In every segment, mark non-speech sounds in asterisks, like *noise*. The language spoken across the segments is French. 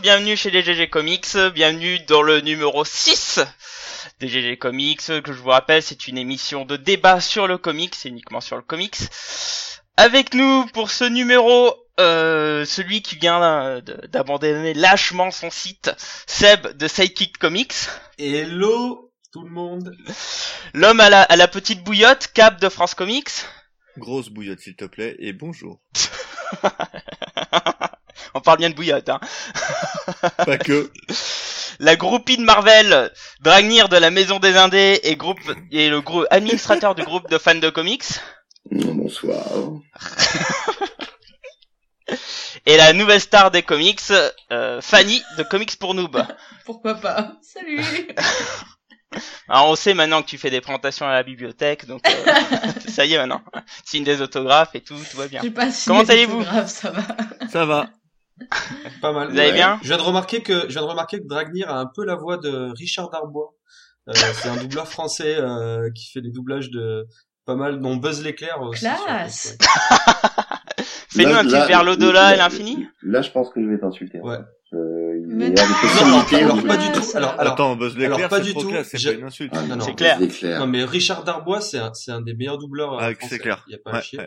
bienvenue chez les GG Comics, bienvenue dans le numéro 6 des GG Comics, que je vous rappelle c'est une émission de débat sur le comics, uniquement sur le comics. Avec nous pour ce numéro, euh, celui qui vient d'abandonner lâchement son site, Seb de Sidekick Comics. Hello tout le monde. L'homme à la, à la petite bouillotte, Cap de France Comics. Grosse bouillotte s'il te plaît, et bonjour. *laughs* *laughs* On parle bien de bouillotte, hein. *laughs* Pas que. La groupie de Marvel, Dragnir de la Maison des Indés et groupe et le groupe administrateur du groupe de fans de comics. Bonsoir. *laughs* et la nouvelle star des comics, euh, Fanny de Comics pour Noob. Pourquoi pas Salut Alors on sait maintenant que tu fais des présentations à la bibliothèque, donc euh, ça y est maintenant. Signe des autographes et tout, tout va bien. Comment allez-vous? Ça va? Ça va. *laughs* Pas mal. Vous allez bien Je viens de remarquer que je viens de remarquer que Dragnir a un peu la voix de Richard Darbois. Euh, c'est un doubleur français euh, qui fait des doublages de pas mal, dont Buzz l'éclair aussi. Classe. *laughs* Fais-nous un petit vers l'au-delà et l'infini. Là, je pense que je vais t'insulter. Ouais. Euh, il Mais y a des non, alors, pas du tout. Alors, alors, Attends, Buzz alors, l'éclair, pas c'est du trop tout. clair, c'est pas une insulte. Ah, non, non, C'est clair. non mais Richard Darbois, c'est un, c'est un des meilleurs doubleurs euh, Ah, français. c'est clair. Il y a pas à Ouais, chier.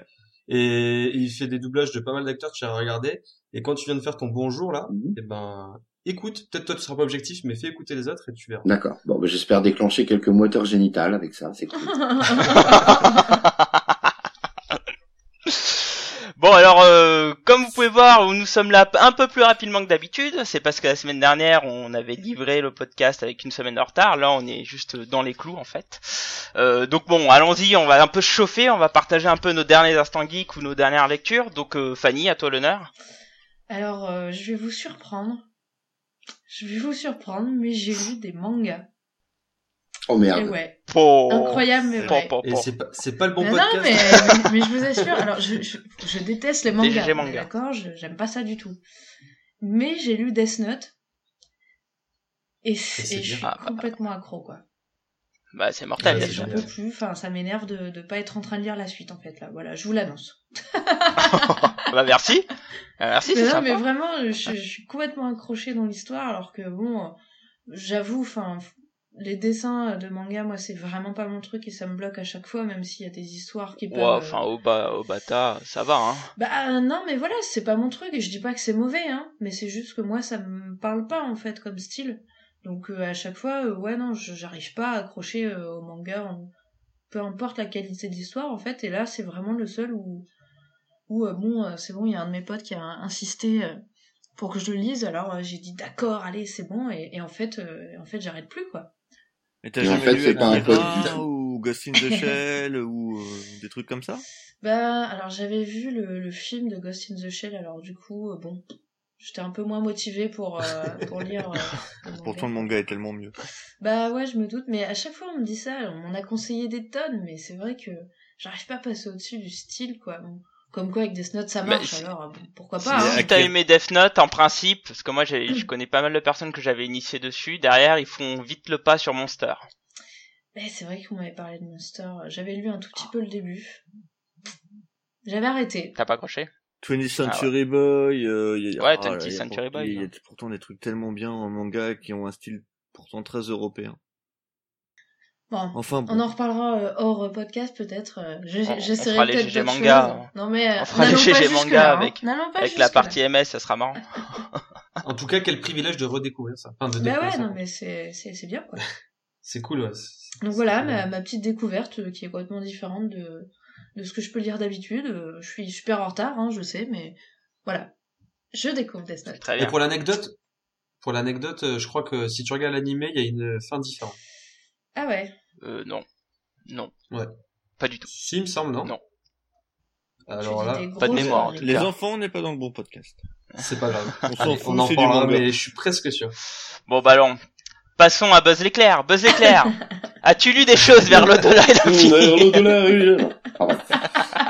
Et il fait des doublages de pas mal d'acteurs, tu as regardé. Et quand tu viens de faire ton bonjour là, Mhm. eh ben, écoute. Peut-être toi tu seras pas objectif, mais fais écouter les autres et tu verras. D'accord. Bon, bah, j'espère déclencher quelques moteurs génitales avec ça. C'est cool. *laughs* *laughs* Bon alors, euh, comme vous pouvez voir, nous sommes là un peu plus rapidement que d'habitude. C'est parce que la semaine dernière, on avait livré le podcast avec une semaine de retard. Là, on est juste dans les clous en fait. Euh, donc bon, allons-y, on va un peu chauffer, on va partager un peu nos derniers instants geeks ou nos dernières lectures. Donc euh, Fanny, à toi l'honneur. Alors, je vais vous surprendre. Je vais vous surprendre, mais j'ai lu des mangas. Oh Et merde. ouais, incroyable mais vrai. c'est pas, c'est pas le bon Mais podcast. non, mais, mais, mais je vous assure, alors je, je, je déteste les mangas, manga. d'accord, je- j'aime pas ça du tout. Mais j'ai lu Death Note et, c'est- c'est et je suis Ah, bah. complètement accro quoi. Bah c'est mortel. Ouais, bien c'est sûr. J'en peux plus, enfin ça m'énerve de de pas être en train de lire la suite en fait là. Voilà, je vous l'annonce. *laughs* bah merci. Euh, merci, Mais c'est non, sympa. mais vraiment, je, je suis complètement accrochée dans l'histoire, alors que bon, j'avoue, enfin, les dessins de manga, moi, c'est vraiment pas mon truc et ça me bloque à chaque fois, même s'il y a des histoires qui peuvent. Ouais, euh, enfin au bas, au bata, ça va hein. Bah euh, non, mais voilà, c'est pas mon truc et je dis pas que c'est mauvais, hein, mais c'est juste que moi, ça me parle pas en fait comme style. Donc euh, à chaque fois, euh, ouais, non, j'arrive pas à accrocher euh, au manga, en- peu importe la qualité de l'histoire en fait. Et là, c'est vraiment le seul où, où euh, bon, euh, c'est bon, il y a un de mes potes qui a insisté euh, pour que je le lise. Alors euh, j'ai dit d'accord, allez, c'est bon. Et, et en fait, euh, en fait, j'arrête plus quoi. Et t'as Mais en jamais fait, lu pas un ou Ghost in the Shell ou euh, des trucs comme ça? Bah alors j'avais vu le, le film de Ghost in the Shell. Alors du coup, euh, bon, j'étais un peu moins motivée pour euh, *laughs* pour lire. euh. Pourtant le manga est tellement mieux. Bah ouais, je me doute, mais à chaque fois on me dit ça, on m'en a conseillé des tonnes, mais c'est vrai que j'arrive pas à passer au-dessus du style, quoi. Bon, Comme quoi avec Death Note ça Bah, marche, alors euh, pourquoi pas, hein. Si t'as aimé Death Note, en principe, parce que moi j'ai- je connais pas mal de personnes que j'avais initiées dessus, derrière ils font vite le pas sur Monster. Mais c'est vrai qu'on m'avait parlé de Monster, j'avais lu un tout petit peu le début. J'avais arrêté. T'as pas accroché? 20th Century Boy, euh, y a- Ouais, oh là, 20th y a Century pour- Boy, Il y a hein. pourtant des trucs tellement bien en manga qui ont un style pourtant très européen. Bon, Enfin bon. on en reparlera euh, hors podcast peut-être. euh, je- On- on J'essaierai fera les peut-être GG d'autres manga. Non mais euh, On fera les GG manga hein. avec- Avec la partie MS, ça sera marrant. *laughs* En tout cas, quel privilège de redécouvrir ça. Enfin, de Bah découvrir ouais, ça. non mais c'est c'est c'est bien quoi. *laughs* C'est cool, ouais. C'est- Donc voilà, ma, ma petite découverte euh, qui est complètement différente de, de ce que je peux lire d'habitude. Euh, Je suis super en retard, hein, je sais, mais voilà. Je découvre Death Note. Très Et pour l'anecdote, pour l'anecdote, euh, je crois que si tu regardes l'animé, il y a une fin différente. Ah ouais. Euh, non. Non. Ouais. Pas du tout. Si, il me semble, non Non. Alors là, pas de mémoire, en conneries. tout Les cas. enfants, on n'est pas dans le bon podcast. c'est pas grave. On s'en Allez, fout, on en parlera, mais je suis presque sûr. Bon bah alors, passons à Buzz l'éclair. Buzz l'éclair, *laughs* as-tu lu des choses vers l'au-delà et l'infini Vers l'au-delà, oui.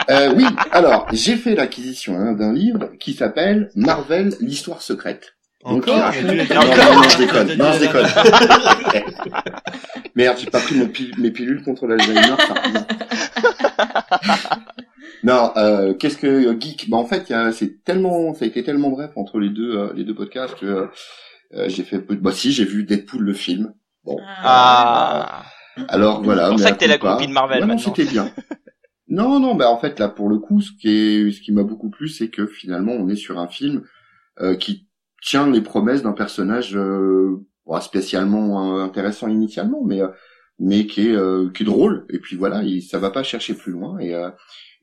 Euh, oui, alors, j'ai fait l'acquisition hein, d'un livre qui s'appelle Marvel, l'histoire secrète. Encore tu Non, non, non, je déconne, non, je déconne. *laughs* Merde, j'ai pas pris mon mes pilules contre l'Alzheimer. *laughs* Non, euh, qu'est-ce que euh, geek? Bah en fait, c'est tellement, ça a été tellement bref entre les deux, euh, les deux podcasts que euh, j'ai fait. peu- Bah si, j'ai vu Deadpool le film. Bon, Ah. alors voilà. C'est pour ça que t'es la de Marvel Ouais, maintenant. c'était bien. *laughs* non, non, bah en fait là pour le coup, ce qui est, ce qui m'a beaucoup plu, c'est que finalement on est sur un film euh, qui tient les promesses d'un personnage euh, pas spécialement euh, intéressant initialement, mais euh, mais qui est euh, qui est drôle. Et puis voilà, il, ça va pas chercher plus loin et euh,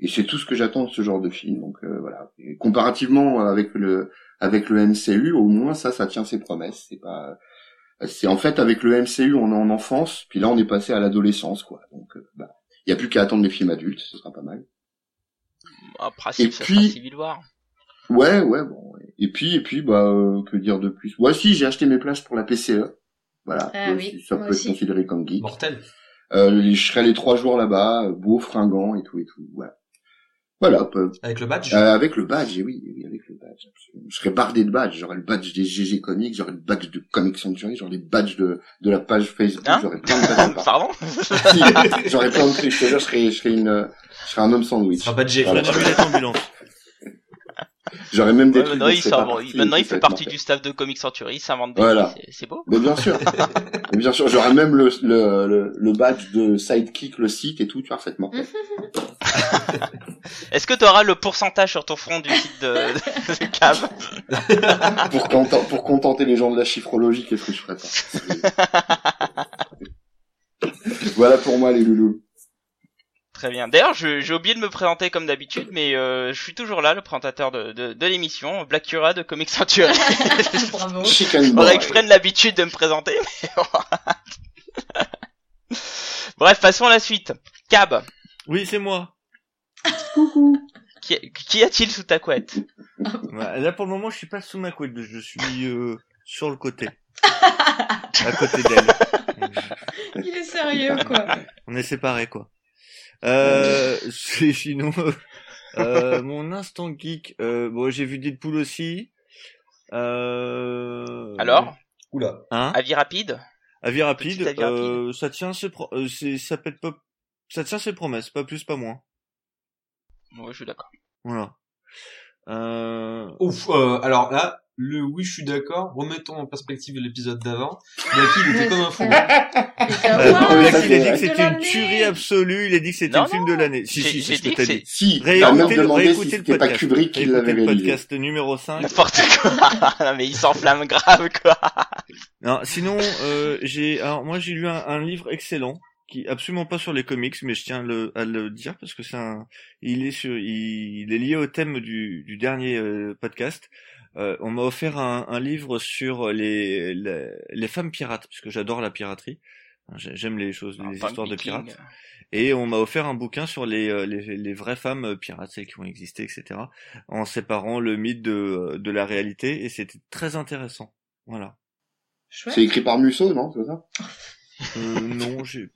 et c'est tout ce que j'attends de ce genre de film. Donc euh, voilà. Et comparativement avec le avec le MCU, au moins ça, ça tient ses promesses. C'est pas c'est en fait avec le MCU on est en enfance, puis là on est passé à l'adolescence quoi. Donc bah, il y a plus qu'à attendre les films adultes, ce sera pas mal. En principe, Et ça puis- sera Civil War. Ouais, ouais, bon. Et puis et puis bah euh, que dire de plus? Ouais, si j'ai acheté mes plages pour la PCE. Voilà, Ah oui, ça moi peut aussi. être considéré comme geek. Mortel. Euh, je serai les trois jours là-bas, euh, beau, fringant et tout et tout. Voilà. Voilà, peu- Avec le badge. Euh, avec le badge, et oui, oui, avec le badge. absolument. Je serais bardé de badges. J'aurais le badge des GG Comics, j'aurais le badge de Comic Century, j'aurais les badges de, de la page Facebook, Hein j'aurais plein de badges. *laughs* Pardon Si, j'aurais plein de trucs. Je jure, je serais, je serais une, je serais un homme sandwich. sera badgé. Voilà. Ambulance. J'aurais même des Ouais, trucs. maintenant, il, maintenant, fait partie du staff de Comic Century, il s'invente des Voilà. c'est- beau. Mais bien sûr. *laughs* Mais bien sûr, j'aurais même le, le, le, le badge de Sidekick, le site et tout, mortel. *laughs* Est-ce que tu auras le pourcentage sur ton front du site de, de Cave *laughs* pour, content- pour contenter les gens de la chiffrologie, qu'est-ce que je ferais pas Voilà pour moi les loulous. Très bien. D'ailleurs, j'ai oublié de me présenter comme d'habitude, mais euh, je suis toujours là, le présentateur de, de, de l'émission, Black Cura de Comic Century. *laughs* Bravo. Chicken Faudrait que je prenne l'habitude de me présenter. *laughs* mais. Bref, passons à la suite. Cab, Oui, c'est moi. qui, qui a-t-il sous ta couette? Bah, Là, pour le moment, je suis pas sous ma couette. Je suis euh, sur le côté. *laughs* à côté d'elle. Il est sérieux, quoi. On est séparés, quoi. Euh, *laughs* c'est- sinon, euh, *laughs* mon instant geek, euh, bon, j'ai vu Deadpool aussi. Euh... Alors, Oula. Hein? Avis rapide? Avis rapide, avis rapide. euh, ça tient ses pro- euh, c'est- ça pète pas, ça tient ses promesses, pas plus, pas moins. Moi, je suis d'accord. Voilà. Euh... Ouf. euh, alors là, le oui, je suis d'accord. Remettons en perspective l'épisode d'avant. Daki, il était comme un fou. T'as- Euh, il a dit que c'était une tuerie absolue, il a dit que c'était le film de l'année. Si, si, ce que dit t'as que dit. Si, Réécoutez le- si c'était pas podcast. Kubrick qui l'avait le podcast numéro 5. N'importe quoi. *laughs* non, mais il s'enflamme grave, quoi. Non, sinon, euh, j'ai, alors moi j'ai lu un, un livre excellent qui est absolument pas sur les comics, mais je tiens à le, à le dire parce que c'est un, il est sur, il, il est lié au thème du, du dernier euh, podcast. Euh, on m'a offert un, un livre sur les, les, les femmes pirates parce que j'adore la piraterie. J'ai- J'aime les choses, les histoires de pirates. Et on m'a offert un bouquin sur les, euh, les, les vraies femmes euh, pirates, celles qui ont existé, etc. En séparant le mythe de, de la réalité, et c'était très intéressant. Voilà. C'est écrit par Musso, non C'est ça? Euh, non, j'ai.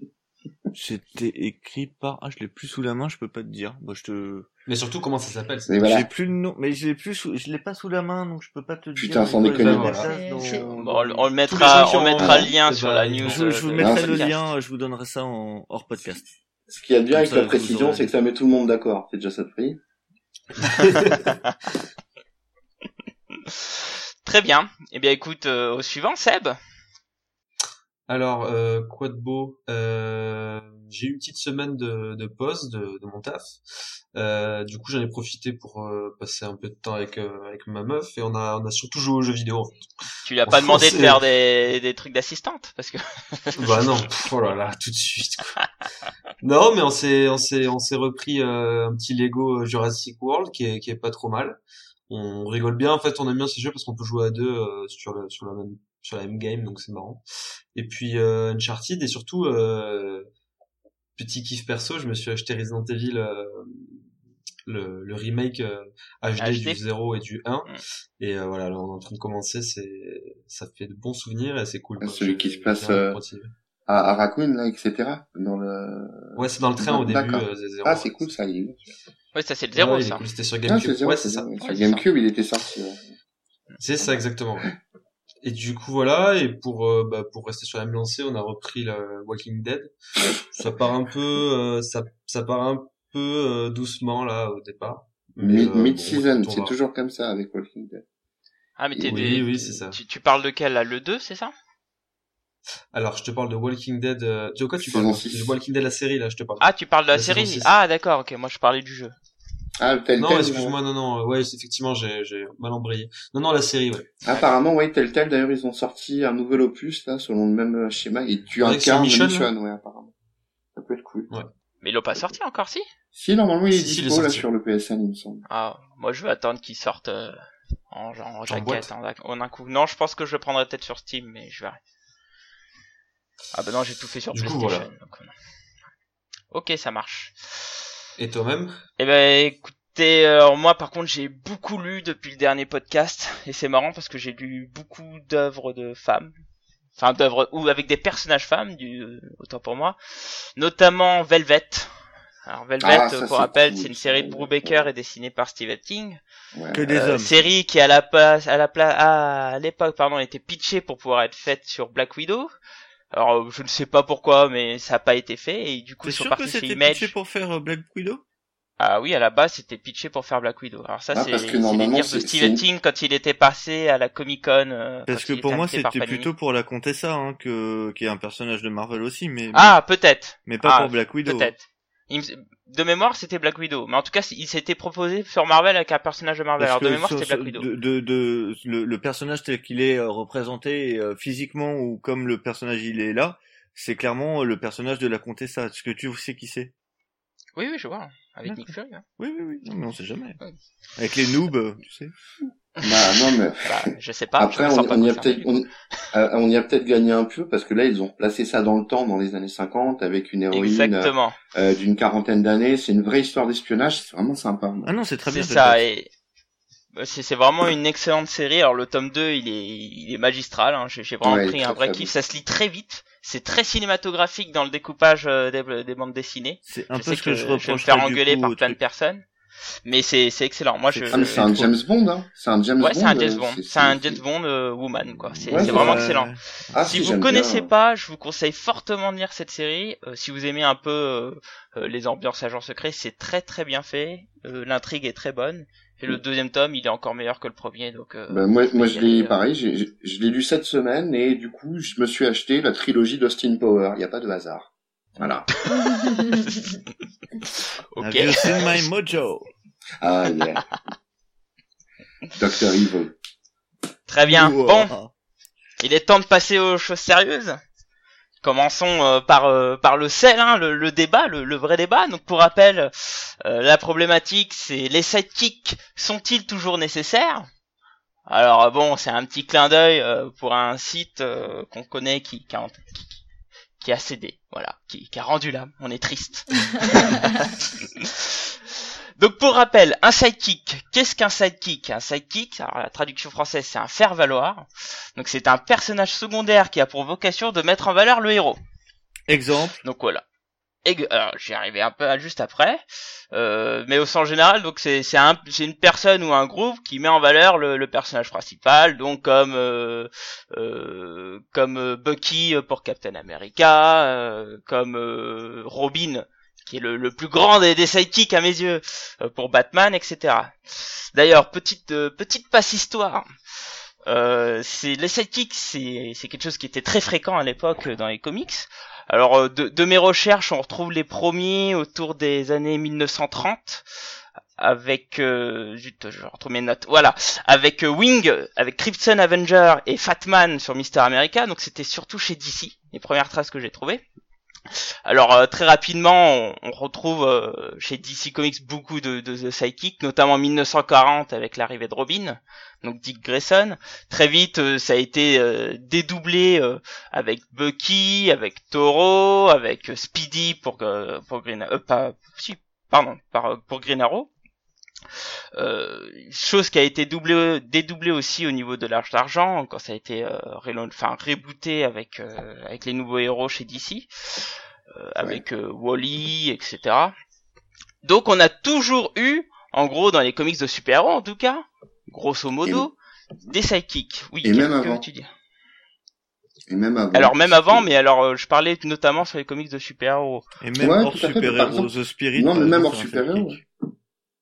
C'était écrit par. Ah, je l'ai plus sous la main, je peux pas te dire. Bah, je te. Mais surtout, comment ça s'appelle ça voilà. J'ai plus le nom, mais je l'ai plus sous... je l'ai pas sous la main, donc je peux pas te dire. Putain, sans déconner. Voilà. C'est- Bon, on, le- mettra, on mettra le lien sur la news. Je, je vous euh, mettrai Non, le lien, je vous donnerai ça en hors podcast. Ce qu'il y a de bien avec la précision, c'est que ça met tout le monde d'accord. C'est déjà ça de prix. *laughs* Très bien. Eh bien, écoute, euh, au suivant, Seb. Alors, euh, quoi de beau euh, J'ai eu une petite semaine de, de pause de, de mon taf. Euh, du coup, j'en ai profité pour euh, passer un peu de temps avec euh, avec ma meuf et on a on a surtout joué aux jeux vidéo. En fait. Tu lui as pas demandé de faire des, des trucs d'assistante parce que *laughs* bah non, oh là là, tout de suite. quoi. non, mais on s'est on s'est on s'est repris euh, un petit Lego Jurassic World qui est qui est pas trop mal. On rigole bien en fait, on aime bien ces jeux parce qu'on peut jouer à deux euh, sur le sur la même sur la même game donc c'est marrant. Et puis euh, Uncharted et surtout euh, petit kiff perso, je me suis acheté Resident Evil euh, le, le remake euh, HD, HD. du 0 et du 1 Mm. et euh, voilà, là on est en train de commencer, c'est ça fait de bons souvenirs et c'est cool. quoi. Celui qui se passe, euh. À, à Raccoon, là, etc. Dans le... Ouais, c'est dans le train au début. Euh, Z0. Ah, c'est cool, ça, il est ouais, ça c'est le zéro Ouais, il est ça. cool, C'était sur Ah, GameCube. c'est zéro, ouais, c'est ça. Sur GameCube, il était sorti. ouais. C'est ça exactement. Et du coup voilà, et pour euh, bah, pour rester sur la même lancée, on a repris le Walking Dead. Ça part un peu, euh, ça ça part un peu euh, doucement là au départ. Mid- euh, Mid-season, bon, on c'est va- toujours comme ça avec Walking Dead. Ah, mais t'es Oui, des- oui, c'est ça. Tu, tu parles de quel là Le 2, c'est ça? Alors, je te parle de Walking Dead. Euh... De quoi tu parles? De Walking Dead la série là, je te parle. Ah, tu parles de la, série? Ah, d'accord, ok, moi je parlais du jeu. Ah, tel non, excuse-moi, non, non, euh, ouais, c'est- effectivement, j'ai, j'ai mal embrayé. Non, non, la série, ouais. Apparemment, ouais, tel tel. D'ailleurs, ils ont sorti un nouvel opus là, selon le même euh, schéma, et tu Avec incarnes Michonne, Michonne, ouais, apparemment. Ça peut être cool. Mais ils l'ont pas sorti encore, si? Si, normalement, il est Si, si, il est dispo là sur le PSN, il me semble. Ah, moi je veux attendre qu'ils sortent euh, en, en, en jaquette, en, en un coup. Non, je pense que je le prendrai peut-être sur Steam, mais je verrai. Ah bah non, j'ai tout fait sur Du coup, PlayStation. voilà. donc, euh, Ok, ça marche. Et toi-même Eh ben écoutez, euh, alors moi par contre j'ai beaucoup lu depuis le dernier podcast et c'est marrant parce que j'ai lu beaucoup d'œuvres de femmes, enfin d'œuvres ou avec des personnages femmes, du euh, autant pour moi, notamment Velvet. Alors Velvet, Ah, ça, euh, pour rappel, cool, c'est une série de Brubaker et dessinée par Stephen King. Ouais. Que des Euh, hommes. série qui à la place, à la place, à l'époque pardon, était pitchée pour pouvoir être faite sur Black Widow. Alors euh, je ne sais pas pourquoi, mais ça n'a pas été fait et du coup ils sont sûr que partis chez c'était Image. pitché pour faire euh, Black Widow? Ah oui, à la base, c'était pitché pour faire Black Widow. Alors ça, Ah, c'est que les normalement, dires de Stephen King quand il était passé à la Comic Con. euh, Parce que pour moi c'était plutôt pour la Contessa, hein, que qui est un personnage de Marvel aussi, mais Ah, peut-être, mais pas ah, pour Black Widow. peut-être. Me- De mémoire, c'était Black Widow. Mais en tout cas, il s'était proposé sur Marvel avec un personnage de Marvel. Parce Alors de mémoire, c'était Black Widow. de, de, de- le, le personnage tel qu'il est euh, représenté euh, physiquement ou comme le personnage il est là, c'est clairement euh, le personnage de la Contessa. Est-ce que tu sais qui c'est? Oui, oui, je vois. Avec. Nick Fury. hein. Oui, oui, oui. Non, mais on sait jamais. Ouais. Avec les noobs, tu sais. Bah, non, mais *laughs* Bah, je sais pas. après, on, sens pas on y a peut-être, coup. on, euh, on y a peut-être gagné un peu parce que là, ils ont placé ça dans le temps, dans les années 50, avec une héroïne Exactement. euh, d'une quarantaine d'années. C'est une vraie histoire d'espionnage. C'est vraiment sympa. Ah non, c'est très C'est bien. ça. Velvet. Et bah, c'est c'est vraiment une excellente série. Alors le tome 2, il est, il est magistral. Hein. J'ai j'ai vraiment Ouais, pris très, un vrai kiff. bon. Ça se lit très vite. C'est très cinématographique dans le découpage euh, des, des bandes dessinées. C'est un je peu sais ce que, que je je vais me reproche faire engueuler par plein de personnes. Mais c'est c'est excellent. Moi, je, Ah, c'est un James Bond, hein. C'est un James Ouais, Bond. c'est un euh, James Bond. C'est un James Bond euh, woman, quoi. C'est Ouais, vraiment excellent. Ah, si si, vous connaissez bien. pas, je vous conseille fortement de lire cette série. Euh, si vous aimez un peu euh, euh, les ambiances agents secrets, c'est très très bien fait. Euh, L'intrigue est très bonne. Et le deuxième tome, il est encore meilleur que le premier, donc. euh, Bah, moi, moi, je l'ai, euh, pareil, je l'ai lu cette semaine et du coup, je me suis acheté la trilogie d'Austin Power. Il n'y a pas de hasard. Voilà. *laughs* ok. Have you seen my mojo? Ah, yeah. Doctor Evil. Très bien. Bon, il est temps de passer aux choses sérieuses. Commençons euh, par euh, par le sel, hein, le, le débat, le, le vrai débat. Donc pour rappel, euh, la problématique c'est les sidekicks sont-ils toujours nécessaires? Alors bon, c'est un petit clin d'œil euh, pour un site euh, qu'on connaît qui qui qui, a cédé, voilà, qui, qui a rendu l'âme. On est triste. *laughs* Donc pour rappel, un sidekick, qu'est-ce qu'un sidekick? Un sidekick, alors la traduction française c'est un faire-valoir. Donc c'est un personnage secondaire qui a pour vocation de mettre en valeur le héros. Exemple. Donc voilà. J'y arrivé un peu juste après, euh, mais au sens général, donc c'est c'est un une personne ou un groupe qui met en valeur le, le personnage principal, donc comme euh, euh, comme euh, Bucky pour Captain America, euh, comme euh, Robin qui est le, le plus grand des, des sidekicks à mes yeux euh, pour Batman, etc. D'ailleurs petite euh, petite passe histoire. Euh, c'est les sidekicks, c'est quelque chose qui était très fréquent à l'époque dans les comics. Alors euh, de, mes recherches, on retrouve les premiers autour des années 1930 avec euh, zut, je mes notes. Voilà, avec euh, Wing, avec Krypton Avenger et Fatman sur Mister America. Donc c'était surtout chez DC les premières traces que j'ai trouvées. Alors euh, très rapidement, on, retrouve euh, chez DC Comics beaucoup de, de, notamment en 1940 avec l'arrivée de Robin, donc Dick Grayson. Très vite, euh, ça a été dédoublé avec Bucky, avec Toro, avec Speedy pour pour Green, pardon, par, pour Green Arrow. Euh, chose qui a été doublée, dédoublée aussi au niveau de l'âge d'argent quand ça a été euh, enfin rebooté avec euh, avec les nouveaux héros chez DC, euh, avec euh, Wally, etc. Donc on a toujours eu, en gros dans les comics de super-héros en tout cas, grosso modo, des sidekicks. Oui, Et même que avant. tu dis Et même avant. Alors même avant, mais alors euh, je parlais notamment sur les comics de super-héros. Et même Ouais, hors super-héros, exemple- The Spirit. Non, mais même hors super-héros.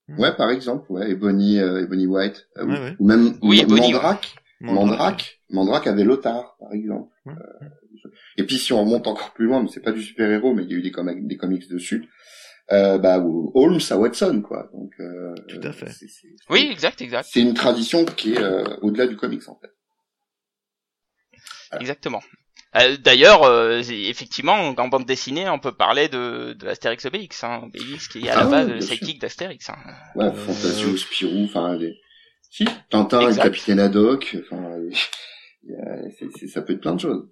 Ouais, par exemple, ouais, Ebony, euh, Ebony White, euh, Ouais, ou- ouais. ou même Oui, Mandrake, Mandrake. Mandrake, Mandrake avait Lothar, par exemple. Ouais. Euh, et puis si on remonte encore plus loin, mais c'est pas du super-héros, mais il y a eu des, comics des comics dessus, euh, bah, Holmes à Watson, quoi. Donc, euh, Tout à fait. Oui, exact, exact, C'est une tradition qui est euh, au-delà du comics, en fait. exactement. Euh, D'ailleurs, euh, effectivement, en bande dessinée, on peut parler de, de Astérix Obélix, hein. Obélix qui est à Ah la oui, base le sidekick d'Astérix. Hein. Ouais, Euh, Fantasio, Spirou, enfin, les... si, Tintin, et le. Capitaine Haddock, enfin, *laughs* il y a- c'est- c'est- ça peut être plein de choses.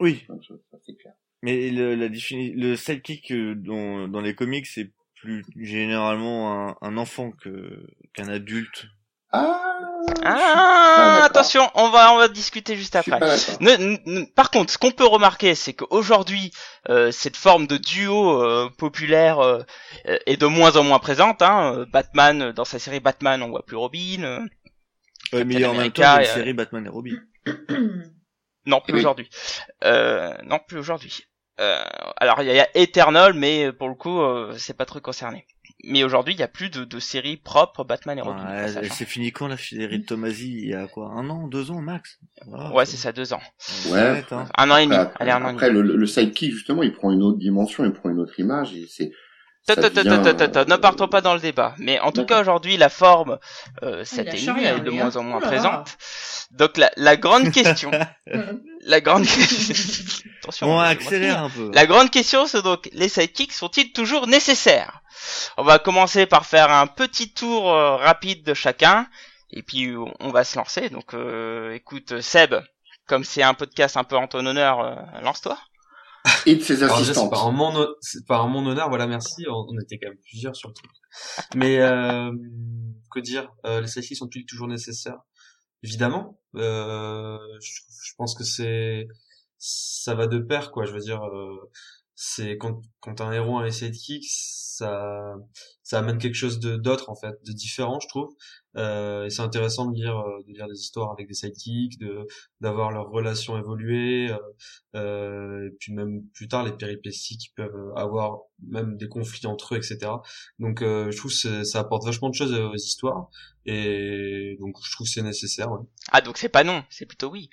Oui, Plein de choses, ça, c'est clair. mais le, la le sidekick euh, dans, dans les comics, c'est plus généralement un, un enfant que qu'un adulte. Ah, Ah, attention, on va on va discuter juste après. Ne- ne- par contre, ce qu'on peut remarquer, c'est qu'aujourd'hui, euh, cette forme de duo euh, populaire euh, euh, est de moins en moins présente. Hein. Euh, Batman, euh, dans sa série Batman, on voit plus Robin. euh, Ouais, mais il y a en même temps une euh, série Batman et Robin. *coughs* non, plus Oui. aujourd'hui. Euh, non, plus aujourd'hui. Euh, alors, il y, a- il y a Eternal, mais pour le coup, euh, c'est pas trop concerné. Mais aujourd'hui, il y a plus de, de séries propres Batman et Robin. Passage, elle s'est fini quand la série de Tomasi Il y a quoi Un an, deux ans max? Voilà, Ouais, c'est ça, deux ans. c'est Ouais. hein. Un an et demi. Après, Allez, un an et demi. après, le, le sidekick, justement, il prend une autre dimension, il prend une autre image, et c'est... Ta, ta, ta, devient, ta, ta, ta, Ne partons pas dans le débat. Mais en tout cas, aujourd'hui, la forme euh, elle est de moins en moins présente. Donc la, la grande question, *laughs* la grande *laughs* attention, On laissez-moi accélère finir. un peu. La grande question, c'est donc les sidekicks sont-ils toujours nécessaires? On va commencer par faire un petit tour euh, rapide de chacun, et puis on- on va se lancer. Donc, euh, écoute, Seb, comme c'est un podcast un peu en ton honneur, euh, lance-toi. *laughs* Et de ses assistantes. en mon, en mon honneur, voilà, merci. On, on était quand même plusieurs sur le truc. Mais euh, que dire euh, Les sidekicks sont-ils toujours nécessaires Évidemment. Euh, je, je pense que c'est ça va de pair, quoi. Je veux dire, euh, c'est quand quand un héros a un sidekick, ça ça amène quelque chose de d'autre en fait, de différent, je trouve. Euh, et c'est intéressant de lire euh, de lire des histoires avec des sidekicks, de d'avoir leurs relations évoluer. euh, euh, et puis même plus tard les péripéties qui peuvent avoir même des conflits entre eux etc donc euh, je trouve que c'est- ça apporte vachement de choses aux histoires et donc je trouve que c'est nécessaire ouais. Ah, donc c'est pas non, c'est plutôt oui.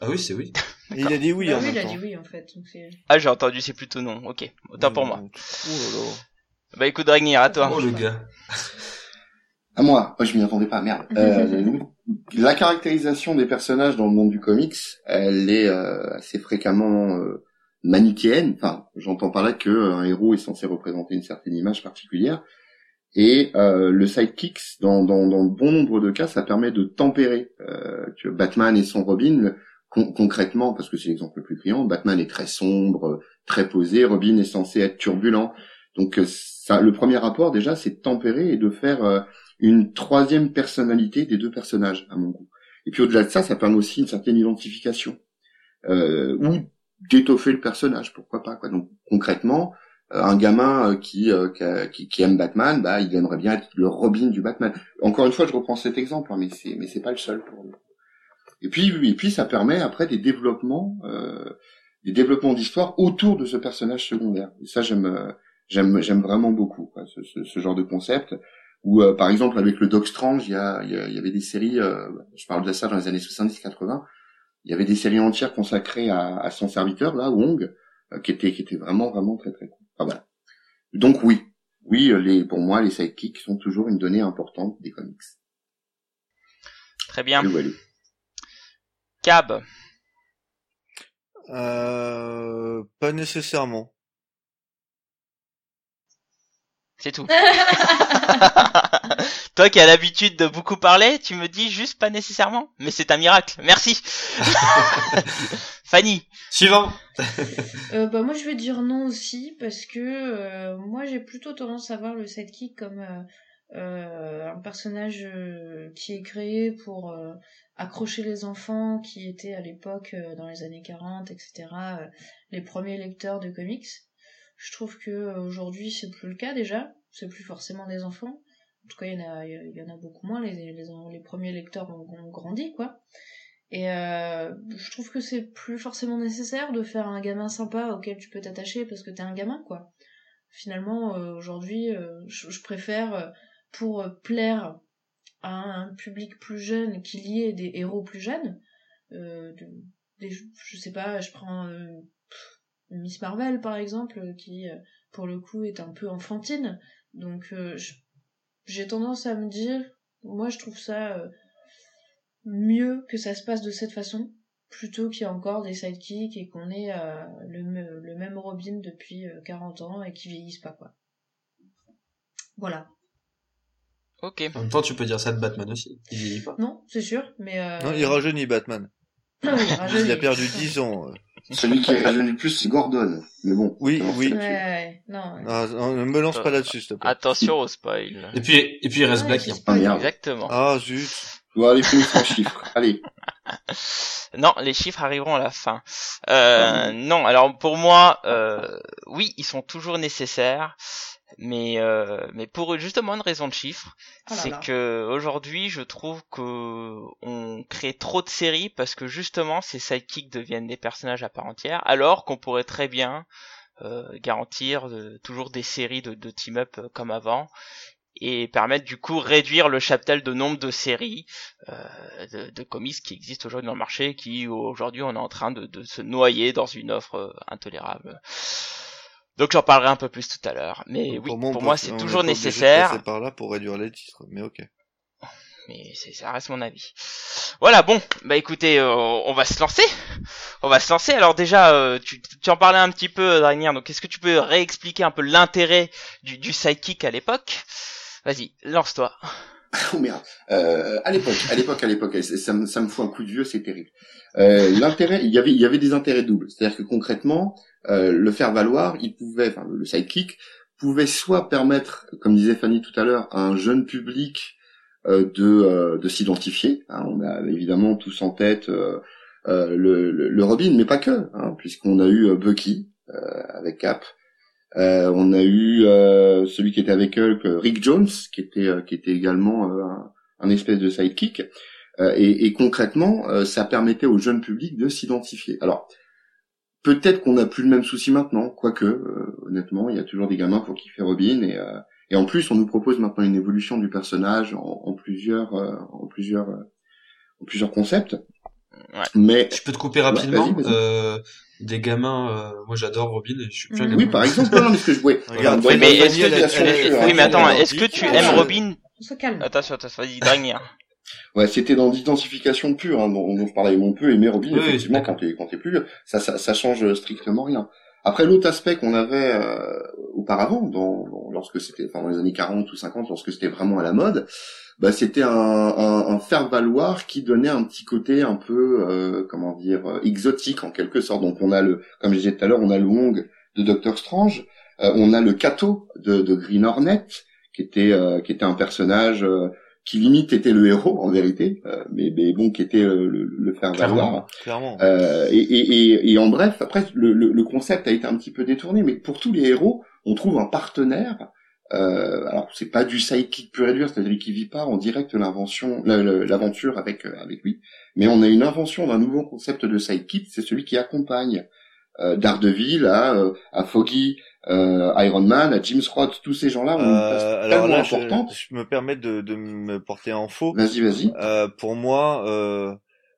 ah oui c'est oui *laughs* Et il a dit oui Bah en oui, même il a dit oui en fait. donc Ah, j'ai entendu, c'est plutôt non. Ok, autant pour moi. Oh là là. Bah écoute, Dragnir, à toi. oh le gars À moi. Oh, je m'y attendais pas, merde. Euh, *laughs* la caractérisation des personnages dans le monde du comics, elle est euh, assez fréquemment euh, manichéenne. Enfin, j'entends par là que euh, un héros est censé représenter une certaine image particulière. Et euh, le sidekick, dans, dans, dans bon nombre de cas, ça permet de tempérer. Euh, tu vois, Batman et son Robin, con- concrètement, parce que c'est l'exemple le plus criant, Batman est très sombre, très posé, Robin est censé être turbulent. Donc euh, ça, le premier rapport déjà, c'est de tempérer et de faire euh, une troisième personnalité des deux personnages, à mon goût. Et puis au-delà de ça, ça permet aussi une certaine identification euh, ou d'étoffer le personnage, pourquoi pas quoi. Donc concrètement, euh, un gamin euh, qui, euh, qui, qui aime Batman, bah il aimerait bien être le Robin du Batman. Encore une fois, je reprends cet exemple, hein, mais c'est mais c'est pas le seul pour lui. Et puis et puis ça permet après des développements, euh, des développements d'histoire autour de ce personnage secondaire. Ça j'aime j'aime j'aime vraiment beaucoup quoi, ce, ce, ce genre de concept où euh, par exemple avec le Doc Strange il y a il y, a- il y avait des séries euh, je parle de ça dans les années 70 80 il y avait des séries entières consacrées à, à son serviteur là Wong euh, qui était qui était vraiment vraiment très très cool ah, voilà. donc oui oui euh, les pour moi les sidekicks sont toujours une donnée importante des comics Très bien. Cab. Euh, pas nécessairement. C'est tout. *laughs* Toi qui as l'habitude de beaucoup parler, tu me dis juste pas nécessairement. Mais c'est un miracle. Merci. *laughs* Fanny. suivant *laughs* Euh, bah moi je vais dire non aussi parce que euh, moi j'ai plutôt tendance à voir le sidekick comme euh, euh, un personnage euh, qui est créé pour euh, accrocher les enfants qui étaient à l'époque euh, dans les années 40 etc euh, les premiers lecteurs de comics je trouve que euh, aujourd'hui c'est plus le cas déjà c'est plus forcément des enfants en tout cas il y en a il y en a beaucoup moins les les, les premiers lecteurs ont, grandi quoi Et euh, je trouve que c'est plus forcément nécessaire de faire un gamin sympa auquel tu peux t'attacher parce que t'es un gamin, quoi. Finalement, euh, aujourd'hui, je, préfère, pour plaire à un, public plus jeune, qu'il y ait des héros plus jeunes. De, des, je sais pas, je prends Miss Marvel, par exemple, qui, pour le coup, est un peu enfantine. Donc, j'ai tendance à me dire, moi, je trouve ça mieux que ça se passe de cette façon plutôt qu'il y a encore des sidekicks et qu'on ait euh, le, le, même Robin depuis 40 euh, ans et qui vieillissent pas quoi. Voilà. Ok. En même temps, tu peux dire ça de Batman aussi. Il vieillit pas. Non, c'est sûr, mais. Euh... Non, il rajeunit Batman. il, il, a perdu 10 ans. Celui qui rajeunit le plus, c'est Gordon. Mais bon. Oui, oui. Ouais, ouais, non. Ah, ne me lance pas là-dessus, s'il te plaît. Attention au spoil. Et puis, et puis il reste Black. Ah, merde. Exactement. Ah, zut. Bon, allez, plus *laughs* en chiffres. Allez. Non, les chiffres arriveront à la fin. Euh, non, alors pour moi, euh, oui, ils sont toujours nécessaires, mais euh, mais pour justement une raison de chiffres, oh c'est que aujourd'hui, je trouve que on crée trop de séries parce que justement, ces sidekicks deviennent des personnages à part entière, alors qu'on pourrait très bien euh, garantir euh, toujours des séries de, de team-up euh, comme avant et permettre du coup réduire le chaptel de nombre de séries euh, de, de, comics qui existent aujourd'hui dans le marché, qui aujourd'hui on est en train de, de, se noyer dans une offre euh, intolérable. Donc j'en parlerai un peu plus tout à l'heure. Mais oui, pour moi, c'est toujours nécessaire. C'est par là pour réduire les titres, mais ok. Mais ça reste mon avis. Voilà, bon, bah écoutez, euh, on va se lancer. On va se lancer. Alors déjà, euh, tu, tu, en parlais un petit peu, Dragnir. Donc est-ce que tu peux réexpliquer un peu l'intérêt du, du sidekick à l'époque? Vas-y, lance-toi. *laughs* oh merde. Euh, à l'époque, à l'époque, à l'époque, ça, me, ça me fout un coup de vieux, c'est terrible. Euh, l'intérêt, il y avait, il y avait des intérêts doubles. C'est-à-dire que concrètement, euh, le faire valoir, il pouvait, enfin, le sidekick pouvait soit permettre, comme disait Fanny tout à l'heure, à un jeune public euh, de, euh, de s'identifier. Hein, on a évidemment tous en tête euh, le, le, le, Robin, mais pas que, hein, puisqu'on a eu Bucky avec Cap. Euh, on a eu euh, celui qui était avec eux, Rick Jones, qui était euh, qui était également un, un, espèce de sidekick. Et, et, concrètement, ça permettait au jeune public de s'identifier. Alors peut-être qu'on n'a plus le même souci maintenant, quoique honnêtement, il y a toujours des gamins pour kiffer Robin et et en plus, on nous propose maintenant une évolution du personnage en, en plusieurs, en plusieurs, en plusieurs concepts. Ouais. Mais je peux te couper rapidement. Vas -y, vas -y. Euh, des gamins, euh, moi j'adore Robin et je suis gamin. Oui, par exemple, non, mais ce que je voulais. Regarde, oui, mais est-ce que, oui, mais attends, est-ce que tu aimes Robin On se calme. Attention, attention, vas-y, Dragnir. Ouais, c'était dans l'identification pure, hein, dont, dont je parlais. On peut aimer Robin, Oui, effectivement, quand t'es quand t'es plus vieux. Ça, ça, ça change strictement rien. Après, l'autre aspect qu'on avait euh, auparavant, dans, dans- lorsque c'était, enfin, dans les années 40 ou 50, lorsque c'était vraiment à la mode, bah, c'était un, un, un faire valoir qui donnait un petit côté un peu, euh, comment dire, euh, exotique en quelque sorte. Donc, on a le, comme je disais tout à l'heure, on a le Wong de Doctor Strange, euh, on a le Kato de, de Green Hornet, qui était, euh, qui était un personnage euh, qui limite était le héros en vérité, euh, mais, mais bon, qui était le, le faire valoir. Clairement. Euh, et, et, et, et en bref, après, le, le, le concept a été un petit peu détourné, mais pour tous les héros, on trouve un partenaire. Euh, alors, c'est pas du sidekick pur et dur, c'est-à-dire qui vit pas en direct l'invention, l'aventure avec euh, avec lui, mais on a une invention d'un nouveau concept de sidekick, c'est celui qui accompagne euh, Daredevil à, euh, à Foggy, euh, Iron Man, à James Roth, tous ces gens-là ont une place alors tellement là, je, importante. je me permets de, de me porter en faux. Vas-y, vas-y. Euh, pour moi, euh,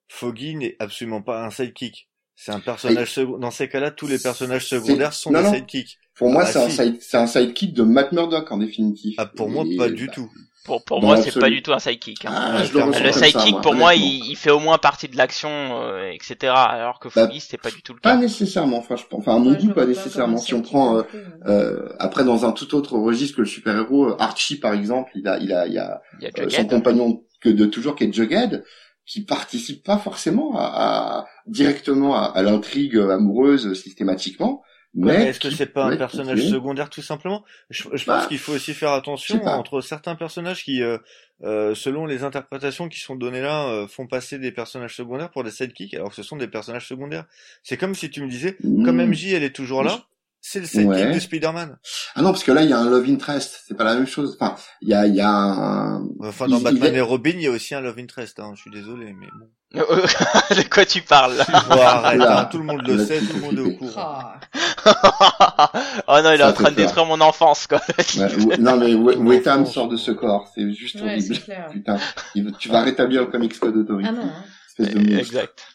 Foggy n'est absolument pas un sidekick. C'est un personnage second. Dans ces cas-là, tous les personnages C'est- secondaires sont non, des non. sidekicks. Pour moi, Ah, c'est un si. side, c'est un sidekick de Matt Murdock en définitif. Ah, pour moi, pas du tout. Pour, pour moi, c'est pas du tout un sidekick. Hein. Ah, Ouais, je le sidekick, moi, pour moi, il, il fait au moins partie de l'action, euh, etc. Alors que Bah, Foggy, c'était pas du tout le Pas cas. nécessairement, enfin, je, enfin, à mon goût, pas nécessairement. Si on prend, euh, euh, après, dans un tout autre registre que le super-héros, euh, Archie, par exemple, il a, il a, il a Il a euh, son compagnon que de toujours qui est Jughead, qui participe pas forcément à, à- directement à, à l'intrigue amoureuse systématiquement, Ouais, mais est-ce que c'est pas un personnage secondaire tout simplement? Je, je Bah, pense qu'il faut aussi faire attention entre certains personnages qui, euh, euh, selon les interprétations qui sont données là, euh, font passer des personnages secondaires pour des sidekicks, alors que ce sont des personnages secondaires. C'est comme si tu me disais, comme. MJ elle est toujours là, C'est le sidekick Ouais. de Spider-Man. Ah non, parce que là, il y a un love interest. C'est pas la même chose. Enfin, il y a, il y a un... Enfin, dans Il- Batman il est- et Robin, il y a aussi un love interest. Hein. Je suis désolé, mais bon. *laughs* de quoi tu parles là Bon, arrête, Là, hein, tout le monde le là, sait, tout le monde est au courant. *laughs* Oh non, il est en train de détruire mon enfance quoi. Ouais, *laughs* non, mais Wetham sort de ce corps. C'est juste Ouais, horrible. Putain, il- tu vas rétablir le Comics Code Authority. Ah non. hein. Espèce de monstre. exact.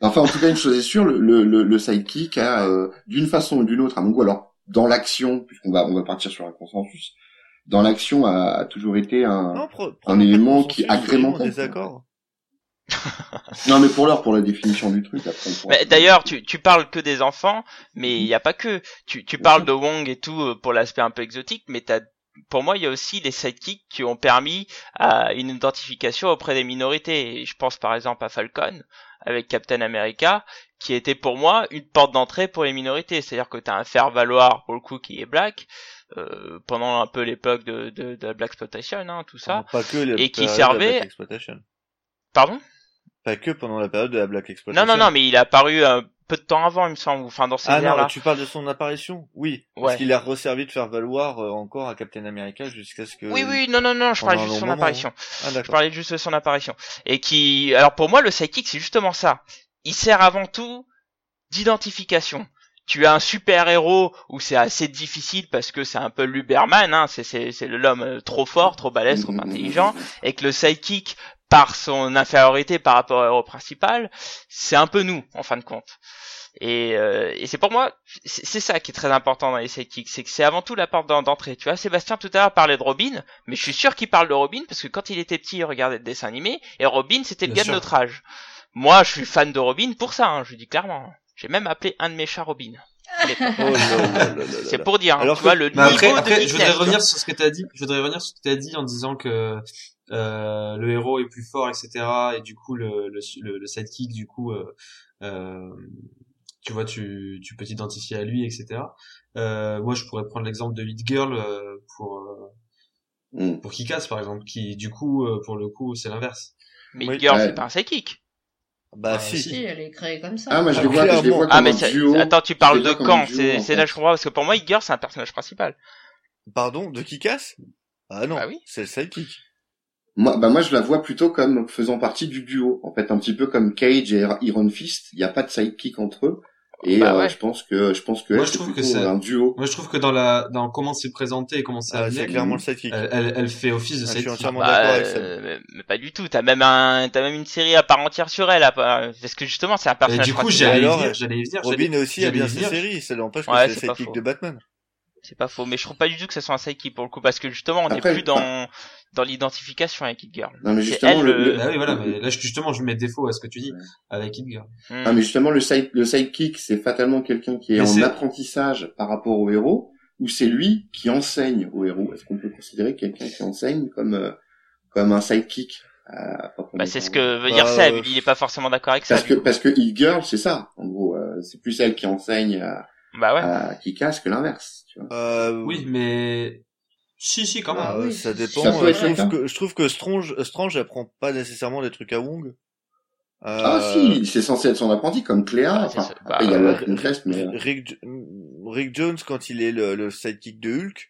Enfin, en tout cas, une chose est sûre, le, le, le, sidekick a, euh, d'une façon ou d'une autre, à mon goût, alors, dans l'action, puisqu'on va, on va partir sur un consensus, dans l'action a, a toujours été un... Non, un élément qui agrémente. Non, mais pour l'heure, pour la définition du truc, après, Mais D'ailleurs, tu, tu parles que des enfants, mais il n'y a pas que. Tu, tu parles de Wong et tout euh, pour l'aspect un peu exotique, mais t'as, pour moi, il y a aussi les sidekicks qui ont permis à une identification auprès des minorités. Je pense par exemple à Falcon avec Captain America, qui était pour moi une porte d'entrée pour les minorités. C'est-à-dire que t'as un faire valoir pour le coup qui est black. euh, pendant un peu l'époque de, de, de la Black Exploitation, hein, tout ça. Pas que les Et qui servait-. Pardon? Pas que pendant la période de la Black Exploitation. Non, non, non, mais il est apparu un peu de temps avant, il me semble, enfin dans ces Ah non, là tu parles de son apparition? Oui. Ouais. Parce qu'il a resservi de faire valoir euh, encore à Captain America jusqu'à ce que... Oui, oui, non, non, non, je parlais juste de son moment, apparition. Ah Je parlais juste de son apparition. Et qui, alors pour moi, le sidekick, c'est justement ça. Il sert avant tout d'identification. Tu as un super héros où c'est assez difficile parce que c'est un peu l'Uberman, hein, c'est c'est c'est l'homme euh, trop fort, trop balèze, trop intelligent, et que le sidekick, par son infériorité par rapport au héros principal, c'est un peu nous en fin de compte. Et, euh, et c'est pour moi, c'est ça qui est très important dans les sidekicks, c'est que c'est avant tout la porte d'en- d'entrée. Tu vois, Sébastien tout à l'heure parlait de Robin, mais je suis sûr qu'il parle de Robin parce que quand il était petit, il regardait des dessins animés, et Robin c'était le Bien gars sûr. de notre âge. Moi, je suis fan de Robin pour ça, hein, je le dis clairement. J'ai même appelé un de mes chats Robin. *laughs* Oh C'est pour dire, hein, Alors tu que- vois, le Mais après, niveau de après je voudrais revenir sur ce que tu as dit. Je voudrais revenir sur ce que tu as dit en disant que euh, le héros est plus fort, etc. Et du coup, le, le, le, le sidekick, du coup, euh, euh, tu vois, tu, tu peux t'identifier à lui, etc. Euh, moi, je pourrais prendre l'exemple de Hit Girl euh, pour euh, Mm. pour Kikas, par exemple, qui, du coup, euh, pour le coup, c'est l'inverse. Mais Oui. Girl, Ouais. c'est pas un sidekick. Bah Ah, si. si. Elle est créée comme ça. Ah, moi, je Ah, les vois, je les Ah, comme mais un ça- duo. attends, tu parles de quand C'est en c'est là je comprends parce que pour moi, Hit Girl, c'est un personnage principal. Pardon, de Kikas? Ah non, Bah oui. c'est le sidekick. Moi, bah moi, je la vois plutôt comme faisant partie du duo. En fait, un petit peu comme Cage et Iron Fist. Il n'y a pas de sidekick entre eux. Et Bah euh, je pense que je pense que Moi, elle, je c'est trouve que c'est- un duo. Moi, je trouve que dans la dans comment c'est présenté et comment c'est Ah, c'est clairement le sidekick. elle, elle, elle fait office de Ah, je suis sidekick. entièrement Bah, d'accord avec ça. euh, mais, mais pas du tout. T'as même un, t'as même une série à part entière sur elle, à part- parce que justement, c'est un Et personnage du coup, j'allais venir, j'allais venir. j'allais- Robin aussi a bien ses séries, ça n'empêche que Ouais, c'est c'est le sidekick de Batman. C'est pas faux, mais je trouve pas du tout que ça soit un sidekick pour le coup, parce que justement, on n'est plus dans dans l'identification avec Hit Girl. Non, mais justement, elle, le, le- le- Bah oui, voilà, mais là, je- justement, je mets défaut à ce que tu dis avec Hit Girl. Ah, mais justement, le, side, le sidekick, c'est fatalement quelqu'un qui est Mais en apprentissage par rapport au héros, ou c'est lui qui enseigne au héros? Est-ce qu'on peut considérer quelqu'un qui enseigne comme euh, comme un sidekick? À proprement Bah, c'est ce que veut Bah, dire Seb. euh, Il est pas forcément d'accord avec ça. Parce que parce que Hit Girl, c'est ça. En gros, euh, c'est plus elle qui enseigne à, Bah ouais. à Kikas que l'inverse. Tu vois. Euh, Oui, mais si, si, quand même. Ah, Ah oui, ça dépend. ça euh, je, trouve que, je trouve que Strange, Strange apprend pas nécessairement des trucs à Wong. Euh, Ah si, c'est censé être son apprenti comme Cléa. Bah, c'est enfin, après, il y a Bah, le Love Interest, mais euh, Rick, Rick Jones, quand il est le, le sidekick de Hulk,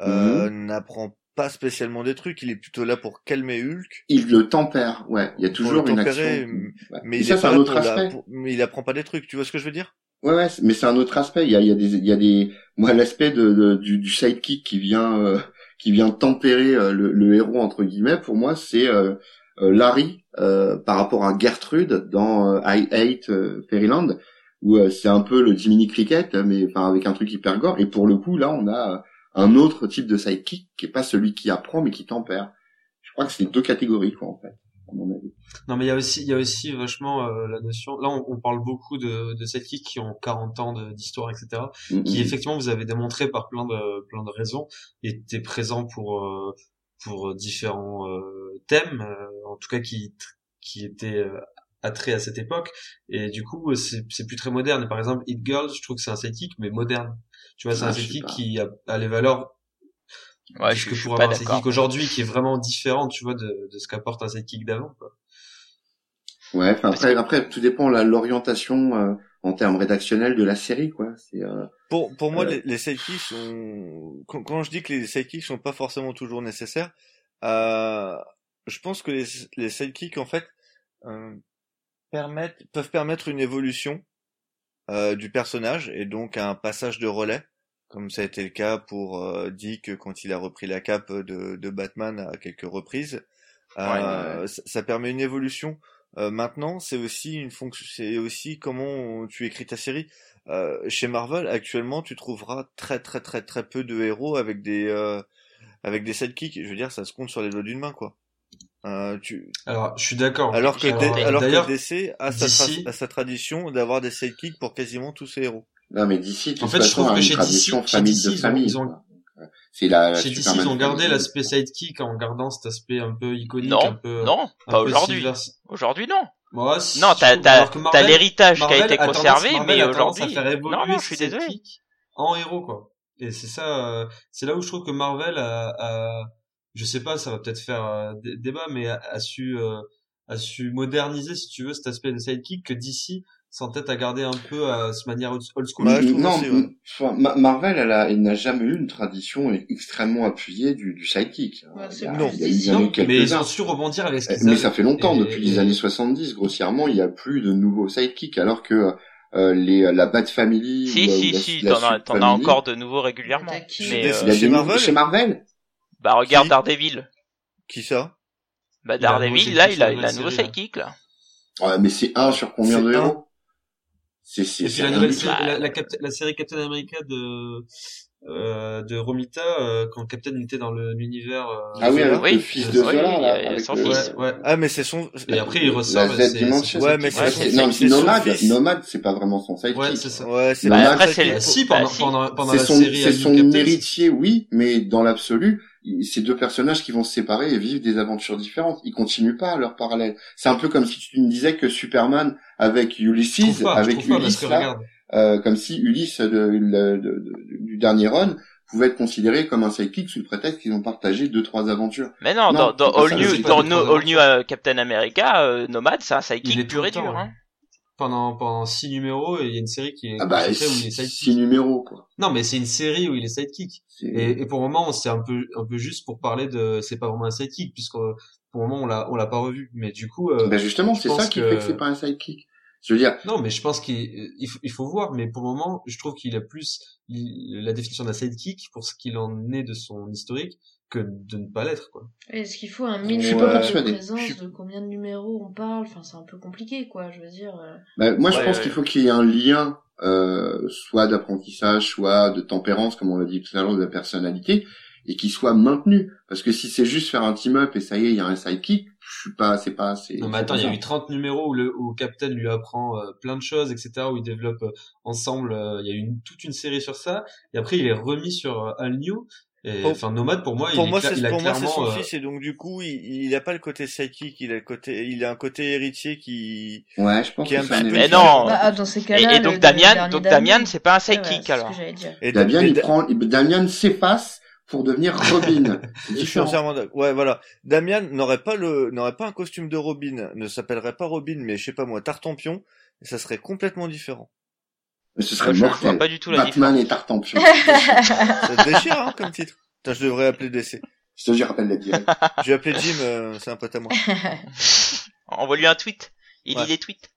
euh, Mhm. n'apprend pas spécialement des trucs. Il est plutôt là pour calmer Hulk. il le tempère. Ouais, il y a toujours une tempérer, action. Ouais. Mais il ça, est c'est pas un autre la- mais il apprend pas des trucs. Tu vois ce que je veux dire? Ouais, ouais, mais c'est un autre aspect. Il y a, il y a des, il y a des, moi, l'aspect de, de- du, du sidekick qui vient, euh, qui vient tempérer euh, le, le héros entre guillemets. Pour moi, c'est euh, euh, Larry euh, par rapport à Gertrude dans euh, I Hate Fairyland, où c'est un peu le Jiminy Cricket, mais enfin avec un truc hyper gore. Et pour le coup, là, on a un autre type de sidekick qui est pas celui qui apprend, mais qui tempère. Je crois que c'est deux catégories, quoi, en fait, à mon avis. Non, mais il y a aussi, il y a aussi vachement euh, la notion. Là, on, on parle beaucoup de, de sidekicks qui ont 40 ans d'histoire, etc. Mm, Qui mm. effectivement, vous avez démontré par plein de plein de raisons, étaient présents pour euh, pour différents euh, thèmes, euh, en tout cas qui qui étaient euh, attraits à cette époque. Et du coup, c'est c'est plus très moderne. Par exemple, Hit Girl, je trouve que c'est un sidekick, mais moderne. Tu vois, c'est Ah, un sidekick qui a, a les valeurs Ouais, de je, ce je que suis pourrait pas avoir un d'accord. sidekick aujourd'hui, qui est vraiment différent, tu vois, de, de ce qu'apporte un sidekick d'avant. quoi. Ouais, enfin Parce après, que- après tout dépend la l'orientation. euh, en termes rédactionnels de la série, quoi. C'est euh, Pour, pour moi, Euh. les, les sidekicks sont, quand, quand je dis que les sidekicks sont pas forcément toujours nécessaires, euh, je pense que les, les sidekicks, en fait, euh, permettent, peuvent permettre une évolution, euh, du personnage et donc un passage de relais, comme ça a été le cas pour euh, Dick quand il a repris la cape de, de Batman à quelques reprises. Euh, ça, ça permet une évolution. Euh, maintenant, c'est aussi une fonction, c'est aussi comment tu écris ta série. Euh, chez Marvel, actuellement, tu trouveras très très très très peu de héros avec des euh, avec des sidekicks. Je veux dire, ça se compte sur les doigts d'une main, quoi. Euh, tu... Alors, je suis d'accord. Alors que, Alors, que DC a sa, tra- a sa tradition d'avoir des sidekicks pour quasiment tous ses héros. Non, mais d'ici, En fait, je trouve a que une chez tradition DC chez famille DC, de ils ont- famille. ils ont- C'est la, Chez DC, ils ont gardé l'aspect sidekick en gardant cet aspect un peu iconique, Non, un peu. non, un pas aujourd'hui. Aujourd'hui, non. Ouais, si, Non, t'as, t'as, t'as Marvel- l'héritage qui a été conservé, Marvel mais aujourd'hui. à faire évoluer Non, non, je suis désolé. En héros, quoi. Et c'est ça, euh, c'est là où je trouve que Marvel a, a- je sais pas, ça va peut-être faire euh, dé- débat, mais a, a su, euh, a su moderniser, si tu veux, cet aspect de sidekick que DC s'entête à garder un peu à cette manière old school. Ouais, je trouve non, aussi, ouais. enfin, Ma- Marvel, elle, a- elle n'a jamais eu une tradition extrêmement appuyée du, du sidekick. Ouais, c'est il y a, Non. il y a eu, Non, il y en a eu mais ils ont su rebondir avec ce qu'ils Mais avaient. ça fait longtemps, Et- depuis les années 70, grossièrement, il n'y a plus de nouveaux sidekicks, alors que euh, les, la Bat Family Si, ou, si, ou la, si, t'en as, encore de nouveaux régulièrement. Mais, Chez euh, il y a Chez des nouveaux- Marvel Chez Marvel bah, regarde Qui Daredevil. Qui ça? Bah, Daredevil, là, il a, il a un nouveau sidekick, là. Ouais, mais c'est un sur combien de héros? C'est c'est Et puis c'est la nouvelle série, la, la, Captain- la série Captain America de euh, de Romita euh, quand Captain était dans le- l'univers. euh, Ah oui, avec Oui. le fils de Zola, là, avec son le- fils. ouais, ouais. Ah, mais c'est son. Et après il ressort. La Z Dimension. Ouais, mais c'est non, c'est Nomade. Nomade, c'est pas vraiment son sidekick. Ouais, c'est ça. Ouais, c'est Bah, après, c'est si Bah, pendant si. pendant pendant C'est la son, série c'est New son héritier, oui, mais dans l'absolu, c'est deux personnages qui vont se séparer et vivre des aventures différentes. Ils continuent pas leur parallèle. C'est un peu comme si tu me disais que Superman avec Ulysses, pas, avec Ulysse, là, euh, comme si Ulysse de, de- de- de- du dernier run pouvait être considéré comme un sidekick sous le prétexte qu'ils ont partagé deux trois aventures. Mais non, Non, dans, dans All New, dans No- All euh, Captain America, euh, Nomad, c'est un sidekick pur et dur, temps, hein. Pendant pendant six numéros et il y a une série qui est Ah bah, consacrée où il est six sidekick. numéros, quoi. Non mais c'est une série où il est sidekick. Et, et pour le moment c'est un peu un peu juste pour parler de c'est pas vraiment un sidekick puisque pour le moment on l'a on l'a pas revu. Mais du coup euh, Ben justement, c'est ça qui que- fait que c'est pas un sidekick. Je veux dire, Non, mais je pense qu'il il faut, il faut voir. Mais pour le moment, je trouve qu'il a plus il- la définition d'un sidekick pour ce qu'il en est de son historique que de ne pas l'être, quoi. Est-ce qu'il faut un minimum de persuadé. présence suis- de combien de numéros on parle? Enfin, c'est un peu compliqué, quoi. Je veux dire. euh, Ben, moi, je pense ouais. qu'il faut qu'il y ait un lien, euh, soit d'apprentissage, soit de tempérance, comme on l'a dit tout à l'heure, de la personnalité, et qui soit maintenu. Parce que si c'est juste faire un team-up et ça y est, il y a un sidekick, je suis pas, c'est pas, c'est. Non, mais attends, il y a eu 30 numéros où le où Captain lui apprend euh, plein de choses, etc. Où ils développent euh, ensemble. euh, il y a eu une, toute une série sur ça. Et après, il est remis sur euh, All New. Et Pour- enfin, Nomade pour moi, pour il, moi, il a pour moi c'est son euh, fils et donc du coup il, il a pas le côté sidekick, il a le côté il a un côté héritier qui Ouais, je pense Qui est que un Mais non. Bah, ah, dans ces Et, cas-là. et le- donc le Damian, donc Damian, c'est pas un Ouais, ouais, alors. et Damien, et il Da- prend, Damien s'efface pour devenir Robin. *laughs* C'est Je suis différent. entièrement d'accord. Ouais, voilà. Damian n'aurait pas le, n'aurait pas un costume de Robin, ne s'appellerait pas Robin, mais je sais pas moi, Tartampion, et ça serait complètement différent. Mais ce serait je, je vois mortel. pas du tout la Batman différence. et Tartampion. *laughs* Ça te déchire, hein, comme titre. Putain, je devrais appeler DC. je te dis, je rappelle la direct. *laughs* Je vais appeler Jim, euh, c'est un pote à moi. *laughs* Envoie-lui un tweet. Il Ouais. lit les tweets.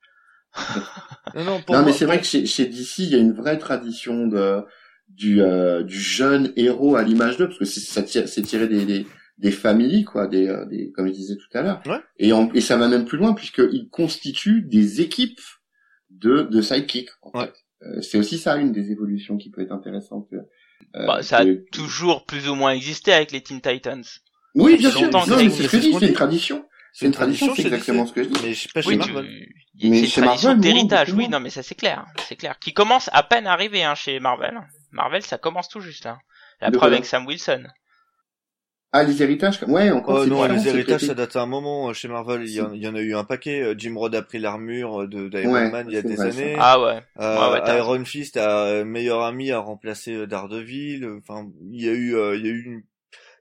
Non, non, pour non, moi, mais c'est vrai que chez, chez DC, il y a une vraie tradition de du euh, du jeune héros à l'image d'eux, parce que c'est ça tire, c'est tiré des, des des familles, quoi, des, euh, des comme je disais tout à l'heure. Ouais. Et en, et ça va même plus loin puisqu'ils constituent des équipes de de sidekicks. En Ouais. fait. Euh, c'est aussi ça une des évolutions qui peut être intéressante. euh, Bah, ça a toujours plus ou moins existé avec les Teen Titans. Oui, bien sûr. c'est ce que je c'est dis, ce qu'on c'est une dit. tradition. C'est une tradition, c'est exactement ce que je dis. Mais je sais pas chez Marvel. tu... Mais c'est une tradition d'héritage, oui, non, mais ça c'est clair, c'est clair. Qui commence à peine à arriver hein, chez Marvel. Marvel, ça commence tout juste. Hein. La De preuve avec Sam Wilson. Ah, les héritages, ouais, encore. Oh non, les héritages, ça date à un moment. euh, Chez Marvel, il y, en, il y en a eu un paquet. Euh, Jim Rod a pris l'armure de d'Iron Ouais, Man il y a des vrai, ça. années. Ah ouais. Euh, Ouais, ouais, t'as Iron Fist, a meilleur ami, a remplacé Daredevil. Enfin, il y a eu, euh, il y a eu une...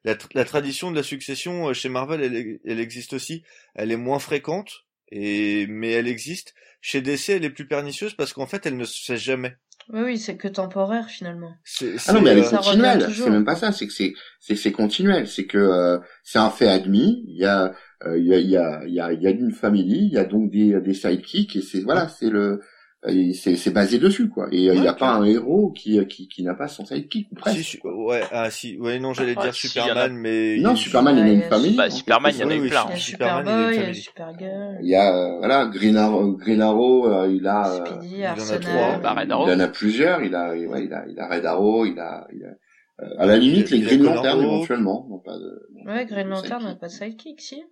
la, tr- la tradition de la succession chez Marvel, elle, elle existe aussi. Elle est moins fréquente, et mais elle existe. chez DC, elle est plus pernicieuse parce qu'en fait, elle ne se fait jamais. Oui, oui, c'est que temporaire finalement. Ah non, mais elle est continuelle. C'est même pas ça. C'est que c'est c'est c'est continuel. C'est que euh, c'est un fait admis. Il y a euh, il y a il y a il y a y a une famille. Il y a donc des des sidekicks et c'est voilà c'est le c'est c'est basé dessus quoi. Et euh, il y a Ouais, pas un héros qui qui qui n'a pas son sidekick ou Si, presque. su- ouais, ah si, ouais, non, j'allais Ouais, dire si, Superman, mais Non, il- Superman il a Ouais, une il y a- famille. Bah, en Superman, il y en a eu plein. Il y a Superman, il a une il y a famille. Supergirl, Il y a euh, voilà Green Arrow, Green Arrow euh, il a euh, Speedy, en a trois. Bah, Red il en a plusieurs. Il a ouais, il a il a Red Arrow. Il a il a euh, à la limite Il a- les il a Green Lantern éventuellement. Non, pas de, non, Ouais, Green Lantern n'a pas de sidekick, si.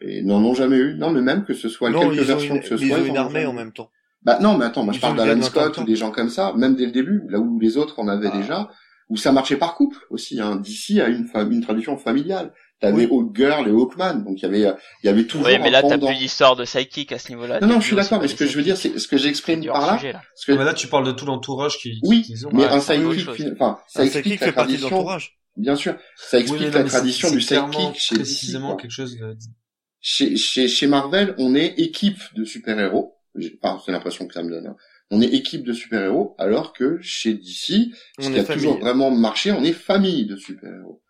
Et n'en ont jamais eu. Non, mais même que ce soit quelques versions une, que ce mais ils soit, ont ils une armée en même temps. Bah non, mais attends, moi je parle d'Alan Scott ou des gens comme ça, même dès le début, là où les autres en avaient Ah. déjà, où ça marchait par couple aussi. Hein. D'ici à une, fa- une tradition familiale. T'avais Oui. Hawk Girl et Hawkman, donc il y avait, il y avait toujours Oui, mais là, t'as plus d'histoire de sidekick à ce niveau-là. Non, non, je suis d'accord, mais ce que je veux dire, c'est ce que j'exprime du par là, là. parce que Mais là, tu parles de tout l'entourage qui, oui, ont. mais ouais, un fin- enfin, ça Un explique la fait partie de tradition. l'entourage. Bien sûr, ça explique non, la tradition du sidekick chez DC. précisément quelque chose chez, chez, chez Marvel, on est équipe de super-héros. J'ai- Enfin, c'est l'impression que ça me donne. hein. On est équipe de super-héros, alors que chez DC, ce On qui a toujours vraiment marché, on est famille de super-héros.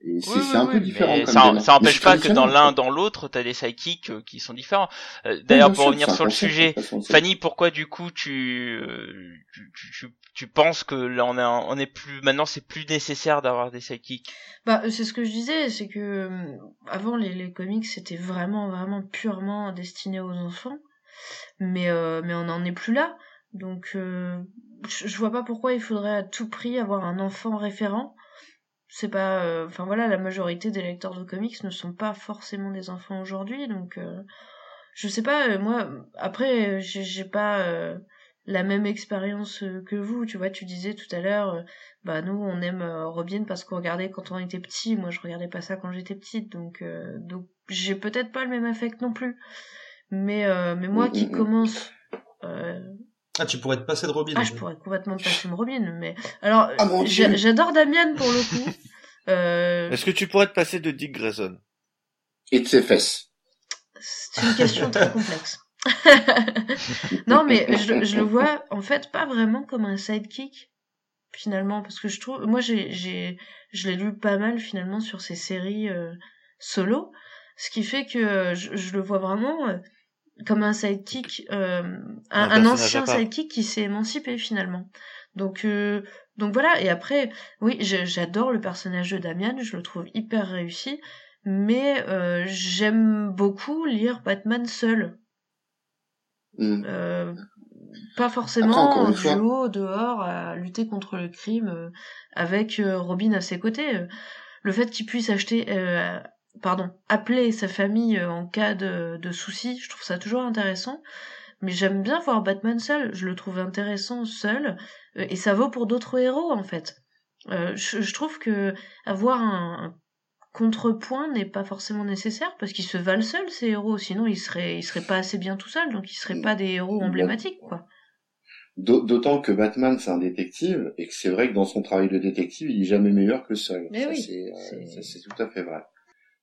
Et c'est Oui, c'est oui, un oui, peu différent comme ça, démarche. ça Mais empêche c'est pas que dans l'un, dans l'autre, t'as des sidekicks euh, qui sont différents. Euh, D'ailleurs, pour sûr, revenir sur le sujet, Fanny, pourquoi du coup tu, euh, tu, tu, tu, tu penses que là on est, on est plus, maintenant c'est plus nécessaire d'avoir des sidekicks Bah, c'est ce que je disais, c'est que euh, avant les, les comics c'était vraiment vraiment purement destiné aux enfants, mais euh, mais on n'en est plus là, donc euh, je, vois pas pourquoi il faudrait à tout prix avoir un enfant référent. C'est pas, euh, enfin voilà, la majorité des lecteurs de comics ne sont pas forcément des enfants aujourd'hui, donc je sais pas, moi après j'ai pas la même expérience que vous, tu vois, tu disais tout à l'heure. bah nous on aime Robin parce qu'on regardait quand on était petit. Moi je regardais pas ça quand j'étais petite. Donc donc j'ai peut-être pas le même affect non plus mais euh, mais moi Mm, qui mm, mm. commence euh, Ah, tu pourrais te passer de Robin. ah je pourrais complètement me passer de Robin mais alors Ah, j'adore Damian pour le coup *laughs* euh, Est-ce que tu pourrais te passer de Dick Grayson? Et de ses fesses. c'est une question très *laughs* complexe *laughs* non mais je, je le vois en fait pas vraiment comme un sidekick finalement parce que je trouve moi j'ai j'ai je l'ai lu pas mal finalement sur ces séries euh, solo ce qui fait que euh, je, je le vois vraiment euh, comme un sidekick euh, un, Un ancien sidekick qui s'est émancipé finalement donc euh, donc voilà et après oui j'adore le personnage de Damian je le trouve hyper réussi mais euh, j'aime beaucoup lire Batman seul Mm. euh, pas forcément en duo dehors à lutter contre le crime euh, avec euh, Robin à ses côtés. Le fait qu'il puisse acheter, euh, pardon, appeler sa famille euh, en cas de, de soucis, je trouve ça toujours intéressant. Mais j'aime bien voir Batman seul. Je le trouve intéressant seul, euh, et ça vaut pour d'autres héros en fait. Euh, je, je trouve que avoir un, un contrepoint n'est pas forcément nécessaire parce qu'ils se valent seuls ces héros. Sinon, ils seraient, ils seraient pas assez bien tout seuls, donc ils seraient pas des héros emblématiques quoi. D'au- D'autant que Batman c'est un détective et que c'est vrai que dans son travail de détective il est jamais meilleur que seul. Mais Ça, oui, c'est, euh, c'est- ça, c'est tout à fait vrai.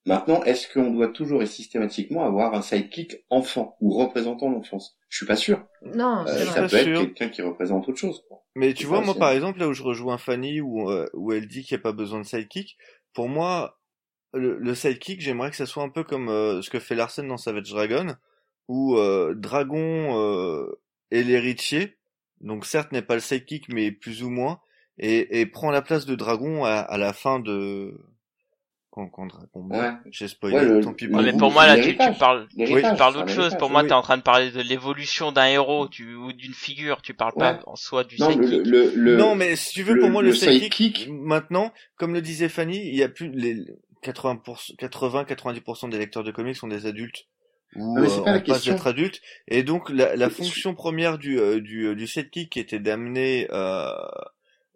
Maintenant, est-ce qu'on doit toujours et systématiquement avoir un sidekick enfant ou représentant l'enfance? Je suis pas sûr. Non, Euh, ça pas peut être quelqu'un qui représente autre chose. quoi. Mais tu vois, moi, assez. par exemple, là où je rejoins Fanny, où, euh, où elle dit qu'il n'y a pas besoin de sidekick, pour moi, le, le sidekick, j'aimerais que ça soit un peu comme euh, ce que fait Larsen dans Savage Dragon, où euh, Dragon euh, est l'héritier, donc certes n'est pas le sidekick, mais plus ou moins, et, et prend la place de Dragon à, à la fin de... Quand, quand Dragon. Ouais. J'ai spoilé, Ouais, le- tant pis le- mais pour moi là, tu, tu parles, tu parles d'autre chose. Pour moi, oui. t'es en train de parler de l'évolution d'un héros, tu, ou d'une figure. Tu parles pas Ouais. en soi du Non, le, sidekick. le, le- Non, mais si tu veux, le- pour moi, le, le sidekick, sidekick- maintenant, comme le disait Fanny, il y a plus les 80%, 80-90% des lecteurs de comics sont des adultes. Ou Ah, euh, pas on passe d'être adultes. Et donc, la, la fonction première du, euh, du, euh, du sidekick était d'amener euh,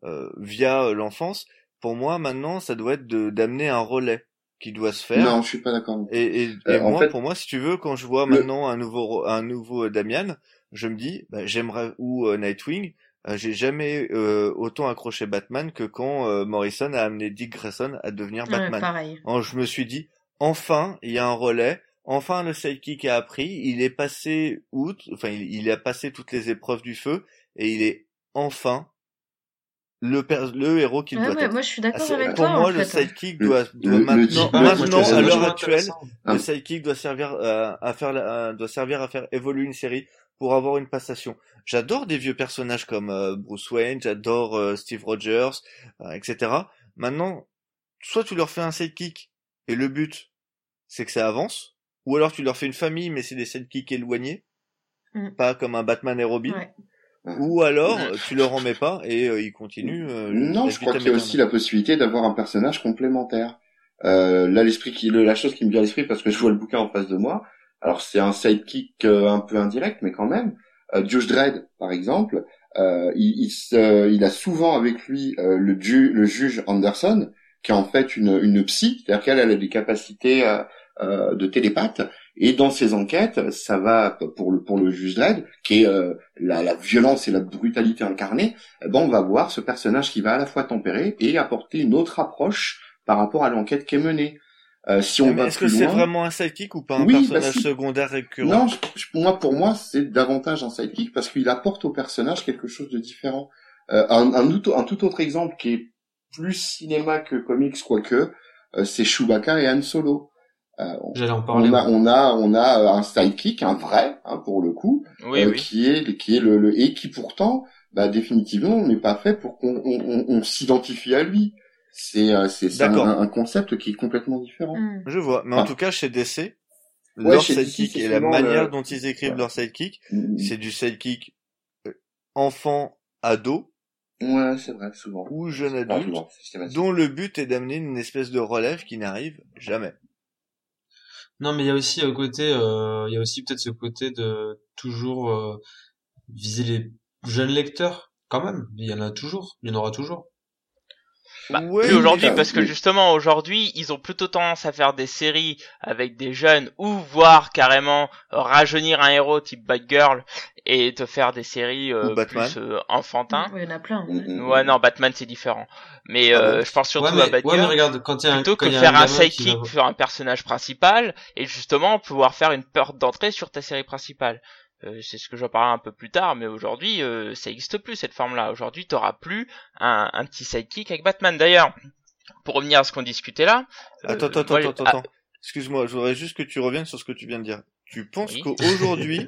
euh, via euh, l'enfance, pour moi, maintenant, ça doit être de d'amener un relais qui doit se faire. non, je suis pas d'accord. Et, et, Euh, et en moi, fait, pour moi, si tu veux, quand je vois le- maintenant un nouveau un nouveau euh, Damian, je me dis, bah, j'aimerais ou euh, Nightwing. euh, J'ai jamais euh, autant accroché Batman que quand euh, Morrison a amené Dick Grayson à devenir Ouais, Batman. pareil. Alors, je me suis dit, enfin, il y a un relais Enfin, le sidekick a appris, il est passé outre, enfin, il, il a passé toutes les épreuves du feu, et il est enfin le, le héros qu'il Ouais, doit ouais, être. moi je suis Ah, d'accord avec pour toi. moi, en le fait. sidekick Le- doit, le- doit le maintenant, moi, à l'heure actuelle. Ah. le sidekick doit servir euh, à faire à- doit servir à faire évoluer une série pour avoir une passation. J'adore des vieux personnages comme euh, Bruce Wayne, j'adore euh, Steve Rogers, euh, etc. Maintenant, soit tu leur fais un sidekick et le but c'est que ça avance, ou alors tu leur fais une famille mais c'est des sidekicks éloignés, Mm. pas comme un Batman et Robin. Ouais. Ou alors tu leur en mets pas et euh, ils continuent. euh, Non, je crois qu'il y a aussi la possibilité d'avoir un personnage complémentaire. Euh, là, l'esprit qui, le- la chose qui me vient à l'esprit parce que je vois le bouquin en face de moi. Alors, c'est un sidekick euh, un peu indirect, mais quand même. Euh, Judge Dredd, par exemple, euh, il, il, se- il a souvent avec lui euh, le, ju- le juge Anderson, qui est en fait une, une psy, c'est-à-dire qu'elle elle a des capacités euh, euh, de télépathe. Et dans ses enquêtes, ça va pour le pour le juge Dredd, qui est euh, la, la violence et la brutalité incarnée. Eh ben, on va voir ce personnage qui va à la fois tempérer et apporter une autre approche par rapport à l'enquête qui est menée. Euh, si on va Est-ce que c'est vraiment un sidekick ou pas un Oui, bah personnage si. secondaire récurrent non, je- je- moi pour moi c'est davantage un sidekick parce qu'il apporte au personnage quelque chose de différent. Euh, un, un, tout, un tout autre exemple qui est plus cinéma que comics quoique, euh, c'est Chewbacca et Han Solo. Euh, J'allais en parler. on a, on a, on a euh, un sidekick, un vrai, hein, pour le coup, Oui, euh, oui. qui est, qui est le, le- et qui pourtant, bah, définitivement, n'est pas fait pour qu'on on, on- on s'identifie à lui. C'est, euh, c'est c'est un, un concept qui est complètement différent. Mm. Je vois, mais en tout cas chez DC, Ouais, leur chez sidekick et la manière le- dont ils écrivent Ouais. leur sidekick, Mm. c'est du sidekick euh, enfant ado Ouais, c'est vrai, souvent. ou jeune Ah, adulte, souvent, c'est systématique. dont le but est d'amener une espèce de relève qui n'arrive jamais. Non, mais il y a aussi au côté, euh, il y a aussi peut-être ce côté de toujours euh, viser les jeunes lecteurs. Quand même, il y en a toujours, il y en aura toujours. Bah, Ouais, plus aujourd'hui mais- parce que justement aujourd'hui ils ont plutôt tendance à faire des séries avec des jeunes ou voire carrément rajeunir un héros type Batgirl et te faire des séries euh, plus euh, enfantins. Ouais, il y en a plein. Mm, mm, Ouais mm. non Batman c'est différent. Mais Ah euh, bon je pense surtout ouais, mais, à Batgirl. ouais, mais regarde, quand il y a un, plutôt quand que il y a faire un qui sidekick sur un personnage principal et justement pouvoir faire une porte d'entrée sur ta série principale. Euh, c'est ce que je vais parler un peu plus tard, mais aujourd'hui euh, ça existe plus cette forme-là. Aujourd'hui t'auras plus un, un petit sidekick avec Batman. D'ailleurs, pour revenir à ce qu'on discutait là. euh, Attends, attends, moi, attends, ah, attends. Excuse-moi, je voudrais juste que tu reviennes sur ce que tu viens de dire. Tu penses Oui. qu'aujourd'hui,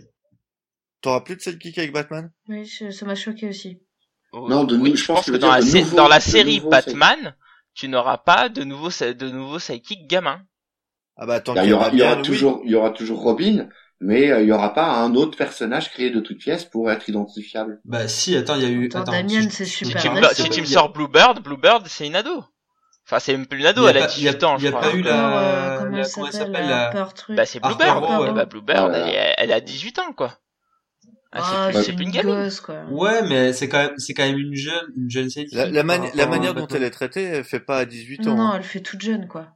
*laughs* t'auras plus de sidekick avec Batman? Oui, je- ça m'a choqué aussi. Non, de oui, je pense que dans la, dans série Batman, tu n'auras pas de nouveaux de nouveaux sidekicks gamins. Ah bah tant Bah, il qu'il y aura, il y aura oui. toujours, il y aura toujours Robin, mais euh, il y aura pas un autre personnage créé de toutes pièces pour être identifiable. Bah si, attends, il y a eu. Attends, attends, Damien, c'est super Si tu, si tu me il a- sors Bluebird, Bluebird c'est une ado. Enfin c'est même plus une ado, Il a elle a pas- il y a- 18 ans il y je a crois. pas eu la- euh, comment elle s'appelle, s'appelle, truc. Bah c'est Bluebird. Ouais. Bah Bluebird, Ah, elle, a 18 ans quoi. Ah, Ah, c'est plus une gosse, quoi. Ouais, mais c'est quand même, c'est quand même une jeune, une jeune sidekick La, mani- manière dont elle est traitée, elle fait pas à 18 ans. Non, hein. elle fait toute jeune, quoi.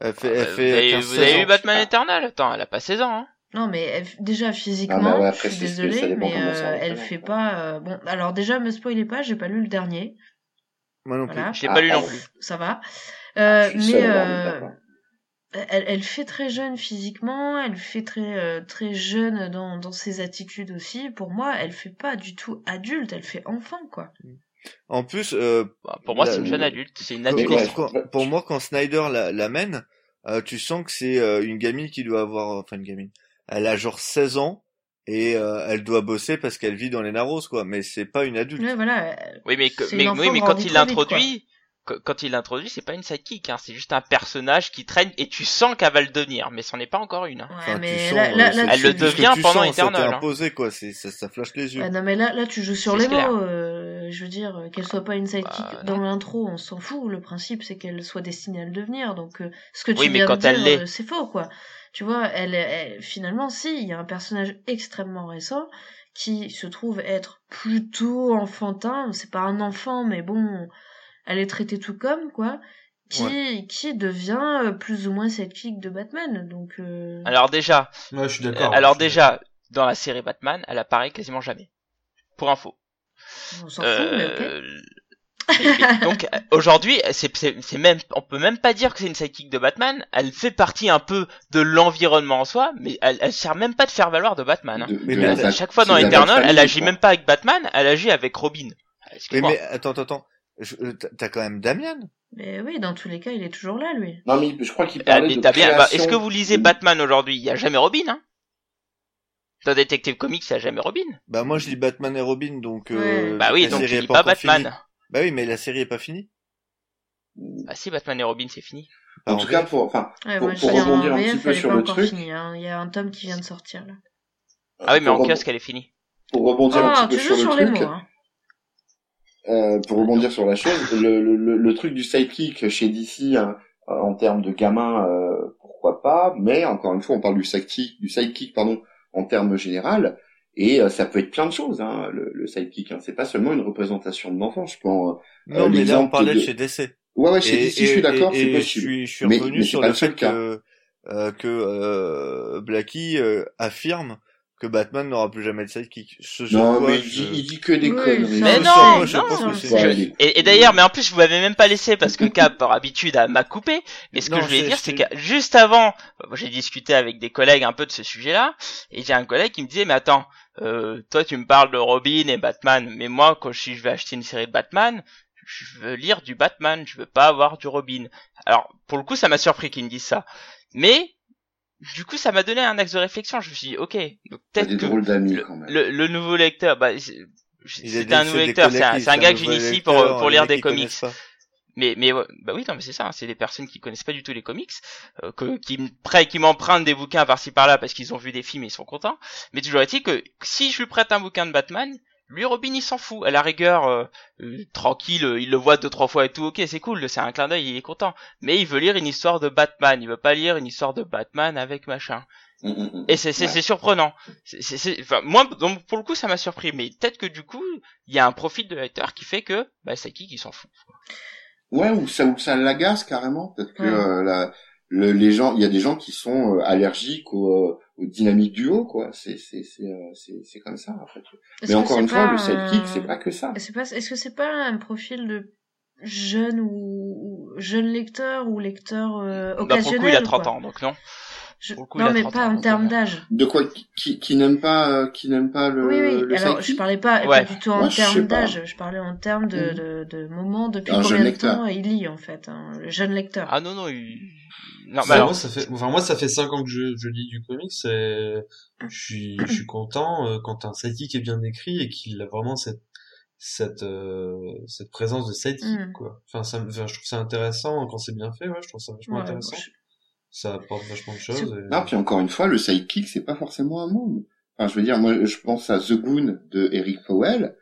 Elle fait, Ah, elle bah, fait vous avez, 15, vous avez 16 eu ans. Batman Eternal Attends, elle a pas 16 ans. Hein. Non, mais elle- déjà physiquement, Ah bah ouais, après, je suis désolée, mais euh, elle fait pas. euh, Bon, alors déjà, me spoilez pas, j'ai pas lu le dernier, Moi non plus. voilà, Je l'ai Ah, pas lu non ah, plus. ça va. Euh, Je suis seul mais euh, elle, elle fait très jeune physiquement, elle fait très euh, très jeune dans, dans ses attitudes aussi. Pour moi, elle fait pas du tout adulte, elle fait enfant, quoi. En plus, euh, Bah, pour moi La- c'est une jeune adulte, c'est une adulte. ouais. quand- quand- pour moi, quand Snyder la- l'amène, euh, tu sens que c'est euh, une gamine qui doit avoir, enfin une gamine. Elle a genre 16 ans et euh, elle doit bosser parce qu'elle vit dans les Narros, quoi. Mais c'est pas une adulte. Ouais, voilà. elle- Oui mais mais, oui, mais quand il l'introduit, qu- quand il l'introduit, c'est pas une sidekick, hein, c'est juste un personnage qui traîne et tu sens qu'elle va le devenir, mais c'en est pas encore une. Hein. Ouais, Enfin, tu mais sens, là, euh, là, c'est- là, Elle le devient pendant sens, ça Eternal, hein. imposé, quoi. C'est, ça, ça flash les yeux. Ouais, non mais là, là tu joues sur les mots. Euh, je veux dire, qu'elle soit pas une sidekick Bah, dans l'intro, on s'en fout. Le principe c'est qu'elle soit destinée à le devenir. Donc euh, ce que tu Oui, viens de dire, euh, c'est faux quoi. Tu vois, elle, elle- finalement si, il y a un personnage extrêmement récent qui se trouve être plutôt enfantin. C'est pas un enfant, mais bon, elle est traitée tout comme quoi. Qui, qui devient euh, plus ou moins sidekick de Batman. Donc euh, Alors déjà, Ouais, je suis euh, d'accord. alors déjà, dans la série Batman, elle apparaît quasiment jamais. Pour info. On s'en fout, mais ok. Euh, Donc *laughs* aujourd'hui, c'est c'est c'est même, on peut même pas dire que c'est une sidekick de Batman. Elle fait partie un peu de l'environnement en soi, mais elle, elle sert même pas de faire valoir de Batman. hein. De- Mais mais À chaque fois dans Eternal, elle agit même pas avec Batman, elle agit avec Robin. Mais, Excuse-moi. mais attends, attends, attends. Euh, t'as- quand même Damian. Mais oui, dans tous les cas, il est toujours là, lui. Non, mais je crois qu'il Ah, parlait mais de bien. bah, création. Est-ce que vous lisez Batman aujourd'hui? Il y a jamais Robin, hein Dans Detective Comics, il a jamais Robin. Bah moi je lis Batman et Robin, donc euh. Bah oui, donc tu lis pas Batman. finie. Bah oui, mais la série est pas finie. Bah si, Batman et Robin, c'est fini. Pas En tout cas, pour, enfin, Ouais, Pour- pour rebondir un VF, petit peu sur pas le truc. finie, hein. Il y a un tome qui vient de sortir, là. Ah oui, mais en kiosque, elle est finie. pour rebondir un Ah, petit tu peu joues sur sur le les truc, mots, hein. euh, pour rebondir sur la chose, le, le, le, le truc du sidekick chez DC, hein, en termes de gamin, euh, pourquoi pas, mais encore une fois, on parle du sidekick, du sidekick, pardon, en termes général, et euh, ça peut être plein de choses, hein, le, le sidekick. Hein. C'est pas seulement une représentation de l'enfant. Je prends, Non, Euh, mais là on parlait de chez DC. ouais, ouais, chez Et- DC, je suis d'accord, c'est possible. Je suis, je suis revenu mais sur le fait cas. que euh, que euh, Blackie euh, affirme que Batman n'aura plus jamais de sidekick. Ce Non, quoi mais il je- dit, il dit que des Oui, conneries. Mais non, je je- Je- Et, et d'ailleurs, mais en plus, vous m'avez même pas laissé parce que *laughs* Cap, par habitude, a- m'a coupé. Mais ce que Non, je voulais dire, c'est- que juste avant, moi, j'ai discuté avec des collègues un peu de ce sujet-là, et j'ai un collègue qui me disait, mais attends, euh, toi, tu me parles de Robin et Batman, mais moi, quand je, je vais acheter une série de Batman, je veux lire du Batman, je veux pas avoir du Robin. Alors, pour le coup, ça m'a surpris qu'il me dise ça. Mais, du coup, ça m'a donné un axe de réflexion. Je me suis dit, ok, donc peut-être que le, quand même. le, le nouveau lecteur, bah, c'est- un nouveau lecteur, c'est un, un gars que j'initie pour, pour lire des comics. Mais, mais, bah oui, non, mais c'est ça, hein, c'est des personnes qui connaissent pas du tout les comics, euh, que, qui, me prêtent- qui m'empruntent des bouquins par-ci par-là parce qu'ils ont vu des films et ils sont contents. Mais toujours est-il que si je lui prête un bouquin de Batman, lui Robin il s'en fout. À la rigueur, euh, euh, tranquille, euh, il le voit deux trois fois et tout, ok, c'est cool, c'est un clin d'œil, il est content. Mais il veut lire une histoire de Batman, il veut pas lire une histoire de Batman avec machin. Mm, mm, mm. Et c'est c'est Ouais. c'est surprenant. C'est c'est c'est- enfin moi donc pour le coup ça m'a surpris mais peut-être que du coup il y a un profil de hater qui fait que bah c'est qui qui s'en fout. Ouais, ou ça, ou ça l'agace carrément. Peut-être que Ouais. euh, la, le, les gens, il y a des gens qui sont euh, allergiques aux, euh, aux dynamiques du haut, quoi. C'est, c'est, c'est, euh, c'est, c'est comme ça, après. Est-ce Mais encore une fois, le sidekick, c'est pas que ça. C'est pas, est-ce que c'est pas un profil de jeune ou, ou jeune lecteur ou lecteur euh, Bah pour occasionnel le coup il a 30 quoi ans donc non. Je- pour coup, Non mais 30 pas ans, en termes euh, d'âge. De quoi qui, qui n'aime pas, euh, qui n'aime pas le, Oui oui. le Alors sidekick je parlais pas, Ouais. pas du tout en sais termes d'âge. Je parlais en termes de, Mhm. de, de moment depuis Un combien jeune de lecteur. temps il lit en fait, hein, le jeune lecteur? Ah non non il... non alors moi, ça fait, enfin, moi, ça fait cinq ans que je, je lis du comics et je suis, je suis content euh, quand un sidekick est bien écrit et qu'il a vraiment cette, cette, euh, cette présence de sidekick, Mm. quoi. Enfin, ça, me- enfin, je trouve ça intéressant quand c'est bien fait, ouais, je trouve ça vachement Ouais, intéressant. je- Ça apporte vachement de choses. Et- Non, puis encore une fois, le sidekick, c'est pas forcément un monde. Enfin, je veux dire, moi, je pense à The Goon de Eric Powell.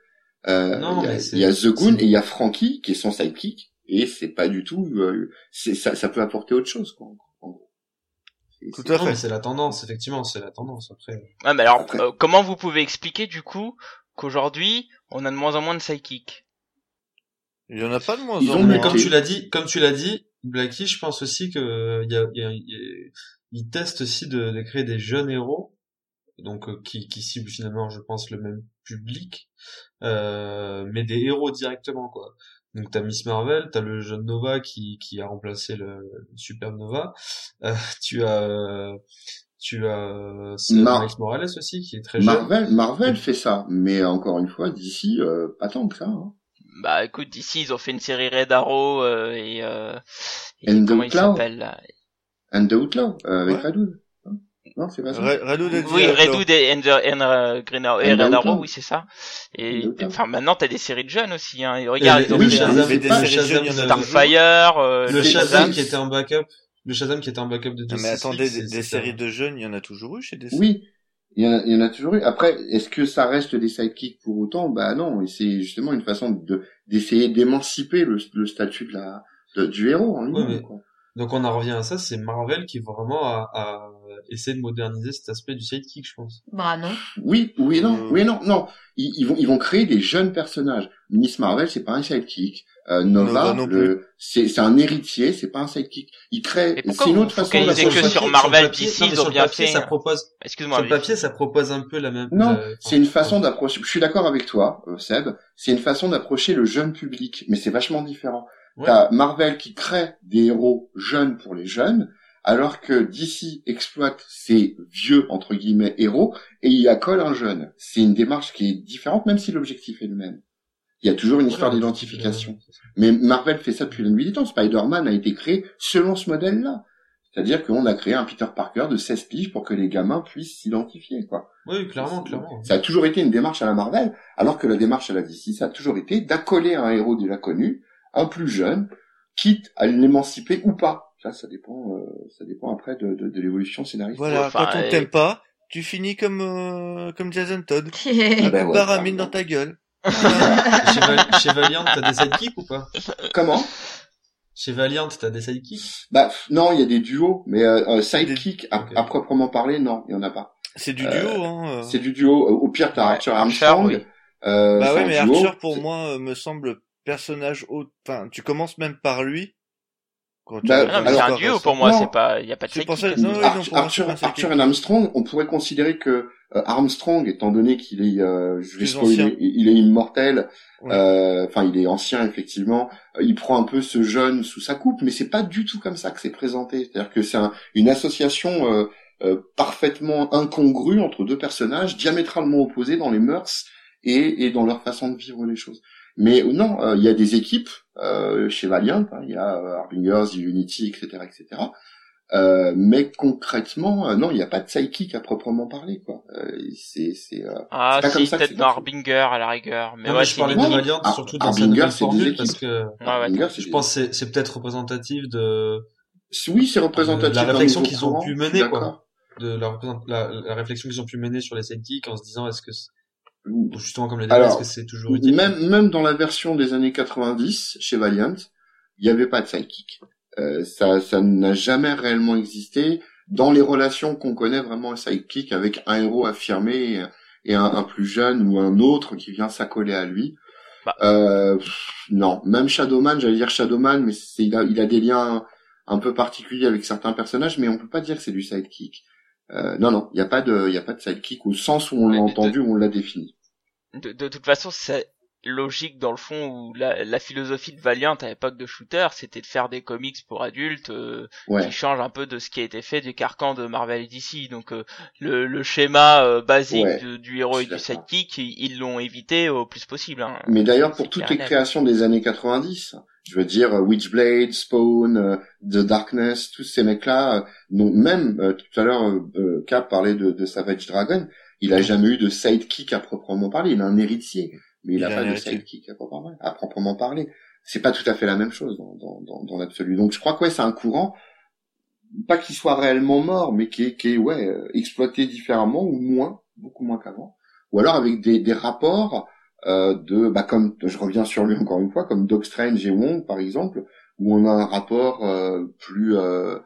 Euh, Non, il y y a The Goon et il y a Frankie qui est son sidekick. Et c'est pas du tout, euh, c'est, ça, ça peut apporter autre chose, quoi. en gros. C'est- Tout à fait. c'est la tendance, effectivement, c'est la tendance, après. ah, mais alors Après- euh, comment vous pouvez expliquer du coup qu'aujourd'hui on a de moins en moins de sidekicks? Il y en a pas de moins Ils en moins. Mais comme tu l'as dit, comme tu l'as dit, Blackie, je pense aussi que il y a, il y a- il y a- il teste aussi de, de créer des jeunes héros, donc euh, qui, qui ciblent finalement, je pense, le même public, euh, mais des héros directement, quoi. Donc t'as Miss Marvel, t'as le jeune Nova qui, qui a remplacé le, le Super Nova, euh, *laughs* tu as euh, tu as euh, c'est Mar- Miles Morales aussi qui est très jeune. Marvel, Marvel fait ça, mais encore une fois, d'ici, euh, pas tant que ça. Hein. Bah écoute ici ils ont fait une série Red Arrow euh, et, euh, et And the comment il s'appelle là? And the Outlaw, euh, avec Ouais. Red Hood. Hein Non, c'est pas ça. Red Red Hood a dit Oui, Outlaw. Red Hood et, and, euh, Green Arrow, et oui c'est ça. Et enfin maintenant t'as des séries de jeunes aussi. Hein. Et regarde, Et ils ont oui, des séries Shazam, jeunes, il y en a le- Starfire, euh, le le Shazam qui était un backup, le Shazam qui était un backup de Justice mais attendez, des, séries de jeunes, il y en a toujours eu chez DC. Oui, il y, en a, il y en a toujours eu. Après, est-ce que ça reste des sidekicks pour autant? Bah non, et c'est justement une façon de d'essayer d'émanciper le, le statut de la de- du héros en lui-même. Ouais. Donc on en revient à ça, c'est Marvel qui vraiment a, a essayer de moderniser cet aspect du sidekick, je pense. Bah non. Oui, oui, non, Euh. oui, non, non. Ils, ils vont, ils vont créer des jeunes personnages. Miss Marvel, c'est pas un sidekick. Euh, Nova, Nova non le, c'est, c'est un héritier, c'est pas un sidekick. Ils créent, Et pourquoi c'est une autre façon d'approcher- que sur Marvel, papier- DC, non, mais ils sur ont bien papier, fait. Ça propose, Excuse-moi. sur le papier, ça propose un peu la même. Non, la- c'est une façon d'approcher. Je suis d'accord avec toi, euh, Seb. C'est une façon d'approcher le jeune public, mais c'est vachement différent. Ouais. T'as Marvel qui crée des héros jeunes pour les jeunes, alors que DC exploite ses vieux entre guillemets héros et y accole un jeune. C'est une démarche qui est différente, même si l'objectif est le même. Il y a toujours une histoire d'identification. Mais Marvel fait ça depuis la nuit des temps. Spider-Man a été créé selon ce modèle-là. C'est-à-dire qu'on a créé un Peter Parker de 16 piges pour que les gamins puissent s'identifier, quoi. Oui, clairement, clairement. Ça a toujours été une démarche à la Marvel, alors que la démarche à la DC, ça a toujours été d'accoler un héros déjà connu, un plus jeune, quitte à l'émanciper ou pas. Ça, ça dépend, euh, ça dépend après de, de, de l'évolution scénaristique. Voilà, Enfin, quand on et- t'aime pas, tu finis comme euh, comme Jason Todd. Un *laughs* Ben ouais, baramine pardon. dans ta gueule. chez, Val- chez Valiant, t'as des sidekicks ou pas? Comment? Chez Valiant, t'as des sidekicks? Bah non, il y a des duos, mais euh, sidekick à, proprement parler, non, il y en a pas. C'est du Euh, duo, hein. euh. C'est du duo. Au pire, t'as Archer, Armstrong. oui. euh, Bah ouais, mais duo. Archer pour moi me semble personnage haut. Enfin, tu commences même par lui. Bah, regardes Ah non, mais c'est un duo pour moi, c'est pas, y a pas de sidekick. ça- non, non, un sidekick. Archer et Armstrong, on pourrait considérer que euh, Armstrong, étant donné qu'il est, euh, je vais Plus spoiler, ancien. il il est immortel, Ouais. euh, enfin il est ancien effectivement, euh, il prend un peu ce jeune sous sa coupe, mais c'est pas du tout comme ça que c'est présenté. C'est-à-dire que c'est un- une association euh, euh, parfaitement incongrue entre deux personnages diamétralement opposés dans les mœurs et, et dans leur façon de vivre les choses. Mais non, euh, il y a des équipes chez Valiant, hein, il y a euh, Harbingers, Unity, etc., etc. Euh, mais concrètement, euh, non, il n'y a pas de sidekick à proprement parler, quoi. Euh, c'est, c'est, euh, Ah, pas comme si, ça que peut-être c'est dans. Harbinger à la rigueur. Mais Non, ouais, mais je parlais de. Valiant Ah, surtout dans sa Harbinger, des formule parce que Ouais, je pense que c'est- c'est peut-être représentatif de, oui, c'est représentatif. de la réflexion qu'ils ont courant, pu mener, quoi. de la, la, la réflexion qu'ils ont pu mener sur les sidekicks en se disant est-ce que c'est- justement comme les débats, Alors, est-ce que c'est toujours utile Même, même dans la version des années 90 chez Valiant, il n'y avait pas de sidekick. Euh, ça, ça n'a jamais réellement existé dans les relations qu'on connaît vraiment un sidekick avec un héros affirmé et, et un, un plus jeune ou un autre qui vient s'accoler à lui. Bah. Euh, pff, non, même Shadowman, j'allais dire Shadowman, mais il, a, il a des liens un peu particuliers avec certains personnages, mais on peut pas dire que c'est du sidekick. Euh, non, non, il n'y a pas de, il y a pas de sidekick au sens où on l'a entendu, où on l'a défini. De, de toute façon, c'est logique dans le fond où la, la philosophie de Valiant à l'époque de Shooter, c'était de faire des comics pour adultes euh, Ouais. qui changent un peu de ce qui a été fait du carcan de Marvel et DC. Donc euh, le, le schéma euh, basique Ouais, de- du héros et du sidekick, ils l'ont évité au plus possible. Hein. Mais d'ailleurs, pour toutes les créations des années 90, je veux dire euh, Witchblade, Spawn, euh, The Darkness, tous ces mecs-là, euh, non, même euh, tout à l'heure, Cap parlait de, de Savage Dragon, il a jamais eu de sidekick à proprement parler, il a un héritier, mais il, Il a pas de sidekick à proprement, à proprement parler. C'est pas tout à fait la même chose dans, dans, dans, dans l'absolu. Donc je crois que ouais, c'est un courant, pas qu'il soit réellement mort, mais qui est, qui est ouais, euh, exploité différemment ou moins, beaucoup moins qu'avant, ou alors avec des, des rapports euh, de, bah comme je reviens sur lui encore une fois, comme Doc Strange et Wong par exemple, où on a un rapport euh, plus, euh,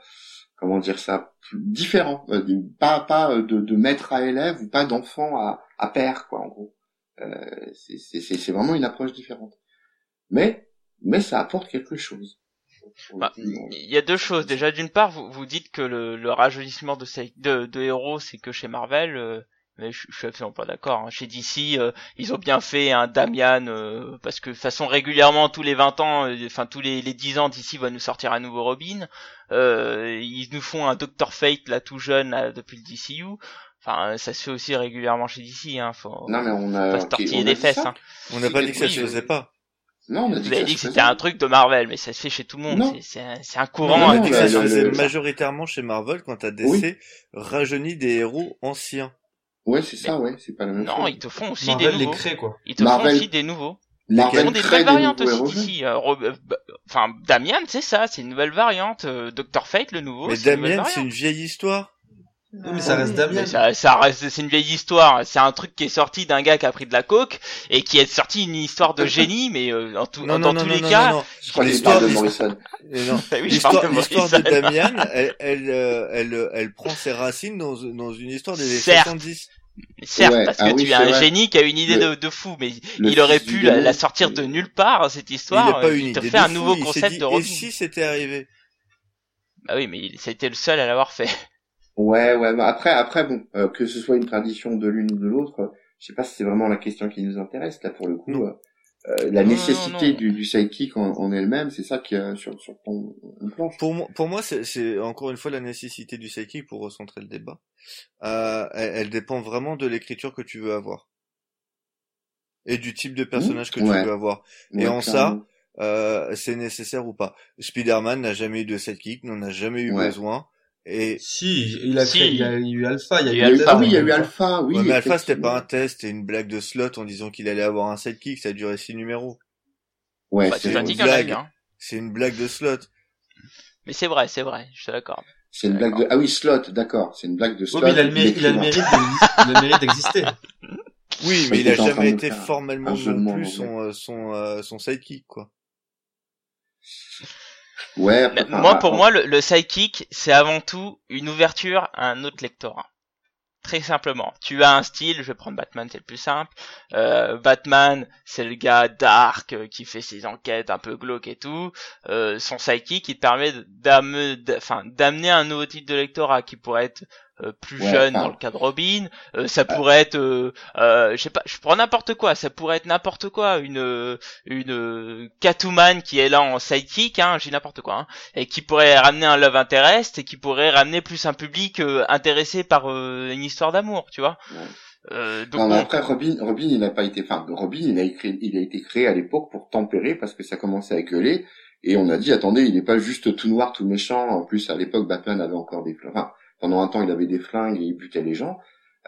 comment dire ça, différent, euh, pas pas de, de maître à élève ou pas d'enfant à, à père quoi en gros. Euh, c'est vraiment une approche différente. Mais mais ça apporte quelque chose. Bah, Il y a deux choses. Déjà, d'une part, vous, vous dites que le, le rajeunissement de, de, de héros, c'est que chez Marvel. Euh, mais je, je suis absolument pas d'accord. hein. Chez DC, euh, ils ont bien fait un Damian euh, parce que de toute façon régulièrement tous les 20 ans, euh, enfin tous les, les 10 ans, DC va nous sortir un nouveau Robin. Euh, ils nous font un Doctor Fate là tout jeune là, depuis le DCU. Enfin, ça se fait aussi régulièrement chez DC. Hein. Faut, Non mais on faut a pas se on a dit fesses. ça Hein. On n'a pas dit que ça se faisait pas. Non, on a Vous dit avez que dit que c'était un truc de Marvel, mais ça se fait chez tout le monde. C'est- C'est un, c'est un On courant. Non, a non, dit que ça se faisait majoritairement chez Marvel quand t'as DC Oui. rajeunit des héros anciens. Ouais, c'est ça, ouais, c'est pas la même Non, chose. ils te font aussi Marvel des les nouveaux. crée quoi. Ils te Marvel- font aussi des nouveaux. Ils font des nouvelles variantes aussi d'ici. Euh, euh, bah, Enfin, Damian, c'est ça, c'est une nouvelle variante. Euh, Doctor Fate, le nouveau, Mais Damien, c'est une vieille histoire. Oui, mais ça reste Damien. Ça, ça reste, c'est une vieille histoire. C'est un truc qui est sorti d'un gars qui a pris de la coke et qui est sorti une histoire de génie, mais euh, en tout, Non, dans non, tous non, les non, cas, non, non. Je crois L'histoire de Morrison. Et non. Bah oui, je parle L'histoire, de. Damian, elle, elle, euh, elle, elle prend ses racines dans, dans une histoire des années Certes. 70. certes, Ouais, parce que ah oui, tu es c'est un vrai. génie qui a une idée Le- de, de fou, mais il aurait pu la, sortir de nulle part cette histoire. il n'a pas euh, une il te idée fait de un fou, nouveau concept dit, de Et si c'était arrivé? Bah oui, mais il- c'était le seul à l'avoir fait. Ouais, ouais. mais après, après, bon, euh, que ce soit une tradition de l'une ou de l'autre, euh, je sais pas si c'est vraiment la question qui nous intéresse là pour le coup. Euh, euh, la Non, nécessité non. du, du sidekick en, en elle-même, c'est ça qui est sur sur ton, ton planche. Pour moi, pour moi, c'est, c'est encore une fois la nécessité du sidekick pour recentrer le débat. Euh, elle, elle dépend vraiment de l'écriture que tu veux avoir et du type de personnage que Ouais. tu veux avoir. Ouais, Et en ça. Euh, c'est nécessaire ou pas. Spider-Man n'a jamais eu de sidekick, n'en a jamais eu Ouais. besoin. Et Si, il a Si. fait, il y a eu Alpha, il y a Il eu y a Alpha, ah oui, il y a eu Alpha. Oui. Ouais, mais Alpha, c'était pas un test, c'était une blague de slot en disant qu'il allait avoir un sidekick, ça a duré six numéros. Ouais, Bah, c'est une eu, blague. hein. C'est une blague de slot. Mais c'est vrai, c'est vrai, je suis d'accord. c'est une blague de. Ah oui, slot, d'accord. C'est une blague de Ouais, slot. mais il a le mérite, il a le d'écrivain. mérite d'exister-. *laughs* Oui, mais il a jamais été formellement non plus son, euh, son, euh, son sidekick, quoi. Ouais. Mais moi, bah, pour moi, le, le sidekick, c'est avant tout une ouverture à un autre lectorat. Très simplement. Tu as un style, je vais prendre Batman, c'est le plus simple. Euh, Batman, c'est le gars dark euh, qui fait ses enquêtes un peu glauques et tout. Euh, son sidekick, il te permet d'amener un nouveau type de lectorat qui pourrait être euh, plus Ouais, jeune dans le cas de Robin. Euh, ça pourrait être, euh, euh, je sais pas, je prends n'importe quoi. Ça pourrait être n'importe quoi. Une euh, une euh, Catwoman qui est là en sidekick, hein, j'ai n'importe quoi. Hein et qui pourrait ramener un love interest et qui pourrait ramener plus un public euh, intéressé par euh, une histoire d'amour, tu vois. Ouais. Euh, donc Non, mais après Robin, Robin, il n'a pas été, enfin, Robin, il a écrit, il a été créé à l'époque pour tempérer parce que ça commençait à gueuler et on a dit, attendez, il n'est pas juste tout noir, tout méchant. En plus, à l'époque, Batman avait encore des. Enfin, pendant un temps, il avait des flingues et il butait les gens.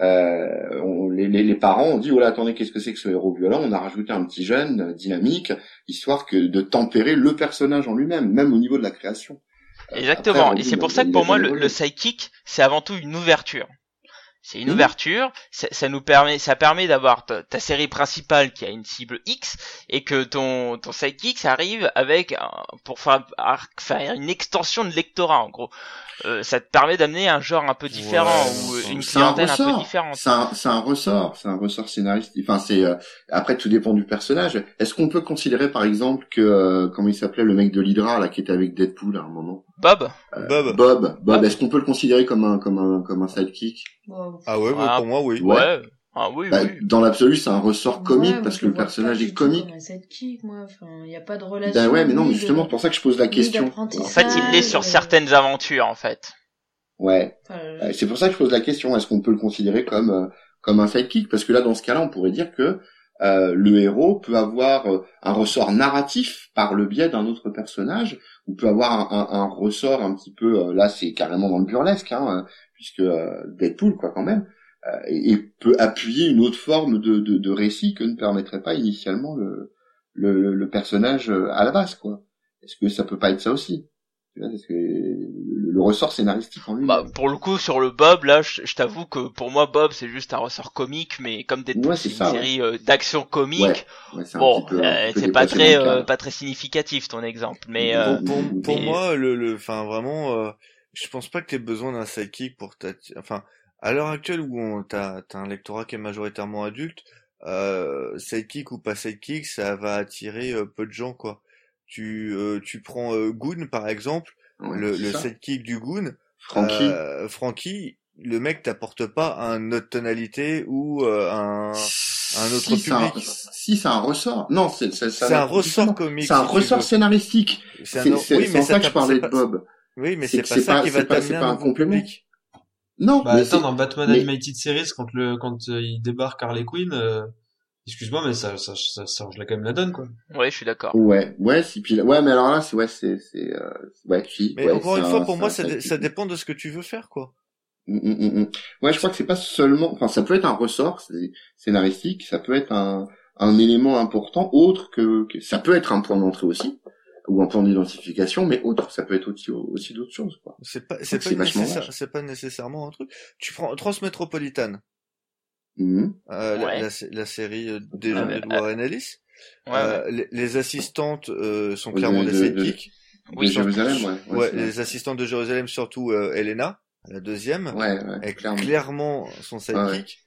Euh, on- les, les, les parents ont dit, oh là, attendez, qu'est-ce que c'est que ce héros violent? On a rajouté un petit jeune euh, dynamique, histoire que de tempérer le personnage en lui-même, même au niveau de la création. Euh, exactement. après, et c'est pour ça que pour moi le, le sidekick c'est avant tout une ouverture. C'est une ouverture, ça, ça nous permet, ça permet d'avoir ta, ta série principale qui a une cible X et que ton ton sidekick ça arrive avec un- pour faire, faire une extension de lectorat en gros. Euh, ça te permet d'amener un genre un peu différent Ouais, ou non, une un clientèle un, peu différente. C'est un, c'est un ressort, c'est un ressort scénaristique. Enfin, c'est euh, après tout dépend du personnage. Est-ce qu'on peut considérer par exemple que euh, comment il s'appelait le mec de l'Hydra là qui était avec Deadpool à un moment, Bob, Euh, Bob. Bob, Bob. Bob. Est-ce qu'on peut le considérer comme un comme un comme un sidekick? Ah ouais, ouais, Ah. pour moi, oui. Ouais. ouais. Ah oui, Bah, oui. Dans l'absolu, c'est un ressort comique ouais, parce que le personnage pas est comique. il n'y a pas de relation. Ben ouais, mais non, mais de- justement, c'est pour ça que je pose la question. En fait, il est sur certaines aventures, en fait. Ouais. enfin, Euh, C'est pour ça que je pose la question. Est-ce qu'on peut le considérer comme euh, comme un sidekick? Parce que là, dans ce cas-là, on pourrait dire que euh, le héros peut avoir euh, un ressort narratif par le biais d'un autre personnage, ou peut avoir un, un- un ressort un petit peu. là, c'est carrément dans le burlesque, hein, puisque euh, Deadpool, quoi, quand même, euh, et, et peut appuyer une autre forme de, de, de récit que ne permettrait pas initialement le le, le- personnage euh, à la base, quoi. Est-ce que ça peut pas être ça aussi? Parce que le, ressort scénaristique en lui. Bah, pour le coup, sur le Bob, là, je, je t'avoue que pour moi, Bob, c'est juste un ressort comique, mais comme Deadpool, Ouais, c'est une ça, ouais. série euh, d'action comique, Ouais, c'est bon, euh, c'est pas très, euh, pas très significatif ton exemple, mais euh, Pour, pour moi, le, le, enfin vraiment, euh, je pense pas que tu aies besoin d'un sidekick pour ta, enfin, à l'heure actuelle où t'as, t'as un lectorat qui est majoritairement adulte, euh, sidekick ou pas sidekick, ça va attirer euh, peu de gens, quoi. Tu, euh, tu prends euh, Goon par exemple, Ouais, le, le sidekick du Goon, Frankie. euh, Frankie, le mec t'apporte pas un autre tonalité ou euh, un, un autre si, c'est un- public. si, c'est un ressort. Non, c'est un ressort comique. C'est un si ressort scénaristique. C'est oui, mais ça que je parlais de Bob. Oui, mais C'est pas ça pas- qui va t'amener c'est un pas un nouveau complément. public. Non, Bah mais attends, dans Batman mais- Animated Series, quand le quand euh, il débarque Harley Quinn, euh, excuse-moi, mais ça ça ça, ça change la- quand même la donne quoi. ouais, je suis d'accord. Ouais, ouais, si puis là- ouais, mais alors là, c'est ouais, c'est c'est euh, ouais, si. Mais ouais, encore une un- fois, pour moi, ça, ça dépend de ce que tu veux faire, quoi. Mm, mm, mm. Ouais, je crois que c'est pas seulement, enfin, ça peut être un ressort scénaristique, ça peut être un, un élément important autre que, que ça peut être un point d'entrée aussi, ou un plan d'identification, mais autre. Ça peut être aussi, aussi d'autres choses. Quoi. C'est pas, c'est pas, nécessaire- c'est pas nécessairement un truc. Tu prends Transmétropolitane, Mhm. euh, la- Ouais. la, la série euh, déjà Ah, mais- de Warren Ellis. Ouais, ouais. Euh, les, les assistantes euh, sont De- clairement de- des de- sidekicks. Oui, de Jérusalem, ouais. Ouais, les assistantes de Jérusalem, surtout euh, Elena, la deuxième, ouais, ouais, est clairement. clairement son sidekick.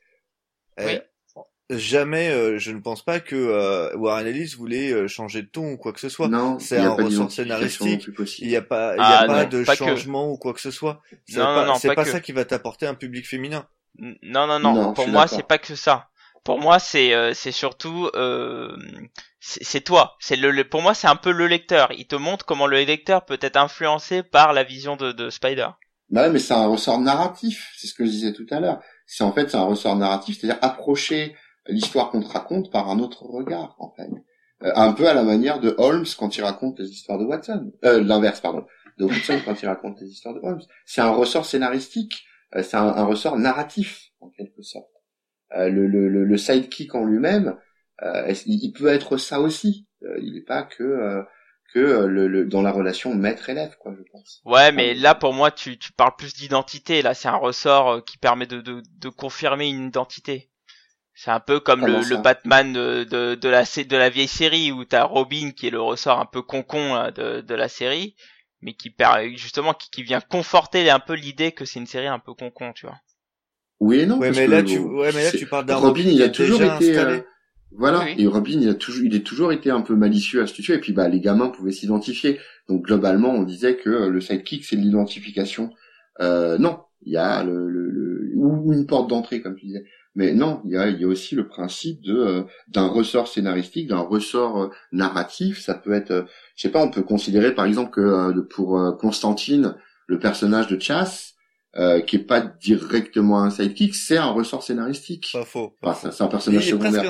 Jamais, euh, je ne pense pas que euh, Warren Ellis voulait euh, changer de ton ou quoi que ce soit. Non, c'est a un ressort scénaristique. Il n'y a pas, il y Ah, a pas non, de pas que. changement ou quoi que ce soit. C'est Non, pas, non, non, c'est pas pas que. ça qui va t'apporter un public féminin. Non, non, non. Pour moi, c'est pas que ça. Pour moi, c'est euh, c'est surtout euh, c'est c'est toi. C'est le, le- pour moi, c'est un peu le lecteur. Il te montre comment le lecteur peut être influencé par la vision de, de Spider. Bah ouais, mais c'est un ressort narratif. C'est ce que je disais tout à l'heure. C'est en fait c'est un ressort narratif, c'est-à-dire approcher l'histoire qu'on te raconte par un autre regard, en fait. Euh, un peu à la manière de Holmes quand il raconte les histoires de Watson. Euh, l'inverse, pardon. De Watson quand il raconte les histoires de Holmes. C'est un ressort scénaristique. euh, c'est un, un ressort narratif, en quelque sorte. Euh, le, le, le, le sidekick en lui-même, euh, il peut être ça aussi. Euh, il n'est pas que euh, que le, le- dans la relation maître-élève, quoi, je pense. Ouais, mais là, pour moi, tu, tu parles plus d'identité. Là, c'est un ressort qui permet de, de, de confirmer une identité. C'est un peu comme le, le ça Batman de, de, de, la, de la vieille série où t'as Robin qui est le ressort un peu concon là, de, de la série, mais qui justement qui, qui vient conforter un peu l'idée que c'est une série un peu concon, tu vois. Oui et non. Ouais, parce mais que là, tu, ouais, mais là, c'est- tu parles d'un Robin, il a toujours été, installé. euh, voilà, Oui, et Robin, il a toujours, il a toujours été un peu malicieux, astucieux, et puis bah les gamins pouvaient s'identifier. Donc globalement, on disait que le sidekick c'est de l'identification. Euh, non, il y a le, le, le- ou une porte d'entrée comme tu disais. Mais non, il y a, il y a aussi le principe de euh, d'un ressort scénaristique, d'un ressort euh, narratif. Ça peut être, euh, je sais pas, on peut considérer par exemple que euh, pour euh, Constantine, le personnage de Chas, euh, qui est pas directement un sidekick, c'est un ressort scénaristique. Pas faux. pas Enfin, faux. c'est- un personnage secondaire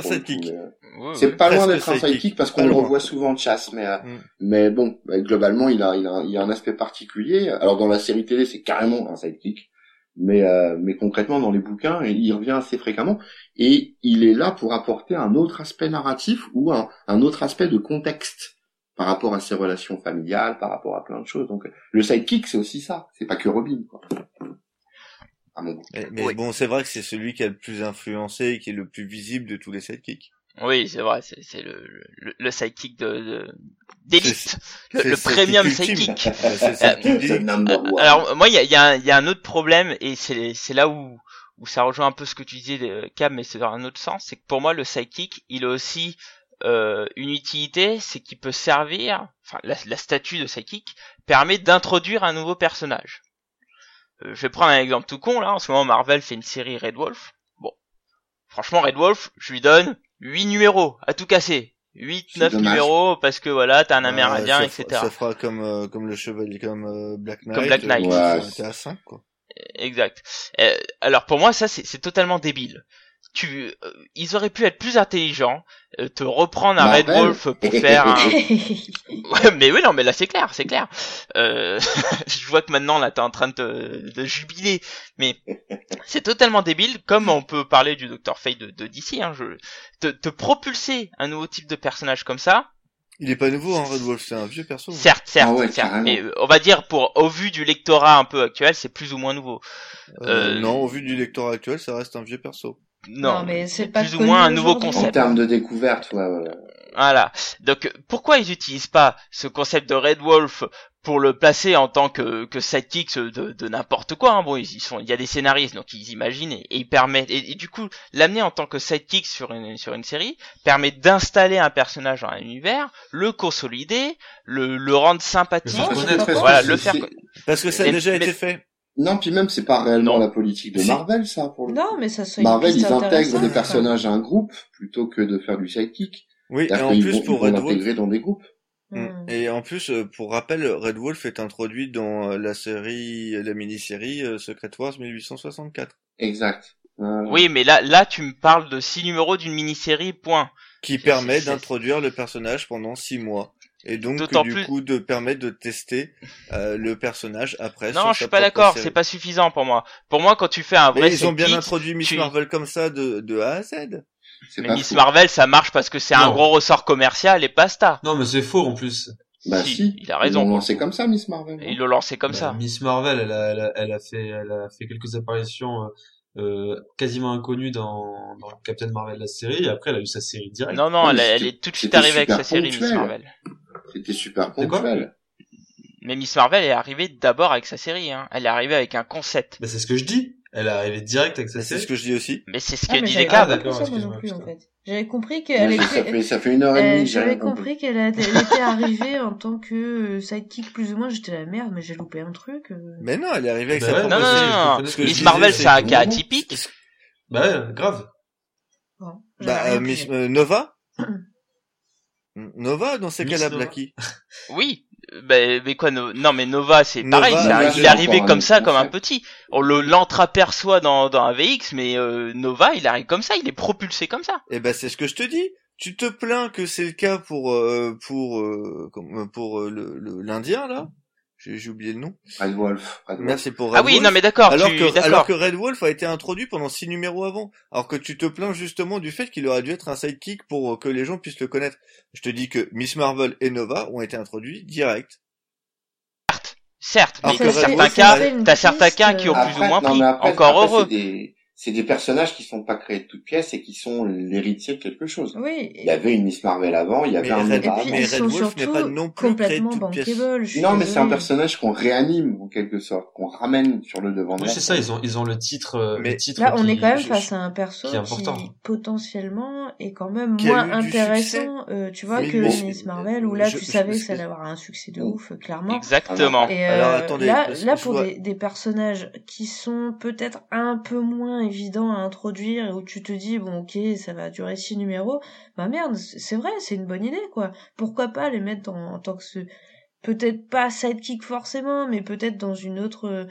euh, c'est pas loin d'être un sidekick. parce Pas qu'on le revoit souvent de chasse, mais euh, Mm. mais bon, bah, globalement, il a il a il y a un aspect particulier. Alors dans la série télé, c'est carrément un sidekick, mais euh, mais concrètement dans les bouquins, il revient assez fréquemment et il est là pour apporter un autre aspect narratif ou un un autre aspect de contexte par rapport à ses relations familiales, par rapport à plein de choses. Donc le sidekick, c'est aussi ça. C'est pas que Robin. Quoi. Goût. Mais, mais Oui. bon, c'est vrai que c'est celui qui a le plus influencé et qui est le plus visible de tous les sidekicks. Oui, c'est vrai, c'est c'est le, le, le sidekick de de- d'élite, C'est- le, le premium sidekick. *laughs* Number one. Alors moi, il y a, il y, a y a un autre problème et c'est c'est là où où ça rejoint un peu ce que tu disais, euh, Cam, mais c'est dans un autre sens. C'est que pour moi, le sidekick, il a aussi euh, une utilité, c'est qu'il peut servir, enfin la, la statue de sidekick permet d'introduire un nouveau personnage. Euh, je vais prendre un exemple tout con là. En ce moment, Marvel fait une série Red Wolf. Bon, franchement, Red Wolf, je lui donne 8 numéros à tout casser. 8, C'est 9 dommage. numéros parce que voilà, t'as un Euh, Amérindien, ça, etc. Ça fera comme euh, comme le chevalier, comme euh, Black Knight. Black Knight. euh, Ouais. qui était à 5 quoi. Exact. Euh, alors pour moi ça c'est c'est totalement débile. Tu, euh, ils auraient pu être plus intelligents, euh, te reprendre un Red Marvel. Wolf pour faire un. *laughs* Ouais, mais oui non mais là c'est clair, c'est clair. Euh, *laughs* je vois que maintenant là t'es en train de, te- de jubiler, mais c'est totalement débile. Comme on peut parler du Dr Fate de, de DC, hein, je te, te propulser un nouveau type de personnage comme ça. Il est pas nouveau, hein, Red Wolf, c'est un vieux perso. Certes, certes, Ah ouais, certes, mais euh, on va dire pour au vu du lectorat un peu actuel, c'est plus ou moins nouveau. Euh, euh, Non, au vu du lecteur actuel, ça reste un vieux perso. Non, Non, mais c'est pas plus ou moins un nouveau aujourd'hui. En concept. termes de découverte, ouais, ouais. Voilà. Donc pourquoi ils utilisent pas ce concept de Red Wolf pour le placer en tant que, que sidekick de, de n'importe quoi hein? Bon, ils, ils sont, il y a des scénaristes donc ils imaginent et, et ils permettent et, et du coup l'amener en tant que sidekick sur une sur une série permet d'installer un personnage dans un univers, le consolider, le le rendre sympathique. Le faire connaître. Voilà, le faire. Parce que ça a déjà mais- été fait. Non, puis même, c'est pas réellement Non. la politique de. Marvel, ça, pour le coup. Non, mais ça serait une Marvel, ils intègrent des personnages à un groupe plutôt que de faire du sidekick. Oui, et en plus vont, pour Red Wolf. dans des groupes. Mm. Hmm. Et en plus, euh, pour rappel, Red Wolf est introduit dans euh, la série, la mini-série euh, Secret Wars 1864, Exact. Euh, Oui, mais là là tu me parles de six numéros d'une mini-série point. qui permet d'introduire le personnage pendant six mois. Et donc, du plus- coup, de permettre de tester euh, le personnage après. Non, sur je suis pas d'accord, c'est pas suffisant pour moi. Pour moi quand tu fais un vrai Mais ils ont bien introduit Miss tu- Marvel comme ça de, de A à Z. Mais Miss. Marvel, ça marche parce que c'est un gros ressort commercial et basta. Non, mais c'est faux en plus. Bah Si, si, il a Ils raison. l'ont lancé comme ça, Miss Marvel. Et ils l'ont lancé comme Bah, ça. Miss Marvel, elle a, elle a, elle a fait, elle a fait quelques apparitions euh, euh, quasiment inconnues dans, dans Captain Marvel la série. Et après, elle a eu sa série directe. Non, non, Ouais, elle, est tout de suite arrivée avec sa série Miss. Marvel. C'était super C'est ponctuel. Mais Miss Marvel est arrivée d'abord avec sa série. Hein. Elle est arrivée avec un concept. Bah, c'est ce que je dis. Elle est arrivée direct avec sa C'est série. ce que je dis aussi. Mais c'est ce Ah, que pas Cab. compris d'accord, excuse-moi, en fait. J'avais compris qu'elle aussi, ça était... fait, ça fait une heure et Euh, demie rien J'avais compris. compris qu'elle était arrivée en tant que euh, sidekick plus ou moins. J'étais la merde, mais j'ai loupé un truc. euh. Mais non, elle est arrivée avec Bah sa propre Non, série. non, non. Miss disais, Marvel, c'est c'est un cas atypique. Bah grave. Bon, Bah, euh, Miss euh, Nova? *clears throat* Nova, dans ces cas-là. Blackie. *laughs* Oui. Ben, mais quoi, no- non, mais Nova, c'est pareil. il est arrivé comme ça, comme un petit. On le l'entreaperçoit dans, dans un VX, mais euh, Nova, il arrive comme ça, il est propulsé comme ça. Eh ben, c'est ce que je te dis. Tu te plains que c'est le cas pour euh, pour euh, comme- pour euh, le le- l'Indien là? J'ai j'ai oublié le nom. Red Wolf. Red Wolf. Merci pour Red Ah oui, Wolf. non, mais d'accord, alors tu, que alors que Red Wolf a été introduit pendant six numéros avant. Alors que tu te plains justement du fait qu'il aurait dû être un sidekick pour euh, que les gens puissent le connaître. Je te dis que Miss Marvel et Nova ont été introduits direct. Certes, mais Alors que dans certains cas, t'as certains cas qui ont euh, plus ou moins pris. mais après- Encore après, heureux. Des, c'est des personnages qui sont pas créés de toutes pièces et qui sont l'héritier de quelque chose. Oui. Il y avait une Miss Marvel avant, il y avait Mais un Red- puis mais ils avant. Red sont Wolf surtout n'est pas non plus complètement créé de toutes pièces. bankable. je Non, mais c'est un personnage qu'on réanime en quelque sorte, qu'on ramène sur le devant de Oui, c'est ça, ils ont, ils ont le titre, euh, Mais le titre Là, on qui- est quand même je- face à un perso qui est qui potentiellement est quand même Qui moins intéressant, euh, tu vois, Mais que bon, Miss Marvel, où là, je- tu je savais que ça allait avoir un succès de ouf, euh, clairement. Exactement. Et Alors, euh, attendez, là, là pour des personnages qui sont peut-être un peu moins évidents à introduire et où tu te dis bon ok ça va durer six numéros, bah merde c'est vrai c'est une bonne idée quoi. Pourquoi pas les mettre en, en tant que ce peut-être pas sidekick forcément mais peut-être dans une autre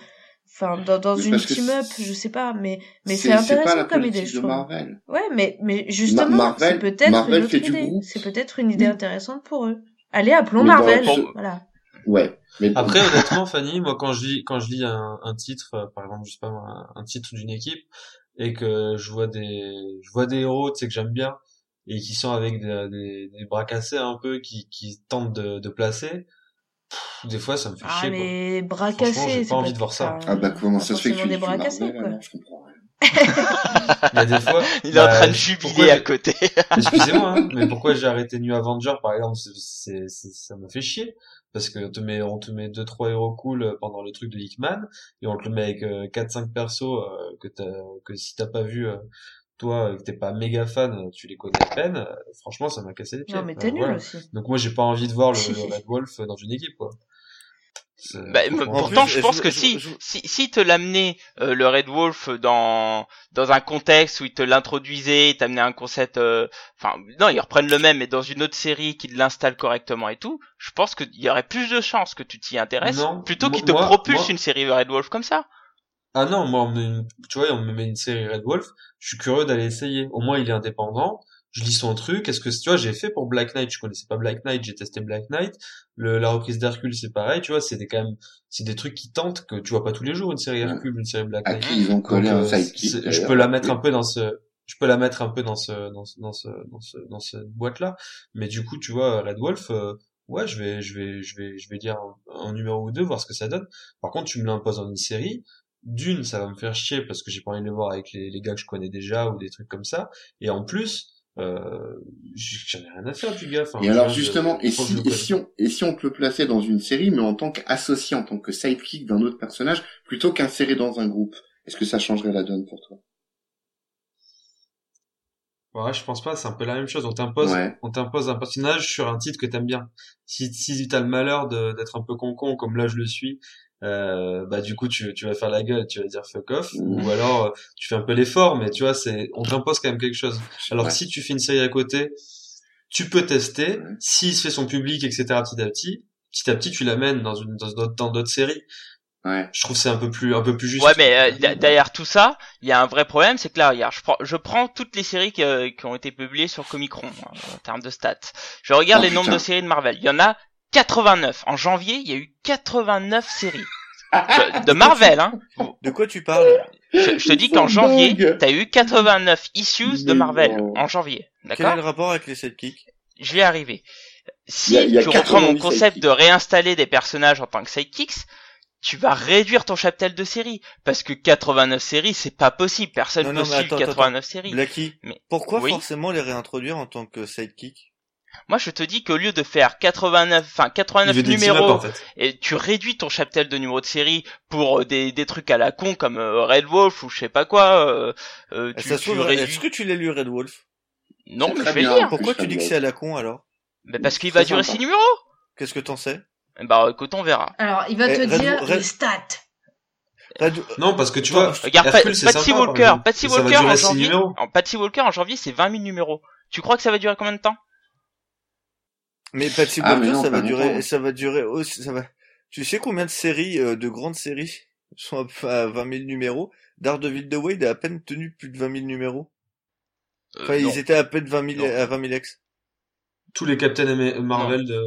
enfin dans, une team up je sais pas mais mais c'est pas intéressant la comme idée je de trouve. Marvel. Ouais mais mais justement c'est peut-être une autre idée. C'est peut-être une idée intéressante pour eux. Allez appelons Mais Marvel pour- voilà. Ouais. Mais Après, honnêtement, Fanny, moi, quand je lis, quand je lis un, un titre, euh, par exemple, je sais pas, un, un titre d'une équipe, et que je vois des, je vois des héros, tu sais, que j'aime bien, et qui sont avec des, des, des bras cassés un peu, qui, qui tentent de, de placer, pff, des fois, ça me fait Ah chier, quoi. mais bras Franchement, cassés j'ai pas envie de voir ça. ah bah comment ça se fait que tu des bras cassés quoi. alors, je comprends. Il y a des *laughs* fois, Il est en bah, *laughs* train de jubiler pourquoi à côté. Excusez-moi, hein, mais pourquoi j'ai arrêté New Avenger, par exemple, c'est- ça me fait chier. Parce que on te met, on te met deux, trois héros cool pendant le truc de Hickman, et on te le met avec euh, 4-5 persos, euh, que t'as, que si t'as pas vu, euh, toi, euh, que t'es pas méga fan, tu les connais à peine, euh, franchement, ça m'a cassé les pieds. Non mais Euh, t'es nul voilà. aussi. Donc moi, j'ai pas envie de voir le, le *laughs* Red Wolf dans une équipe, quoi. Bah, pourtant, plus, je pense je- que je- si, je- si, si te l'amenait euh, le Red Wolf dans dans un contexte où il te l'introduisait, t'amenait un concept, euh, enfin non, ils reprennent le même, mais dans une autre série qui l'installe correctement et tout, je pense qu'il y aurait plus de chances que tu t'y intéresses, Non, plutôt qu'il te propulse moi- une série Red Wolf comme ça. Ah non, moi, on me met une- tu vois, on me met une série Red Wolf, je suis curieux d'aller essayer. Au moins, il est indépendant, je lis son truc. Est-ce que, tu vois, j'ai fait pour Black Knight, je connaissais pas Black Knight, j'ai testé Black Knight. Le, la reprise d'Hercule, c'est pareil, tu vois, c'est des, quand même, c'est des trucs qui tentent que tu vois pas tous les jours, une série Hercule, une série Black À Knight. qui ils ont collé un euh, sidekick. je peux la mettre un peu dans ce, je peux la mettre un peu dans ce, dans ce, dans ce, dans ce, dans cette boîte-là. Mais du coup, tu vois, Red Wolf, euh, ouais, je vais, je vais, je vais, je vais dire un, un numéro ou deux, voir ce que ça donne. Par contre, tu me l'imposes en une série. D'une, ça va me faire chier parce que j'ai pas envie de le voir avec les, les gars que je connais déjà ou des trucs comme ça. Et en plus, euh, j'en ai rien à faire du gars. Enfin, Et alors je- justement, et si, et on, et si on te le plaçait dans une série, mais en tant qu'associé, en tant que sidekick d'un autre personnage, plutôt qu'inséré dans un groupe, est-ce que ça changerait la donne pour toi? Ouais, je pense pas, c'est un peu la même chose. On t'impose, Ouais. on t'impose un personnage sur un titre que t'aimes bien. Si, si t'as le malheur d'être un peu con-con, comme là je le suis, euh, bah du coup tu, tu vas faire la gueule, tu vas dire fuck off, Mhm. ou alors euh, tu fais un peu l'effort, mais tu vois, c'est, on t'impose quand même quelque chose. Alors Ouais. que si tu fais une série à côté, tu peux tester. Ouais. S'il se fait son public, etc. Petit à petit, petit à petit tu l'amènes dans une dans d'autres dans d'autres séries. Ouais. Je trouve que c'est un peu plus un peu plus juste. Ouais, mais euh, derrière tout ça, il y a un vrai problème, c'est que là, regarde, je prends, je prends toutes les séries qui, euh, qui ont été publiées sur Comicron hein, en termes de stats. Je regarde Oh, les nombres de séries de Marvel. Il y en a 89. En janvier, il y a eu 89 séries *laughs* de, de Marvel. Hein. De quoi tu parles Je, je te dis qu'en janvier, t'as eu 89 issues de Marvel non. en janvier. Quel est D'accord le rapport avec les sidekicks Je vais y arriver. Si Il y a- il y a tu reprends mon 90 concept sidekicks. de réinstaller des personnages en tant que sidekicks, tu vas réduire ton cheptel de séries. Parce que 89 séries, c'est pas possible. Personne Non, peut suivre attends, attends, 89 séries. Mais- pourquoi oui. forcément les réintroduire en tant que sidekick? Moi, je te dis qu'au lieu de faire 89, enfin Il 89 veut des team-up, numéros, en fait. et tu réduis ton cheptel de numéros de série pour euh, des, des trucs à la con comme euh, Red Wolf ou je sais pas quoi. euh, euh, Eh, tu, Ça se tu trouve, réduis- Est-ce que tu l'as lu Red Wolf? Non, mais je vais bien. lire. Pourquoi je tu dis que c'est à la con alors? Mais parce qu'il va durer sympa. 6 numéros. Qu'est-ce que t'en sais? Bah écoute, on verra. Alors, il va Eh, te Red- dire Red- les stats. Red... Non, parce que tu vois, Regarde, Hercule, Pat- c'est Patsy sympa, Walker. Patsy Walker en janvier, en Patsy Walker en janvier, c'est 20 000 numéros. Tu crois que ça va durer combien de temps? Mais Patsy Ah, mais Walker, non, ça va durer, longtemps. ça va durer aussi, ça va. Tu sais combien de séries, euh, de grandes séries, sont à, à 20 000 numéros? Daredevil de Wade a à peine tenu plus de 20 000 numéros. Euh, Enfin, non. ils étaient à peine 20 000, Non. à 20 000 ex. tous les Captain Marvel de...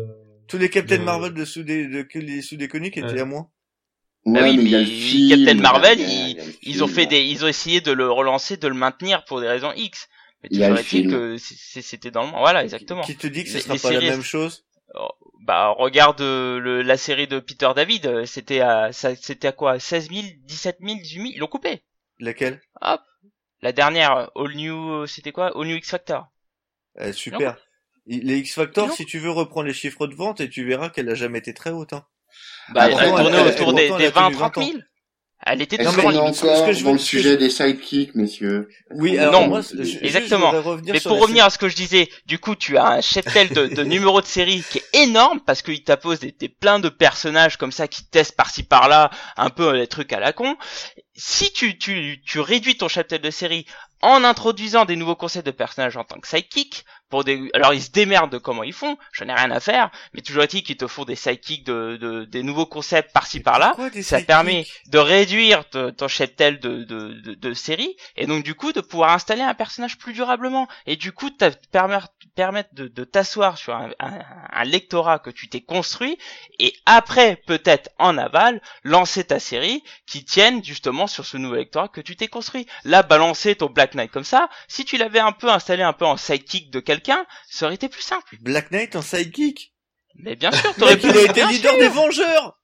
Tous les Captain De- Marvel de sous des, de, les sous des comics étaient Ouais. à moins. Bah oui, mais il y a mais Captain Marvel, il y a- il y a le Ils ont fait des, ils ont essayé de le relancer, de le maintenir pour des raisons X. Mais Il toujours est-il que c'était dans le monde. Voilà, exactement. Qui te dit que ce sera les pas la séries- même chose? Oh, Bah regarde euh, le, la série de Peter David, euh, c'était à, ça, c'était à quoi? 16 000, 17 000, 18 000, ils l'ont coupé. Laquelle? La dernière, All New, euh, c'était quoi? All New X Factor. Eh, Super. Les X Factor, Non. si tu veux, reprends les chiffres de vente et tu verras qu'elle a jamais été très haute. Hein. Bah, Ah, elle tournait elle- autour elle- des, des elle a tenu 20, 30 20 000. Elle était toujours ce que encore je veux- dans le sujet je- des sidekicks, messieurs Oui, alors Non, moi, je- Exactement. je voudrais revenir Mais sur pour revenir à ce que je disais, du coup, tu as un cheptel de, de *laughs* numéros de série qui est énorme parce qu'il t'appose des, des plein de personnages comme ça qui testent par-ci par-là, un peu des trucs à la con. Si tu, tu, tu réduis ton cheptel de série en introduisant des nouveaux concepts de personnages en tant que sidekick, pour des, alors ils se démerdent de comment ils font, j'en ai rien à faire, mais toujours est-il qu'ils te font des sidekicks de, de, des nouveaux concepts par-ci par-là, ça permet de réduire te- ton cheptel de, de, de, de série et donc du coup de pouvoir installer un personnage plus durablement. Et du coup te permettre permettre de, de t'asseoir sur un, un, un lectorat que tu t'es construit et après peut-être en aval lancer ta série qui tienne justement sur ce nouveau lectorat que tu t'es construit. Là balancer ton Black Knight comme ça si tu l'avais un peu installé un peu en sidekick de quelqu'un ça aurait été plus simple Black Knight en sidekick mais bien sûr t'aurais pu il a été leader sûr. des Vengeurs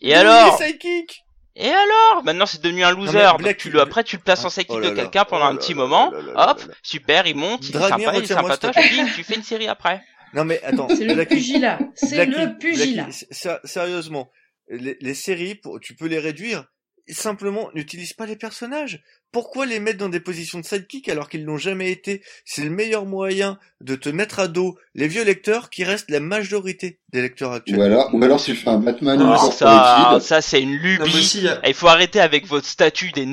et alors? sidekick Et alors? Maintenant c'est devenu un loser. donc Black- tu le, après tu le places en sidekick oh là de quelqu'un pendant oh un petit moment. là Hop, super, il monte, il est sympa, il est sympatoche, tu fais une série après. Non mais attends, C'est le pugilat. C'est le pugilat. Sérieusement, les, les séries, pour, tu peux les réduire. Simplement, n'utilise pas les personnages. Pourquoi les mettre dans des positions de sidekick alors qu'ils n'ont jamais été? C'est le meilleur moyen de te mettre à dos les vieux lecteurs qui restent la majorité des lecteurs actuels. Ou alors, ou alors tu fais un Batman Non, Alors pour ça, ça c'est une Non, lubie. aussi, il a- faut arrêter avec votre statut des,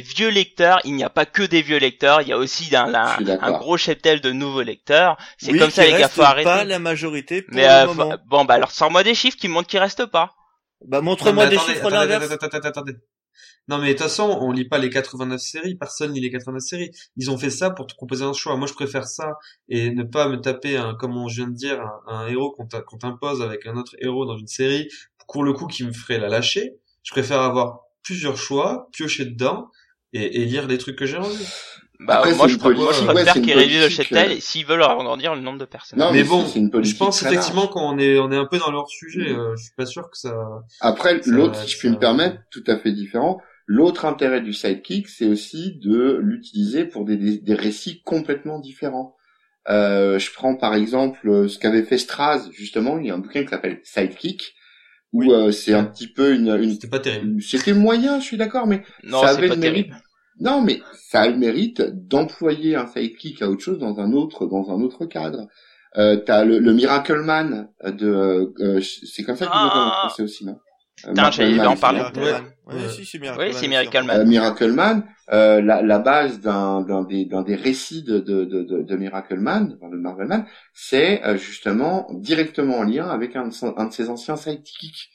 vieux lecteurs. Il n'y a pas que des vieux lecteurs. Il y a aussi un, gros cheptel de nouveaux lecteurs. C'est Oui, comme ça les gars, faut arrêter. pas la majorité pour Mais le euh, moment. faut- bon bah alors sors-moi des chiffres qui montrent qu'ils restent pas. Bah montre-moi des attendez, chiffres attendez, l'inverse. attendez, attendez, attendez. Non mais de toute façon, on lit pas les 89 séries, personne lit les 89 séries. Ils ont fait ça pour te proposer un choix. Moi, je préfère ça et ne pas me taper un, comme on vient de dire, un, un héros qu'on t'impose avec un autre héros dans une série, pour le coup qui me ferait la lâcher. Je préfère avoir plusieurs choix, piocher dedans et, et lire les trucs que j'ai envie. Bah Après, moi c'est je, une pr- moi, politique- je ouais, préfère c'est une qu'ils réduisent le politique, cheptel euh, et s'ils veulent agrandir le nombre de personnages. Non, mais mais bon, c'est- c'est une politique je pense effectivement qu'on est, on est un peu dans leur sujet. euh, je suis pas sûr que ça. Après, Ça l'autre, si je ça puis me permettre, tout à fait différent. L'autre intérêt du sidekick, c'est aussi de l'utiliser pour des, des, des récits complètement différents. Euh, je prends par exemple euh, ce qu'avait fait Straz, justement, il y a un bouquin qui s'appelle Sidekick, où Oui. euh, c'est un petit peu une... une... C'était pas terrible. C'était moyen, je suis d'accord, mais Non, ça c'est avait pas le mérite. terrible. Non, mais ça a le mérite d'employer un sidekick à autre chose dans un autre dans un autre cadre. Euh, T'as le, le Miracle Man de, euh, euh, c'est comme ça qu'il en Ah. français aussi, non? Euh, Putain, j'allais en c'est parler. Ouais. si, c'est Miracle Oui, Man, Miracle sûr. Man. Euh, Miracle Man, euh, la, la base d'un d'un des d'un des récits de de de, de, Miracle Man, de Marvel Man, c'est euh, justement directement en lien avec un de, son- un de ses anciens sidekicks.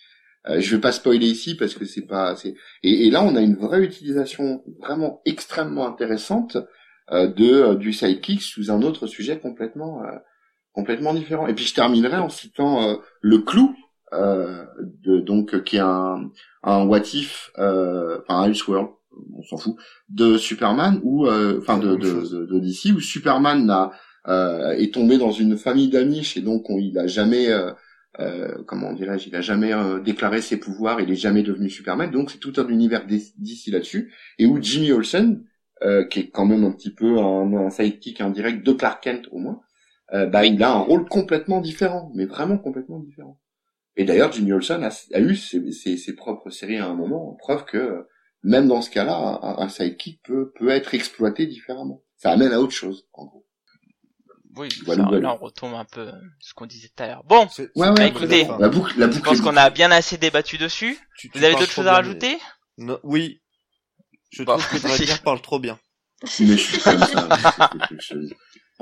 Euh, je vais pas spoiler ici parce que c'est pas c'est et, et là on a une vraie utilisation vraiment extrêmement intéressante euh, de euh, du sidekick sous un autre sujet complètement euh, complètement différent. Et puis je terminerai en citant euh, le clou euh, de donc euh, qui est un un what if euh, enfin un Elseworld on s'en fout de Superman ou euh, enfin de, de, de, DC où Superman euh, est tombé dans une famille d'Amish et donc on, il a jamais, euh, euh, comment dirais-je, il a jamais euh, déclaré ses pouvoirs, il est jamais devenu Superman. Donc c'est tout un univers d'ici là-dessus et où Jimmy Olsen, euh, qui est quand même un petit peu un, un sidekick indirect de Clark Kent au moins, euh, bah il a un rôle complètement différent, mais vraiment complètement différent. Et d'ailleurs, Jimmy Olsen a, a eu ses, ses, ses, propres séries à un moment, preuve que même dans ce cas-là, un, un sidekick peut, peut être exploité différemment. Ça amène à autre chose, en gros. Oui, Voilà, ça, voilà. là on retombe un peu ce qu'on disait tout à l'heure. Bon, Ouais, bah, écoutez, la fin. La boucle, je boucle. pense qu'on a bien assez débattu dessus. Tu- tu Vous avez d'autres choses à rajouter? Non, Oui. Je Bon, trouve que *laughs* Draguer parle trop bien. Mais je suis comme ça. *laughs*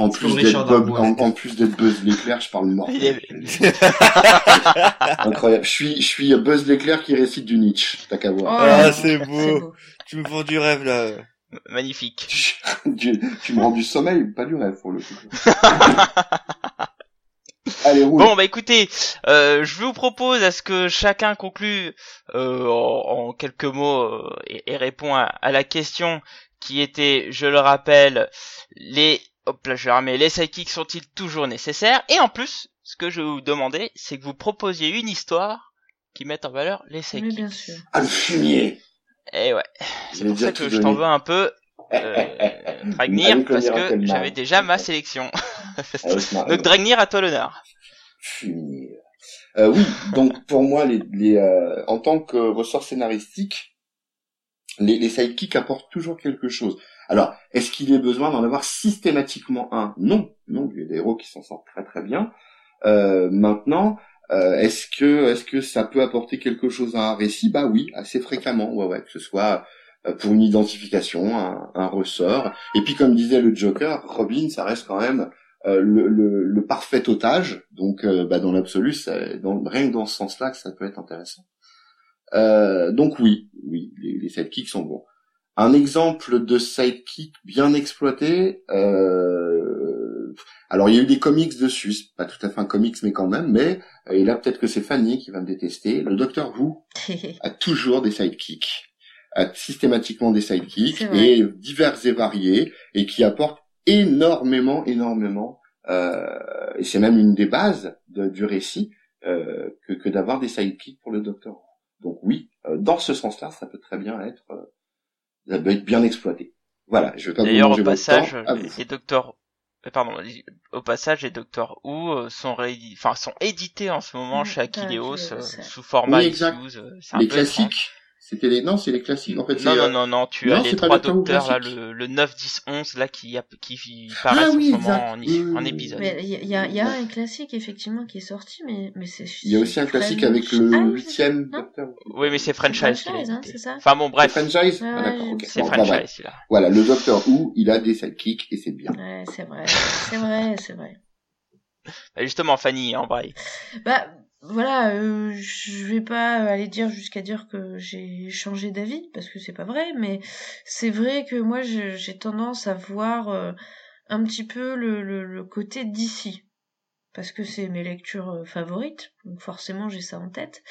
En plus d'être Richard Bob, Darbois. en, en plus d'être Buzz l'éclair, je parle *laughs* mort. Incroyable. Je suis, je suis Buzz l'éclair qui récite du Nietzsche. T'as qu'à Oh voir. là Ah, c'est beau. Tu me vends du rêve là. Magnifique. tu, tu me rends du sommeil, pas du rêve pour le coup. *laughs* Allez, roule. Bon bah écoutez, euh, je vous propose à ce que chacun conclue euh, en, en quelques mots euh, et, et répond à, à la question qui était, je le rappelle, les hop là je le remets, les sidekicks sont-ils toujours nécessaires? Et en plus, ce que je vais vous demander, c'est que vous proposiez une histoire qui mette en valeur les sidekicks. bien sûr. Ah, le fumier. Et ouais, c'est vais pour ça que je t'en veux un peu, euh, *laughs* Dragnir, parce que j'avais déjà ma sélection. Mario. *laughs* Donc Dragnir, à toi l'honneur. fumier. Euh, oui, donc pour moi, les, les, euh, en tant que ressort scénaristique, les, les sidekicks apportent toujours quelque chose. Alors, est-ce qu'il est besoin d'en avoir systématiquement un Non, non, il y a des héros qui s'en sortent très très bien. Euh, maintenant, euh, est-ce que est-ce que ça peut apporter quelque chose à un récit? Bah oui, assez fréquemment, ouais, ouais, que ce soit euh, pour une identification, un, ressort. Et puis comme disait le Joker, Robin, ça reste quand même le, parfait otage. Donc, bah, dans l'absolu, rien que dans ce sens-là que ça peut être intéressant. Donc oui, oui, les, les sidekicks sont bons. Un exemple de sidekick bien exploité. Euh, alors, il y a eu des comics dessus, c'est pas tout à fait un comics, mais quand même. Mais euh, et là, peut-être que c'est Fanny qui va me détester. Le Docteur Who *laughs* a toujours des sidekicks, a systématiquement des sidekicks et divers et variés et qui apportent énormément, énormément. Euh, et c'est même une des bases de- du récit euh, que, que d'avoir des sidekicks pour le Docteur. Who. Donc oui, euh, dans ce sens-là, ça peut très bien être, euh, ça peut être bien exploité. Voilà, je vais pas D'ailleurs, manger au passage, les docteurs, euh, pardon, au passage, les docteurs Who euh, sont réédi- enfin, sont édités en ce moment chez Aquileos, euh, sous format Oui, exact. issues, euh, c'est un Les peu étrange. C'était les, non, c'est les classiques. En fait, Non, non, euh, non, non, tu non, as les trois docteurs là, le, le 9, 10, 11 là qui, qui paraissent Ah en oui, ce moment en, en épisode. Il y, a- il y a, y a un classique effectivement qui est sorti, mais, mais c'est. Il y a aussi un classique avec Ah le oui, huitième Non. Docteur. Oui, mais c'est franchise qui franchise, hein, c'est ça Enfin bon, bref, C'est franchise Ouais, Ah, d'accord, ouais, ok. c'est Bon, bref. franchise celui-là. Voilà, le Docteur Who, il a des sidekicks et c'est bien. Ouais, c'est vrai, *laughs* c'est vrai, c'est vrai. Bah, Justement, Fanny, en braille. Bah voilà, euh, je vais pas aller dire jusqu'à dire que j'ai changé d'avis parce que c'est pas vrai, mais c'est vrai que moi j'ai tendance à voir euh, un petit peu le, côté d'ici parce que c'est mes lectures euh, favorites, donc forcément j'ai ça en tête.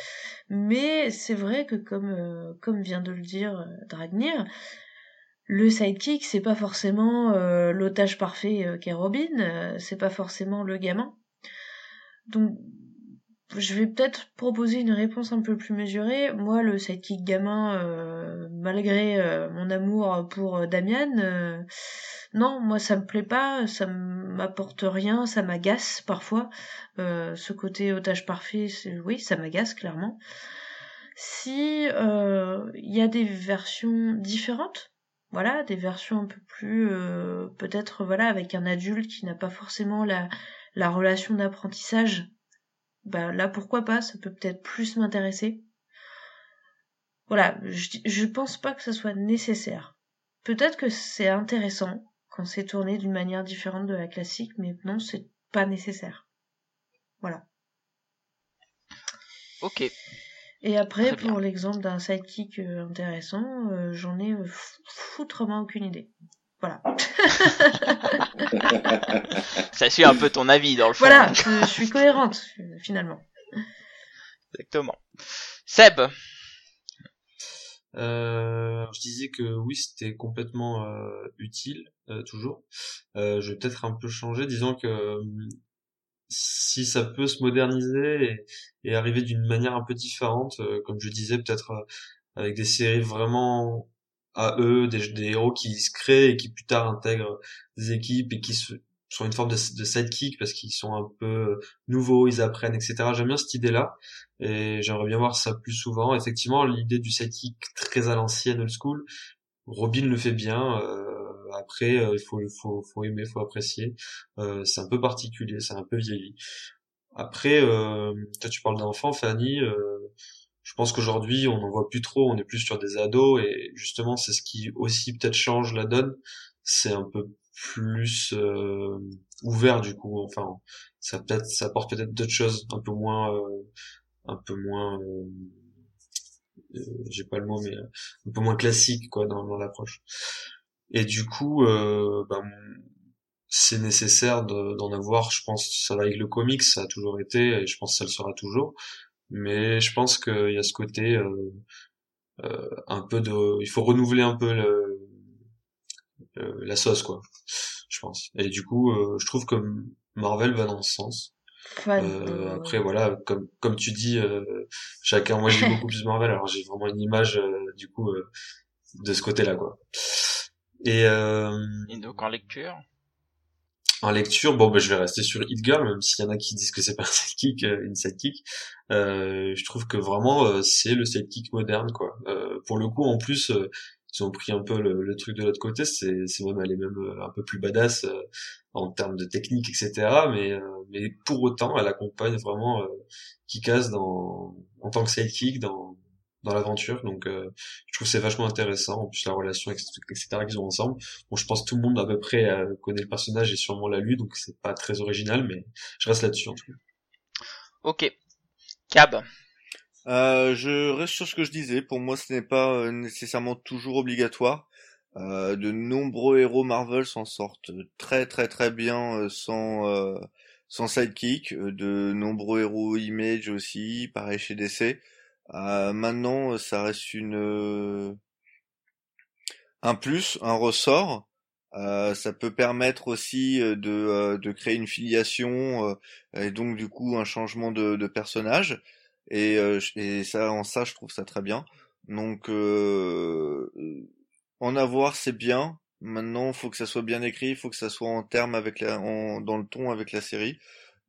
Mais c'est vrai que comme euh, comme vient de le dire Dragnir, le sidekick c'est pas forcément l'otage parfait qu'est Robin, c'est pas forcément le gamin. Donc je vais peut-être proposer une réponse un peu plus mesurée. Moi, le sidekick gamin, euh, malgré euh, mon amour pour euh, Damian, non, moi ça me plaît pas, ça m'apporte rien, ça m'agace parfois. Ce côté otage parfait, oui, ça m'agace clairement. Si il y a des versions différentes, voilà, des versions un peu plus, peut-être voilà, avec un adulte qui n'a pas forcément la relation d'apprentissage bah là pourquoi pas, ça peut peut-être plus m'intéresser. Voilà, je, je pense pas que ça soit nécessaire. Peut-être que c'est intéressant quand c'est tourné d'une manière différente de la classique, mais non, c'est pas nécessaire. Voilà. Ok. Et après, pour l'exemple d'un sidekick euh, intéressant, euh, j'en ai euh, fou- foutrement aucune idée. Voilà. *laughs* Ça suit un peu ton avis dans le fond. Voilà, je, je suis cohérente, finalement. Exactement. Seb, Euh, je disais que oui, c'était complètement euh, utile, euh, toujours. Euh, je vais peut-être un peu changer, disons que euh, si ça peut se moderniser et, et arriver d'une manière un peu différente, euh, comme je disais, peut-être euh, avec des séries vraiment à eux, des, des héros qui se créent et qui plus tard intègrent des équipes et qui se, sont une forme de, de sidekick parce qu'ils sont un peu nouveaux, ils apprennent, etc. J'aime bien cette idée-là et j'aimerais bien voir ça plus souvent. Effectivement, l'idée du sidekick très à l'ancienne, old school, Robin le fait bien. Euh, après, euh, il faut, faut, faut aimer, faut apprécier. Euh, c'est un peu particulier, c'est un peu vieilli. Après, euh, toi tu parles d'enfants, Fanny. Euh, je pense qu'aujourd'hui, on n'en voit plus trop. On est plus sur des ados et justement, c'est ce qui aussi peut-être change la donne. C'est un peu plus euh, ouvert du coup. Enfin, ça peut-être, ça apporte peut-être d'autres choses, un peu moins, euh, un peu moins. Euh, euh, j'ai pas le mot, mais un peu moins classique quoi dans, dans l'approche. Et du coup, euh, ben, c'est nécessaire d'en avoir. Je pense ça va avec le comics, ça a toujours été, et je pense que ça le sera toujours. Mais je pense qu'il y a ce côté euh, euh, un peu de, il faut renouveler un peu le, le, la sauce quoi. Je pense. Et du coup, euh, je trouve que Marvel va dans ce sens. Euh, après voilà, comme comme tu dis, euh, chacun. Moi, j'ai beaucoup *laughs* plus Marvel, alors j'ai vraiment une image euh, du coup euh, de ce côté-là quoi. Et, euh, Et donc en lecture? En lecture, bon, bah, je vais rester sur Hit Girl, même s'il y en a qui disent que c'est pas un sidekick, euh, une sidekick. Euh, je trouve que vraiment euh, c'est le sidekick moderne, quoi. Euh, pour le coup, en plus, euh, ils ont pris un peu le, truc de l'autre côté. C'est, c'est même elle est même un peu plus badass en termes de technique, etc. Mais, mais pour autant, elle accompagne vraiment Kikaz dans en tant que sidekick dans dans l'aventure. Donc, euh, je trouve c'est vachement intéressant. En plus, la relation, etc., qu'ils ont ensemble. Bon, je pense que tout le monde à peu près euh, connaît le personnage et sûrement l'a lu, donc c'est pas très original, mais je reste là-dessus en tout cas. Ok. Cab. Euh, je reste sur ce que je disais. Pour moi, ce n'est pas euh, nécessairement toujours obligatoire. Euh, de nombreux héros Marvel s'en sortent très très très bien euh, sans euh, sans sidekick. De nombreux héros Image aussi, pareil chez DC. Euh, maintenant, ça reste une euh, un plus, un ressort. Euh, ça peut permettre aussi euh, de, euh, de créer une filiation euh, et donc du coup un changement de, de personnage. Et, euh, et ça, en ça, je trouve ça très bien. Donc, euh, en avoir, c'est bien. Maintenant, faut que ça soit bien écrit, faut que ça soit en terme avec la, en, dans le ton avec la série.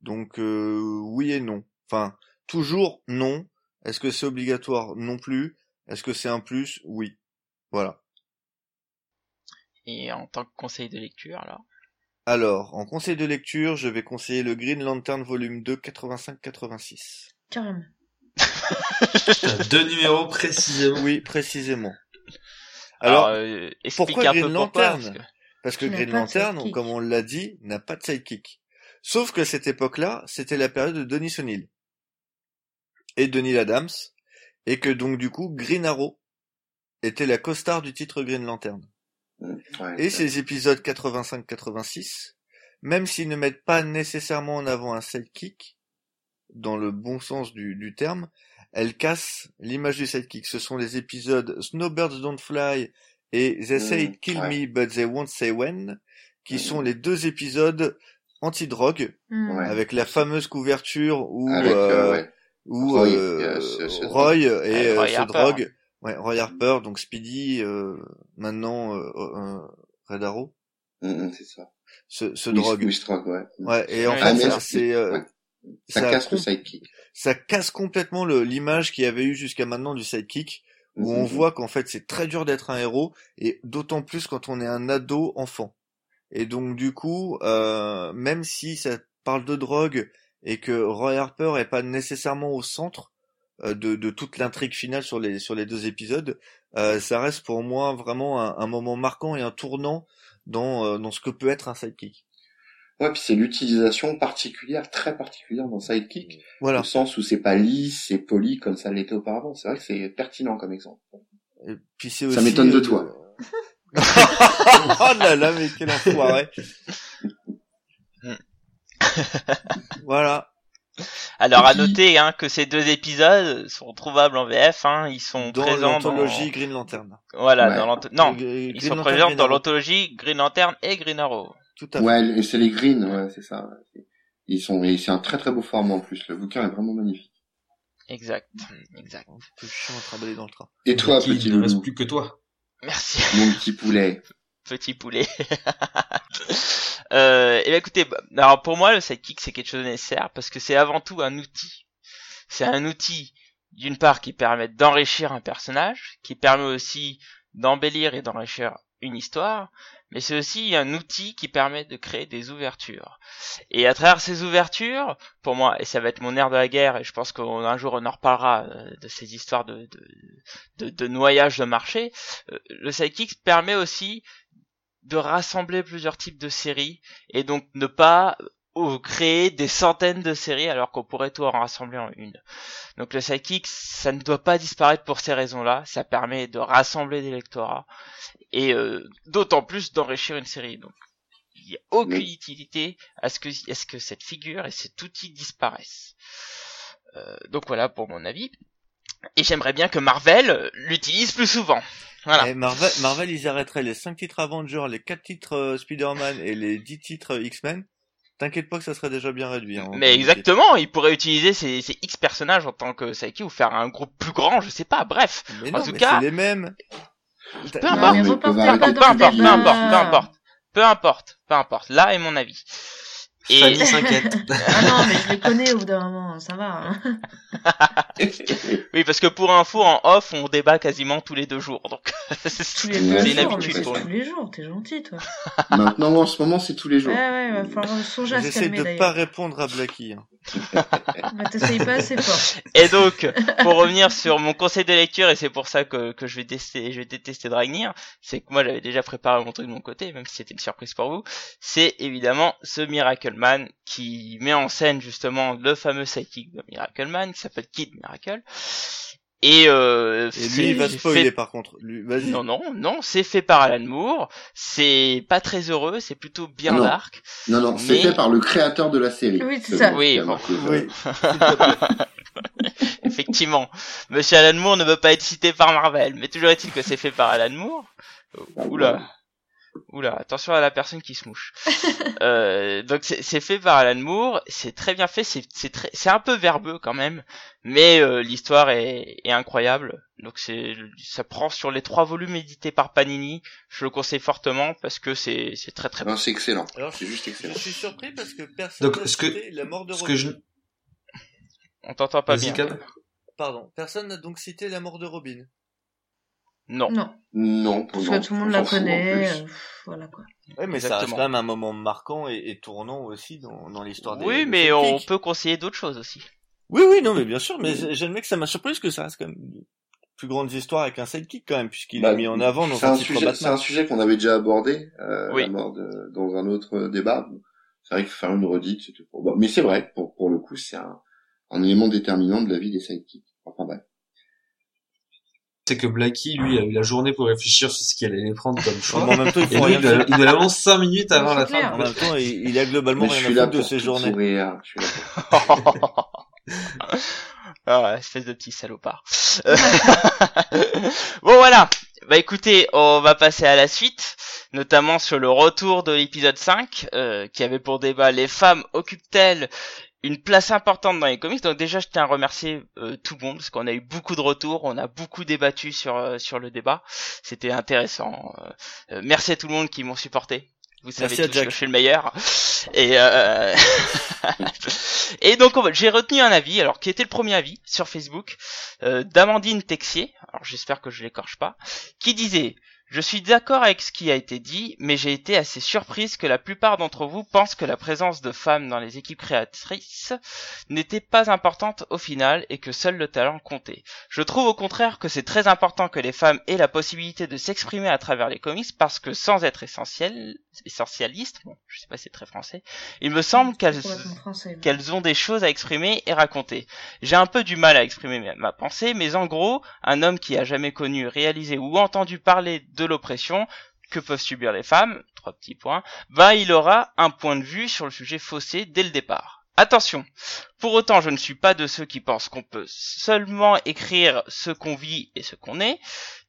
Donc, euh, oui et non. Enfin, toujours non. Est-ce que c'est obligatoire Non plus? Est-ce que c'est un plus? Oui. Voilà. Et en tant que conseil de lecture, alors? Alors, en conseil de lecture, je vais conseiller le Green Lantern volume 2, 85-86. Carrément. Deux numéros précisément. Oui, précisément. Alors, Alors, euh, pourquoi un peu Green pourquoi. Lantern? parce que- Parce Green Lantern, comme on l'a dit, n'a pas de sidekick. Sauf que cette époque-là, c'était la période de Denis O'Neill et Denis Adams, et que donc du coup, Green Arrow était la costard du titre Green Lantern. Mm, ouais, Et ces épisodes 85-86, même s'ils ne mettent pas nécessairement en avant un sidekick, dans le bon sens du, du terme, elles cassent l'image du sidekick. Ce sont les épisodes Snowbirds Don't Fly et They Say Mm, It Kill ouais. Me But They Won't Say When, qui Mm. sont les deux épisodes anti-drogue. Ouais. avec la fameuse couverture où, Avec, euh, euh, ouais. Où Roy, euh, Roy et Ouais, euh, Roy se Harper. drogue. Ouais, Roy Harper, donc Speedy, euh, maintenant Red Arrow, Mm, mm, c'est ça. Oui, drogue. ouais. Ouais, et en fait, c'est, euh, ouais. Ça, ça, casse le sidekick. ça casse complètement le- l'image qu'il y avait eu jusqu'à maintenant du sidekick, où Mm, on voit qu'en fait c'est très dur d'être un héros, et d'autant plus quand on est un ado enfant. Et donc du coup, euh, même si ça parle de drogue et que Roy Harper est pas nécessairement au centre euh, de, de toute l'intrigue finale sur les sur les deux épisodes, euh, ça reste pour moi vraiment un, un moment marquant et un tournant dans euh, dans ce que peut être un sidekick. Ouais, puis c'est l'utilisation particulière, très particulière dans Sidekick, Voilà. au sens où c'est pas lisse, c'est poli comme ça l'était auparavant. C'est vrai que c'est pertinent comme exemple. Et puis c'est Ça aussi, m'étonne de euh, toi. *laughs* oh là là, mais quel enfoiré. *laughs* Voilà. Alors à noter hein, que ces deux épisodes sont trouvables en VF, hein, ils sont Dans présents dans l'anthologie Green Lantern. voilà Ouais. dans l'anth- non, ils Green sont Lantern, présents Green dans l'anthologie Green Lantern et Green Arrow. Tout à fait. Ouais, et c'est les Green, ouais, c'est ça. Ils sont, et c'est un très très beau format en plus. Le bouquin est vraiment magnifique. Exact, exact. Dans le train. Et toi, petit il ne reste plus que toi. Merci. mon petit poulet. Petit poulet. *laughs* euh, et ben écoutez, bah, alors pour moi le sidekick c'est quelque chose de nécessaire parce que c'est avant tout un outil. C'est un outil d'une part qui permet d'enrichir un personnage, qui permet aussi d'embellir et d'enrichir une histoire, mais c'est aussi un outil qui permet de créer des ouvertures. Et à travers ces ouvertures, pour moi, et ça va être mon air de la guerre, et je pense qu'un jour on en reparlera euh, de ces histoires de, de, de, de noyage de marché, euh, le sidekick permet aussi de rassembler plusieurs types de séries et donc ne pas euh, créer des centaines de séries alors qu'on pourrait tout en rassembler en une. Donc le sidekick, ça ne doit pas disparaître pour ces raisons-là, ça permet de rassembler des lectorats et euh, d'autant plus d'enrichir une série. Donc il n'y a aucune utilité à ce que à ce que cette figure et cet outil disparaissent. Euh, donc voilà pour mon avis. Et j'aimerais bien que Marvel l'utilise plus souvent. Voilà. Et Marvel, Marvel, ils arrêteraient les 5 titres Avengers, les 4 titres euh, Spider-Man et les 10 titres euh, X-Men. T'inquiète pas que ça serait déjà bien réduit. hein, Mais exactement, il pourrait utiliser ces, ces X personnages en tant que Saiki ou faire un groupe plus grand, je sais pas, bref. Mais En non, tout mais cas- c'est les mêmes. Peu importe, peu importe, peu importe, peu importe, peu importe, peu importe. Là est mon avis. Et Fanny *laughs* s'inquiète. Ah non, mais je les connais au bout d'un moment, ça va. hein. *laughs* oui, parce que pour info, en off, on débat quasiment tous les deux jours, donc *laughs* Tous les C'est une habitude c'est pour tous nous. les jours, t'es gentil, toi. Maintenant, en ce moment, c'est tous les Ouais, jours. ouais, va falloir songer à se J'essaie de pas répondre à Blacky. hein. Bah, t'essayes pas assez fort. Et donc, pour revenir sur mon conseil de lecture, et c'est pour ça que, que je vais tester, je vais détester Dragnir, c'est que moi j'avais déjà préparé mon truc de mon côté, même si c'était une surprise pour vous, c'est évidemment ce Miracle Man qui met en scène justement le fameux sidekick de Miracle Man qui s'appelle Kid Miracle. Et, euh, Et lui, c'est il va fait- par contre. Lui, vas-y. Non, non, non, c'est fait par Alan Moore, c'est pas très heureux, c'est plutôt bien Non. dark. Non, non, c'est fait par le créateur de la série. Oui, c'est ça. Oui, *laughs* Oui. euh, *laughs* Effectivement, Monsieur Alan Moore ne veut pas être cité par Marvel, mais toujours est-il que c'est fait par Alan Moore. Oula, oula, attention à la personne qui se mouche. euh, donc c'est c'est fait par Alan Moore, c'est très bien fait, c'est c'est très, c'est un peu verbeux quand même, mais euh, l'histoire est, est incroyable. Donc c'est, ça prend sur les trois volumes édités par Panini. Je le conseille fortement parce que c'est c'est très très bon. Non, c'est excellent. Alors, C'est juste Je excellent. suis surpris parce que personne Donc, n'a ce que- cité la mort de Ce Robin. que je... On t'entend pas bien. Pardon. Personne n'a donc cité la mort de Robin. Non. Non, Non, parce non, que tout le monde on la connaît. euh, voilà quoi. Ouais, mais ça reste quand même un moment marquant et, et tournant aussi dans, dans l'histoire des Oui, des mais on peut conseiller d'autres choses aussi. Oui, oui, non, mais bien sûr, mais j'admets que ça m'a surpris parce que ça reste quand même plus grandes histoires avec un sidekick quand même, puisqu'il Bah, est mis en avant dans C'est un sujet, c'est un sujet qu'on avait déjà abordé, euh, Oui. la mort de- dans un autre débat. C'est vrai que faire une redite, c'était pour... bon, mais c'est vrai, pour, pour le coup, c'est un, un élément déterminant de la vie des sidekicks. Enfin bref. C'est que Blacky, lui, a eu la journée pour réfléchir sur ce qu'il allait prendre comme choix. en même temps, il faut lui, rien il doit, faire. il doit l'annoncer 5 minutes avant la clair. fin. En même temps, il, il a globalement Mais je rien suis à là foutre de ses journées. sourire. Je suis là pour- *laughs* ah, espèce de petit salopard. Euh, *laughs* bon voilà. Bah écoutez, on va passer à la suite, notamment sur le retour de l'épisode 5, euh, qui avait pour débat les femmes occupent-elles une place importante dans les comics. Donc déjà, je tiens à remercier euh, tout le monde parce qu'on a eu beaucoup de retours, on a beaucoup débattu sur euh, sur le débat. C'était intéressant. Euh, euh, merci à tout le monde qui m'ont supporté. Vous savez tous que je suis le meilleur. Et euh... *laughs* et donc j'ai retenu un avis, alors qui était le premier avis sur Facebook euh, d'Amandine Texier. Alors j'espère que je l'écorche pas, qui disait je suis d'accord avec ce qui a été dit, mais j'ai été assez surprise que la plupart d'entre vous pensent que la présence de femmes dans les équipes créatrices n'était pas importante au final et que seul le talent comptait. Je trouve au contraire que c'est très important que les femmes aient la possibilité de s'exprimer à travers les comics parce que sans être essentiel, essentialiste, bon, je sais pas si c'est très français, il me semble qu'elles qu'elles ont des choses à exprimer et raconter. J'ai un peu du mal à exprimer ma- ma pensée, mais en gros, un homme qui a jamais connu, réalisé ou entendu parler de l'oppression que peuvent subir les femmes, trois petits points, bah il aura un point de vue sur le sujet faussé dès le départ. Attention, pour autant je ne suis pas de ceux qui pensent qu'on peut seulement écrire ce qu'on vit et ce qu'on est.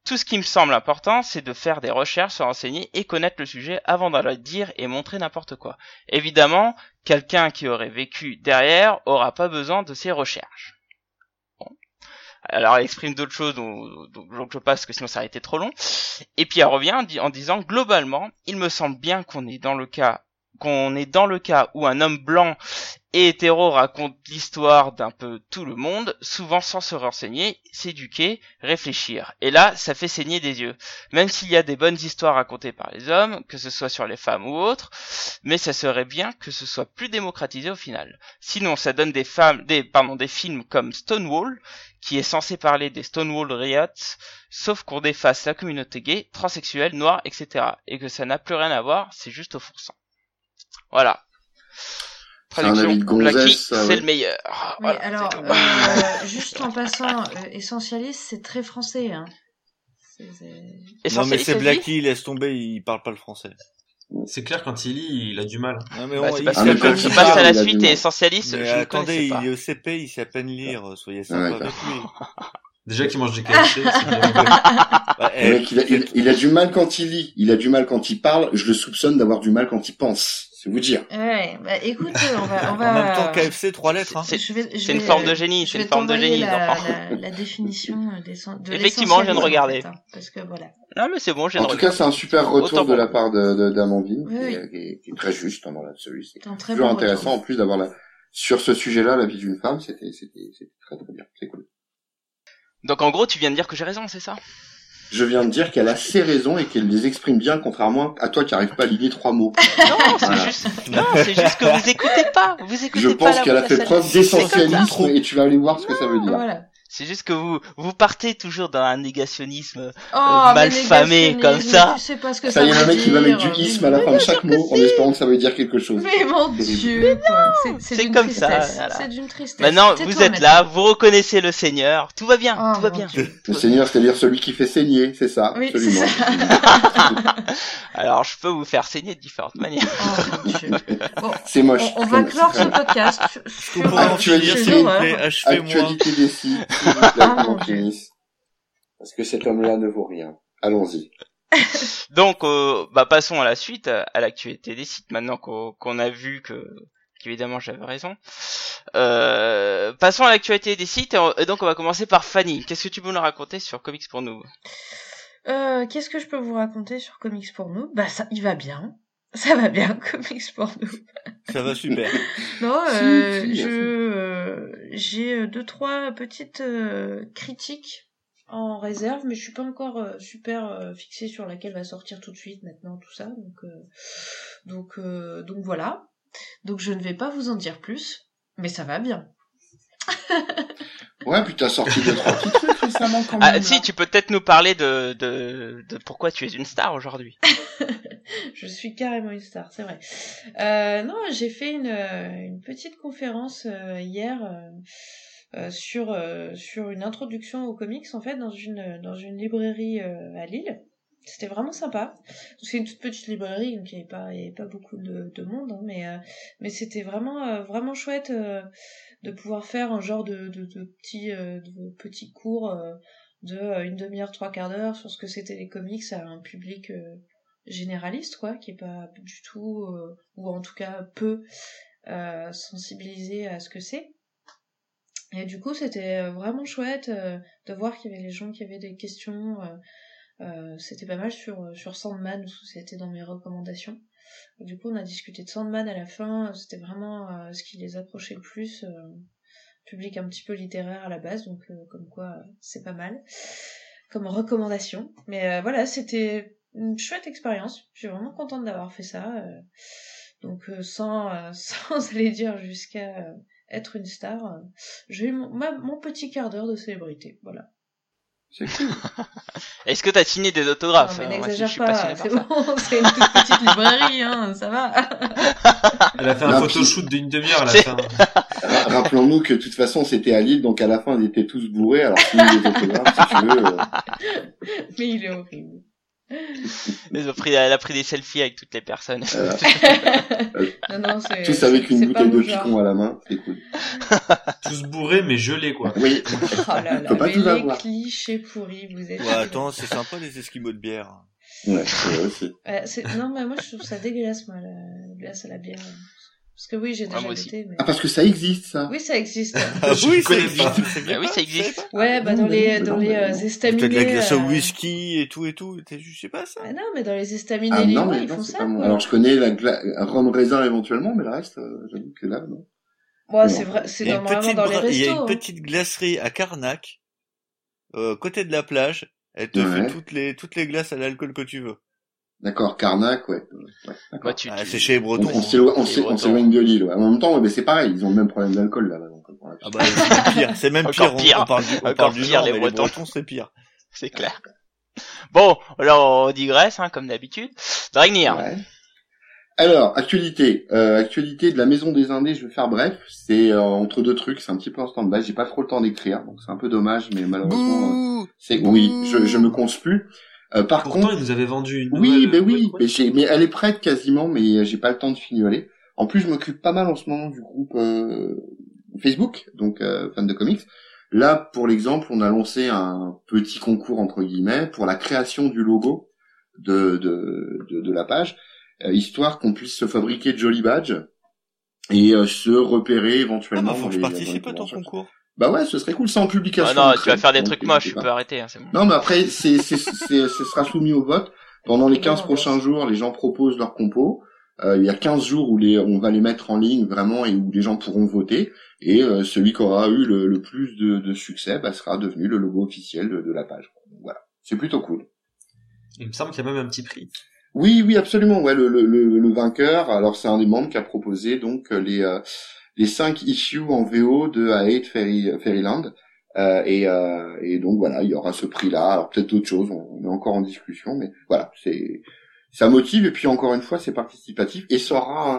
Tout ce qui me semble important, c'est de faire des recherches, se renseigner et connaître le sujet avant d'aller dire et montrer n'importe quoi. Évidemment, quelqu'un qui aurait vécu derrière aura pas besoin de ces recherches. Bon. Alors elle exprime d'autres choses dont, dont, dont je passe parce que sinon ça aurait été trop long. Et puis elle revient en disant globalement, il me semble bien qu'on est dans le cas qu'on est dans le cas où un homme blanc et hétéro raconte l'histoire d'un peu tout le monde, souvent sans se renseigner, s'éduquer, réfléchir. Et là, ça fait saigner des yeux. Même s'il y a des bonnes histoires racontées par les hommes, que ce soit sur les femmes ou autres, mais ça serait bien que ce soit plus démocratisé au final. Sinon, ça donne des femmes, des, pardon, des films comme Stonewall, qui est censé parler des Stonewall Riots, sauf qu'on déface la communauté gay, transsexuelle, noire, etc. Et que ça n'a plus rien à voir, c'est juste offensant. Voilà. Ça, c'est ouais. le meilleur. Mais Voilà, alors, euh, juste en passant, euh, essentialiste, c'est très français. Hein. Non mais c'est Blacky, laisse tomber, il parle pas le français. C'est clair, quand il lit, il a du mal. Non mais Bah, on- il parce que quand il passes à la suite et essentialiste, Mais je attendez, connaissais pas. il est au CP, il sait à peine lire, soyez Ouais, sympa avec d'accord. lui. *laughs* Déjà qu'il mange des KFC. Bah, eh, mec, il a, il, il a du mal quand il lit, il a du mal quand il parle, je le soupçonne d'avoir du mal quand il pense. C'est vous dire. Ouais, bah écoute, euh, on va, on En va. même temps, KFC, trois lettres. Hein. C'est- je vais- je c'est une vais- forme de génie, c'est une forme de génie, La, la, la définition euh, des de Effectivement, je viens de regarder. en fait, hein, parce que voilà. Non, mais c'est bon, j'ai En tout cas, c'est un super Autant retour de la part de, de- d'Amandine, Oui, qui, oui. est- qui est- qui est très juste hein, dans l'absolu. C'est C'est un très toujours bon intéressant retour. en plus d'avoir la sur ce sujet-là la vie d'une femme, c'était c'était c'était très très bien, c'est cool. Donc en gros, tu viens de dire que j'ai raison, c'est ça? Je viens de dire qu'elle a ses raisons et qu'elle les exprime bien, contrairement à toi qui arrive pas à lier trois mots. *laughs* Non, c'est Voilà. juste, juste que vous écoutez pas, vous écoutez Je pas pense qu'elle a fait preuve d'essentialisme et tu vas aller voir ce que ça veut dire. Voilà. C'est juste que vous, vous partez toujours dans un négationnisme. Oh, mal mais famé comme ça. Tu sais pas ce que Ça ça, y est, veut mec qui va mettre du isme à la Mais fin de chaque mot en espérant que ça veut dire quelque chose. Mais mon dieu. C'est- comme ça, voilà. C'est d'une tristesse. Maintenant, vous êtes maintenant. là, vous reconnaissez le Seigneur, tout va bien, Oh, tout va bien. Dieu. *laughs* Le Seigneur, c'est-à-dire celui qui fait saigner, c'est ça, Oui, absolument. *laughs* Alors, je peux vous faire saigner de différentes manières. Oh, *laughs* C'est moche. on, on va clore ce podcast s'il vous plaît, achevez-moi. Actualité des sites, s'il vous plaît, Ah, mon. Parce que cet homme-là ne vaut rien. Allons-y. *laughs* Donc, euh, bah, passons à la suite, à, l'actualité des sites, maintenant qu'on a vu que qu'évidemment j'avais raison. Euh, passons à l'actualité des sites, et donc on va commencer par Fanny. Qu'est-ce que tu peux nous raconter sur Comics pour nous Euh, Qu'est-ce que je peux vous raconter sur Comics pour nous Bah ça, il va bien. *laughs* Ça va bien, Comics pour nous. Ça va super. *laughs* Non, euh, si, je euh, j'ai euh, deux trois petites euh, critiques en réserve, mais je suis pas encore euh, super euh, fixée sur laquelle va sortir tout de suite maintenant tout ça. Donc euh, donc euh, donc voilà. Donc je ne vais pas vous en dire plus, mais ça va bien. *laughs* Ouais, puis t'as sorti deux, trois petits trucs récemment quand même. Ah, si, tu peux peut-être nous parler de, de, de pourquoi tu es une star aujourd'hui. *laughs* je suis carrément une star, c'est vrai. Euh, non, j'ai fait une, euh, petite conférence euh, hier sur sur une introduction aux comics en fait dans une dans une librairie à Lille. C'était vraiment sympa. C'est une toute petite librairie, donc il n'y avait pas avait pas beaucoup de, de monde, hein, mais mais c'était vraiment vraiment chouette de pouvoir faire un genre de de, euh, de petits cours de une demi-heure trois quarts d'heure sur ce que c'était les comics à un public généraliste quoi qui est pas du tout euh, ou en tout cas peu euh, sensibilisé à ce que c'est. Et du coup c'était euh, vraiment chouette euh, de voir qu'il y avait les gens qui avaient des questions euh, euh, c'était pas mal sur sur Sandman c'était dans mes recommandations. Du coup on a discuté de Sandman à la fin c'était vraiment ce qui les approchait le plus public un petit peu littéraire à la base donc comme quoi c'est pas mal comme recommandation. Mais voilà c'était une chouette expérience. Je suis vraiment contente d'avoir fait ça. euh, donc euh, sans, euh, *laughs* sans aller dire jusqu'à être une star, j'ai eu mon, ma- mon petit quart d'heure de célébrité. Voilà. C'est cool. *laughs* Est-ce que t'as signé des autographes? Non, mais Euh, n'exagère pas, c'est bon, c'est une toute petite librairie, hein, ça va. *laughs* Elle a fait un photoshoot d'une demi-heure à la C'est- fin. Ra- Rappelons-nous que de toute façon c'était à Lille, donc à la fin ils étaient tous bourrés, alors signe des autographes si tu veux. euh, mais il est horrible. Elle a, pris, elle a pris des selfies avec toutes les personnes. Voilà. *laughs* non, non, c'est. Tous avec une bouteille de genre. picon à la main, c'est cool. *laughs* Tous bourrés, mais gelés, quoi. Oui. Oh là *laughs* là, pas mais tout les clichés pourris, vous êtes. Ouais, attends, c'est sympa les esquimaux de bière. Ouais, c'est vrai aussi. Euh, c'est- non, mais moi, je trouve ça dégueulasse, moi, la glace à la bière. Parce que oui, j'ai Ouais, déjà goûté, mais... Ah, parce que ça existe, ça. Oui, ça existe. *laughs* Ah oui, ça existe. pas. c'est bien Ah oui, ça existe. Ouais, bah, dans mais les, dans les non. euh, de estaminets... la glace au whisky et tout et tout. Je sais pas ça. Ah non, mais dans les estaminets Ah non, mais ils non, font c'est ça, pas bon. Alors, je connais la gla... rhum raisin éventuellement, mais le reste, euh, j'avoue que là, non. Ouais, c'est vrai, c'est normalement dans les bra- il y a restos. une hein. petite glacerie à Carnac, euh, côté de la plage. Elle te Ouais. fait toutes les toutes les glaces à l'alcool que tu veux. D'accord, Carnac, ouais. ouais. Bah, tu, Ah, tu- c'est chez les On, Bretons. on s'éloigne de l'île, ouais. En même temps, mais c'est pareil, ils ont le même problème d'alcool, donc, voilà. Ah bah c'est pire, c'est même Encore pire. pire. On, on parle du, on Encore parle du pire, Nord, les mais Bretons. les Bretons c'est pire. c'est clair. Bon, alors on digresse, hein, comme d'habitude. Dragnir. Ouais. Alors, actualité. Euh, actualité de la Maison des Indés, je vais faire bref. C'est euh, entre deux trucs, c'est un petit peu en stand-by. J'ai pas trop le temps d'écrire, donc c'est un peu dommage, mais malheureusement, euh, c'est oui, je, je me compte plus. Euh, par Pourtant, contre, il nous avait vendu une oui, nouvelle ben oui, mais, j'ai- mais elle est prête quasiment, mais j'ai pas le temps de fignoler. En plus, je m'occupe pas mal en ce moment du groupe euh, Facebook, donc euh, fan de comics. Là, pour l'exemple, on a lancé un petit concours entre guillemets pour la création du logo de de, de, de la page, euh, histoire qu'on puisse se fabriquer de jolis badges et euh, se repérer Ah éventuellement. bah faut dans que je participe à ton concours. Bah ouais, ce serait cool, en publication. Ah non, tu vas faire des donc trucs n'hésitez moches, tu pas. peux arrêter, hein, c'est bon. Non, mais après, c'est, c'est, c'est, ce sera soumis au vote. Pendant les 15 Non, prochains jours, les gens proposent leur compos. Euh, il y a 15 jours où les, on va les mettre en ligne vraiment et où les gens pourront voter. Et euh, celui qui aura eu le, le plus de, de succès bah, sera devenu le logo officiel de, de la page. Donc, Voilà, c'est plutôt cool. Il me semble qu'il y a même un petit prix. Oui, oui, absolument. Ouais, le, le, le, le vainqueur. Alors, c'est un des membres qui a proposé donc euh, les euh, les cinq issues en VO de A Hate Fairy, Fairyland. Euh, et, euh, et donc voilà, il y aura ce prix-là. Alors peut-être d'autres choses, on, on est encore en discussion, mais voilà, c'est ça motive et puis encore une fois, c'est participatif et ça aura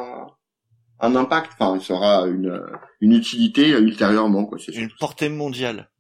un, un impact. Enfin, ça aura une une utilité ultérieurement, quoi. C'est Une portée mondiale.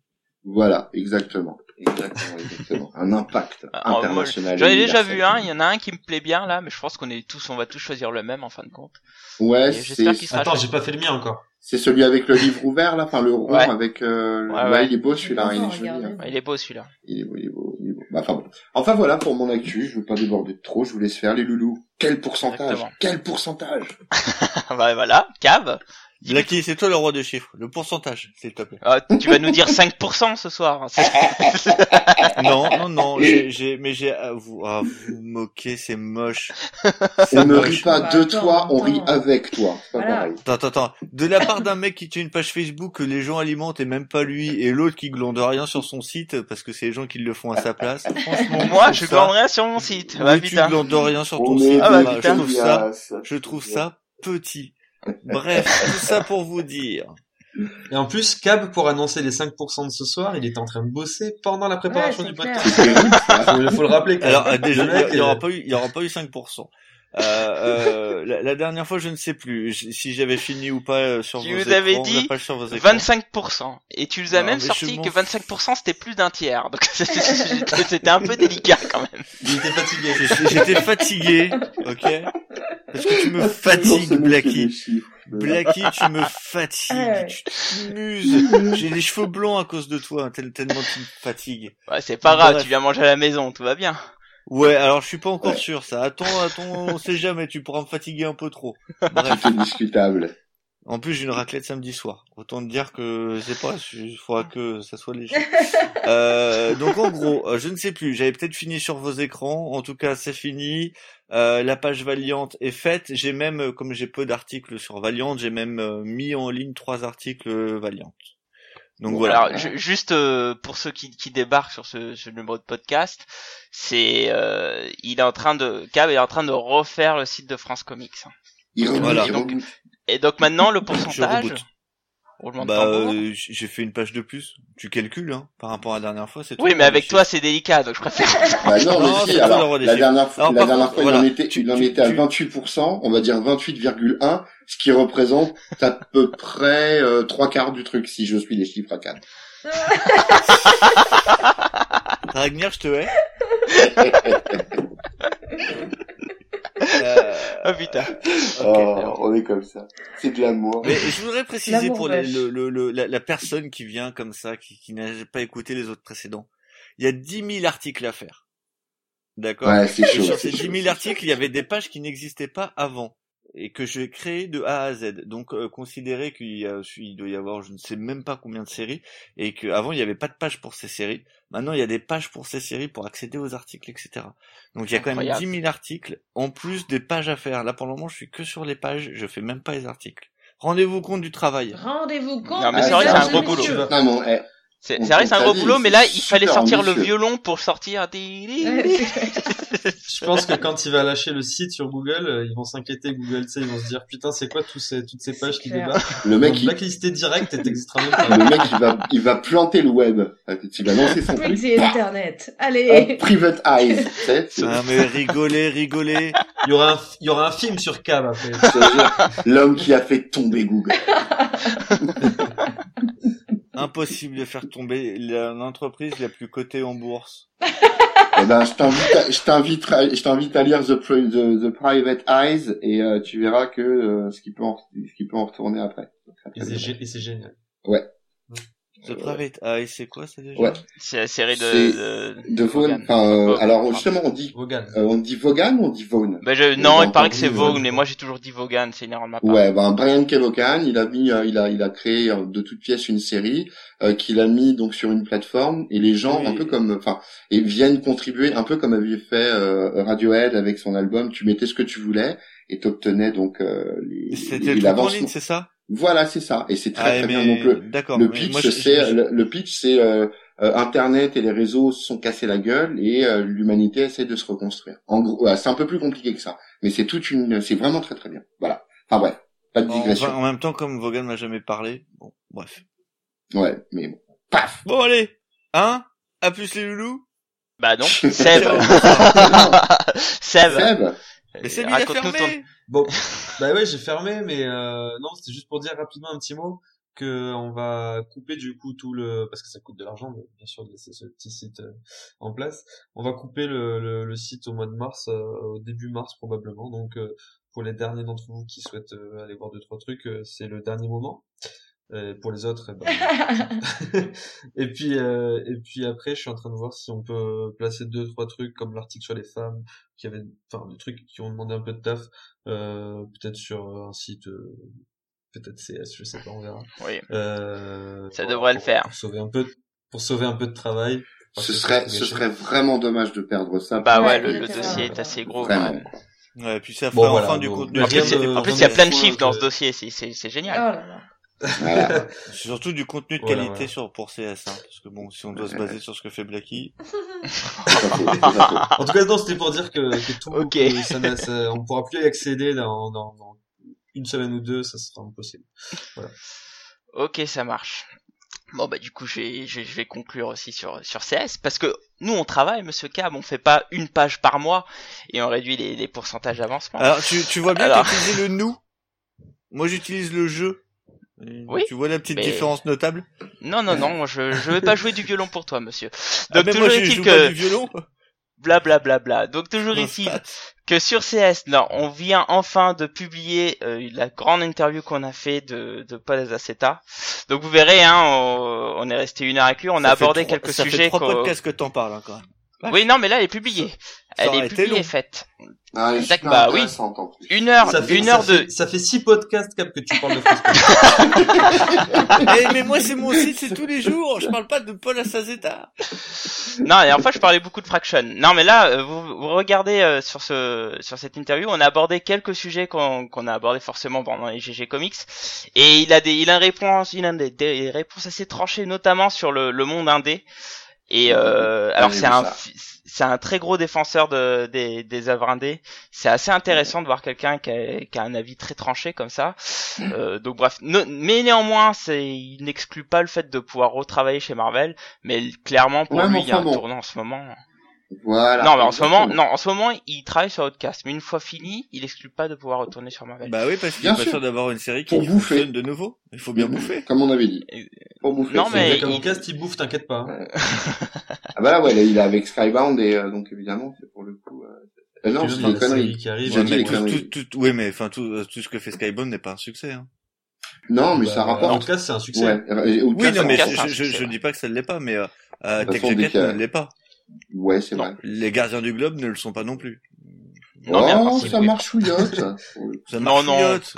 Voilà, exactement, exactement, exactement. Un impact Ah, international. J'en ai déjà vu un, il y en a un qui me plaît bien là, mais je pense qu'on est tous, on va tous choisir le même en fin de compte. Ouais, j'espère c'est qu'il sera Attends, j'ai pas fait le mien encore. C'est celui avec le livre ouvert là, enfin le rond Ouais. avec. Euh, le- Ouais, ouais, ouais. il est beau celui-là, il est joli. hein. Ouais, il est beau celui-là. Il est beau, il est beau, il est beau. Bah, enfin bon. Enfin voilà pour mon actu. Je veux pas déborder de trop. Je vous laisse faire les loulous. Quel pourcentage? Exactement. Quel pourcentage? *laughs* Bah voilà, cave. Lucky, c'est toi le roi des chiffres. Le pourcentage, s'il te plaît. Ah, tu vas nous dire 5% ce soir. C'est- *laughs* non, non, non. J'ai, j'ai, mais j'ai, ah, vous, ah, vous moquez, c'est moche. *laughs* On ne rit pas Bah, de attends, toi, on rit attends. avec toi. C'est pas Voilà. pareil. Attends, attends, attends. De la part d'un mec qui tient une page Facebook que les gens alimentent et même pas lui, et l'autre qui glande rien sur son site parce que c'est les gens qui le font à sa place. *laughs* Franchement, Moi, trouve je ça- glanderai sur mon site. Oui, Bah tu rien sur ton On site. Ah bah, je trouve ça, je trouve ça petit. Bref, tout ça pour vous dire. Et en plus, Cab, pour annoncer les 5% de ce soir, il était en train de bosser pendant la préparation Ouais, du podcast. Ça. faut, le rappeler. quand Alors même. euh, déjà, mec, il y aura euh, pas eu, il y aura pas eu 5%. Euh, euh, la, la dernière fois, je ne sais plus si j'avais fini ou pas euh, sur Tu vos nous avais dit la page sur vos écrans. 25%. Et tu nous as Non, même sorti que fous. 25% c'était plus d'un tiers. Donc *laughs* c'était un peu délicat quand même. il était fatigué. J'étais fatigué, ok Parce que tu me *laughs* fatigues, Blacky. Blacky, tu me *laughs* fatigues, tu t'amuses. *laughs* J'ai les cheveux blancs à cause de toi, tel- tellement tu me fatigues. Ouais, c'est pas grave, tu viens manger à la maison, tout va bien. Ouais, alors je suis pas encore Ouais. sûr, ça. Attends, attends, on sait jamais, tu pourras me fatiguer un peu trop. Bref. C'est discutable. En plus, j'ai une raclette samedi soir. Autant te dire que c'est pas, il faudra que ça soit léger. *laughs* Euh, donc en gros, euh, je ne sais plus. J'avais peut-être fini sur vos écrans. En tout cas, c'est fini. Euh, la page Valiant est faite. J'ai même, comme j'ai peu d'articles sur Valiant, j'ai même mis en ligne trois articles Valiant. Donc voilà. Alors, juste euh, pour ceux qui, qui débarquent sur ce, ce numéro de podcast, c'est euh, il est en train de Cab est en train de refaire le site de France Comics. Il Voilà. il Donc. Et donc maintenant le *laughs* pourcentage. Bah, euh, j'ai fait une page de plus. Tu calcules, hein, par rapport à la dernière fois. C'est oui, tout, mais avec toi c'est délicat, donc je préfère. Bah non, Non, mais c'est si, alors, la dernière fois, Alors, la par dernière contre, fois, il en était, tu- il en tu- était à tu- 28%, on va dire 28,1, ce qui représente à peu près euh, trois quarts du truc, si je suis les chiffres à quatre. *laughs* Ragnar, je te hais. *laughs* Oh putain. Oh, on est comme ça. C'est de l'amour. Mais je voudrais préciser pour les- vache. le, le, le- la, la personne qui vient comme ça, qui, qui n'a pas écouté les autres précédents. Il y a 10 000 articles à faire. D'accord? Ouais, c'est Et chaud. sur ces chaud, 10 000 c'est articles, il y avait des pages qui n'existaient pas avant et que j'ai créé de A à Z. Donc euh, considérez qu'il y a, il doit y avoir je ne sais même pas combien de séries et qu'avant il n'y avait pas de pages pour ces séries. Maintenant il y a des pages pour ces séries pour accéder aux articles, etc. Donc il y a quand même Incroyable. 10 000 articles en plus des pages à faire. Là pour le moment je suis que sur les pages, je fais même pas les articles. Rendez-vous compte du travail. Rendez-vous compte. Non, mais c'est vrai c'est un et gros boulot. C'est vrai c'est un gros boulot, mais là, il fallait sortir le violon pour sortir des... *laughs* Je pense que quand il va lâcher le site sur Google, euh, ils vont s'inquiéter Google, tu sais, ils vont se dire putain c'est quoi tous ces, toutes ces pages qui débarquent. le mec, vont il, direct même pas. *laughs* le mec, il va, il va planter le web. Il va lancer son truc. paf, Internet. Allez. private eyes. tu sais, *laughs* Ah mais rigolez, rigolez. Il y aura un, il y aura un film sur Cab après. L'homme qui a fait tomber Google. Impossible de faire tomber l'entreprise la plus cotée en bourse. Eh ben, je t'invite, à, je t'invite, à- je t'invite à lire The, Pri- The, The Private Eyes et euh, tu verras que euh, ce qui peut en, ce qui peut en retourner après. Et c'est, bien. gé- et c'est génial. The Private Eye, c'est quoi ça déjà Ouais. C'est la série de... De... De Vaughn. Vaughan. Enfin, euh, Vaughan, alors justement, on dit, Vaughan. euh, on dit Vaughan ou on dit Vaughn Bah, je... Non, il paraît que c'est euh, Vogue, mais moi j'ai toujours dit Vaughan, c'est une erreur de ma part. Ouais, ben Brian K. Vaughan, il a mis, euh, il a, il a créé euh, de toutes pièces une série euh, qu'il a mis donc sur une plateforme et les gens Oui. un peu comme, enfin, et viennent contribuer un peu comme avait fait euh, Radiohead avec son album. Tu mettais ce que tu voulais et t'obtenais donc euh, les, C'était truc en ligne, c'est ça? Voilà, c'est ça. Et c'est très Ah, très bien. Donc le, D'accord. le pitch, moi, je- c'est je- le, le pitch, c'est euh, euh, Internet et les réseaux se sont cassés la gueule et euh, l'humanité essaie de se reconstruire. En gros, c'est un peu plus compliqué que ça, mais c'est toute une, c'est vraiment très très bien. Voilà. Enfin bref, pas de en, digression. en même temps, comme Vaughan m'a jamais parlé, bon, bref. Ouais, mais bon. Paf. Bon allez, hein? À plus les loulous? Bah non, *laughs* Seb. *laughs* *laughs* Seb. Seb, Mais fermé ton... Bon, bah ouais, j'ai fermé, mais euh, non, c'était juste pour dire rapidement un petit mot que on va couper du coup tout le parce que ça coûte de l'argent, bien sûr, de laisser ce petit site euh, en place. On va couper le, le, le site au mois de mars, euh, au début mars probablement. Donc euh, pour les derniers d'entre vous qui souhaitent euh, aller voir deux trois trucs, euh, c'est le dernier moment. Euh, pour les autres, eh ben, *laughs* et puis euh, et puis après, je suis en train de voir si on peut placer deux trois trucs comme l'article sur les femmes, qui avait, enfin des trucs qui ont demandé un peu de taf, euh, peut-être sur un site, euh, peut-être CS, je sais pas, on verra. Oui. Euh, Ça pour- devrait le faire. Pour sauver un peu, pour sauver un peu de travail. Ce serait, ce serait vraiment dommage de perdre ça. Bah ouais, le, dossier est assez gros. Vraiment. quand même. Ouais, puis ça Bon, fera voilà, enfin du bon, contenu En plus, il y a plein de chiffres dans ce dossier, c'est c'est c'est Oh génial. là là. Voilà. C'est *laughs* surtout du contenu de Voilà, qualité voilà. sur pour CS, hein, parce que bon, si on doit se baser sur ce que fait Blacky. *laughs* En tout cas, non, c'était pour dire que, que tout, Ok. que ça, ça- on pourra plus y accéder dans, dans, dans une semaine ou deux, ça sera impossible. Ok, ça marche. Bon bah du coup je vais, je vais, je vais conclure aussi sur sur CS parce que nous on travaille Monsieur Cab, on fait pas une page par mois et on réduit les, les pourcentages d'avancement. Alors, tu, tu vois bien Alors. qu'utiliser le nous. Moi, j'utilise le jeu. Oui, Tu vois la petite mais- différence notable? Non non non, je je vais pas jouer du violon pour toi Monsieur. Ah, Donc mais toujours moi, je que du violon. bla bla bla bla. Donc toujours stats. que sur CS, non, on vient enfin de publier euh, la grande interview qu'on a fait de, de Paul. Donc vous verrez, hein, on, on est resté une heure avec lui, on a Ça abordé trois- quelques ça sujets. fait trois podcasts que t'en parles, hein, quand même. Oui, non, mais là, elle est publiée. Ça Elle est publiée faite. Ah, bah oui. en plus. Une heure, Ça fait, une ça heure de. fait- ça fait six podcasts, Cap, que tu parles de France *laughs* Eh, mais moi, c'est mon site, c'est tous les jours. Je parle pas de Paul Assazeta. Non, et enfin, je parlais beaucoup de Fraction. Non, mais là, euh, vous, vous regardez euh, sur ce sur cette interview, on a abordé quelques sujets qu'on qu'on a abordé forcément pendant les GG Comics, et il a des, il a une réponse, il a des, des réponses assez tranchées, notamment sur le, le monde indé. Et euh, Ah, alors j'ai c'est un c'est un très gros défenseur de, des, des œuvres indées. C'est assez intéressant de voir quelqu'un qui a, qui a un avis très tranché comme ça. Euh, donc bref, No- mais néanmoins, c'est il n'exclut pas le fait de pouvoir retravailler chez Marvel, mais clairement pour Ouais, lui, il y a un bon. tournant en ce moment. Voilà. non, mais en ce moment, non, en ce moment, il travaille sur Outcast, mais une fois fini, il exclut pas de pouvoir retourner sur Marvel. Bah oui, parce qu'il est pas sûr. sûr d'avoir une série qui Pour bouffer. fonctionne de nouveau. Il faut bien bouffer. Comme on avait dit. Pour bouffer. Non, mais-. Comme il- cast, il bouffe, t'inquiète pas. hein. *laughs* Ah bah là, ouais, là, il est avec Skybound et euh, donc évidemment, c'est pour le coup. euh, Euh, non, c'est des conneries. qui arrive, Ouais, mais les tout, tout, tout- ouais, mais enfin tout, euh, tout ce que fait Skybound n'est pas un succès. Hein. Non, mais bah, ça rapporte. Outcast, c'est un succès. Ouais. Oui, Outcast, non, mais Outcast, je, je, dis pas que ça ne l'est pas, mais euh, Tech Jacket ne l'est pas. Ouais, c'est Non. vrai. Les Gardiens du Globe ne le sont pas non plus. Non, mais oh, si ça oui. marche chouillotte. Ça Non, marche non. chouillotte.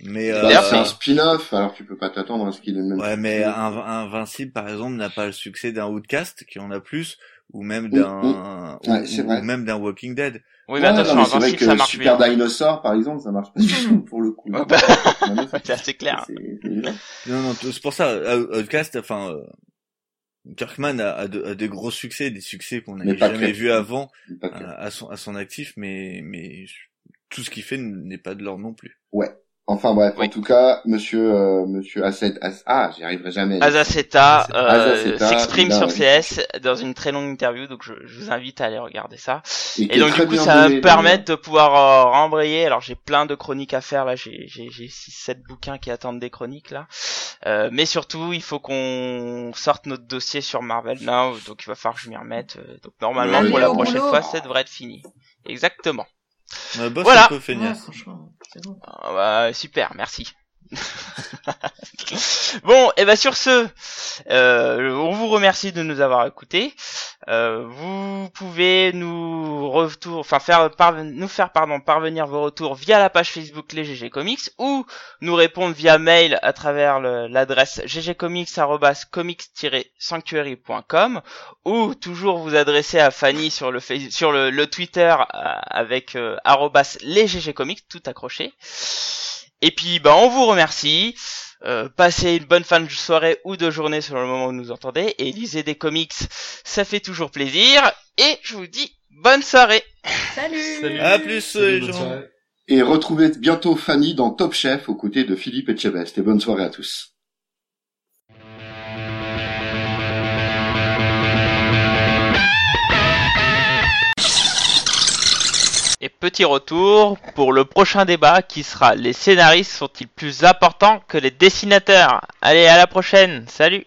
Mais euh, bah, D'ailleurs, c'est un spin-off, alors tu peux pas t'attendre à ce qu'il ait le même. ouais, mais un, un Invincible par exemple n'a pas le succès d'un Outcast qui en a plus, ou même d'un. Ouais, ou- même d'un Walking Dead. Oui, mais Ouais, attention, non, mais c'est vrai Invincible, que ça marche Super bien. Dinosaur, par exemple, ça marche pas du tout pour le coup. Ouais, bah, Non, mais c'est assez clair. c'est-. Non, non, c'est pour ça. euh, Outcast, enfin, euh, Kirkman a, a, de- a des gros succès, des succès qu'on n'avait jamais vus avant que. à, à son, à son actif, mais, mais tout ce qu'il fait n'est pas de l'or non plus. Enfin bref, Oui. en tout cas, monsieur, euh, monsieur Asset, As- ah, j'y arriverai jamais. Azaceta euh, s'exprime sur CS dans une très longue interview, donc je, je vous invite à aller regarder ça. Et est donc du coup, ça va me permettre de pouvoir euh, rembrayer. Alors j'ai plein de chroniques à faire là, j'ai j'ai j'ai six sept bouquins qui attendent des chroniques là. Euh, mais surtout, il faut qu'on sorte notre dossier sur Marvel Now, donc il va falloir que je m'y remette. Euh, Donc normalement Allez, pour la prochaine fois, ça devrait être fini. Exactement. On bosse Voilà. un peu Ouais, feignasse. franchement, c'est bon. Ah bah, super, merci. *laughs* bon, et ben sur ce, euh, on vous remercie de nous avoir écoutés. Euh, vous pouvez nous retour, faire nous faire pardon parvenir vos retours via la page Facebook les GG Comics ou nous répondre via mail à travers l'adresse ggcomics@comics-sanctuary.com ou toujours vous adresser à Fanny sur le sur le, Twitter euh, avec euh, les GG Comics tout accroché. Et puis bah on vous remercie. Euh, passez une bonne fin de soirée ou de journée selon le moment où vous nous entendez et lisez des comics, ça fait toujours plaisir. Et je vous dis bonne soirée. Salut Salut. À plus, Salut, les bonne gens. soirée. Et retrouvez bientôt Fanny dans Top Chef aux côtés de Philippe Etchebest. Et bonne soirée à tous. Et petit retour pour le prochain débat qui sera les scénaristes sont-ils plus importants que les dessinateurs? Allez, à la prochaine. Salut.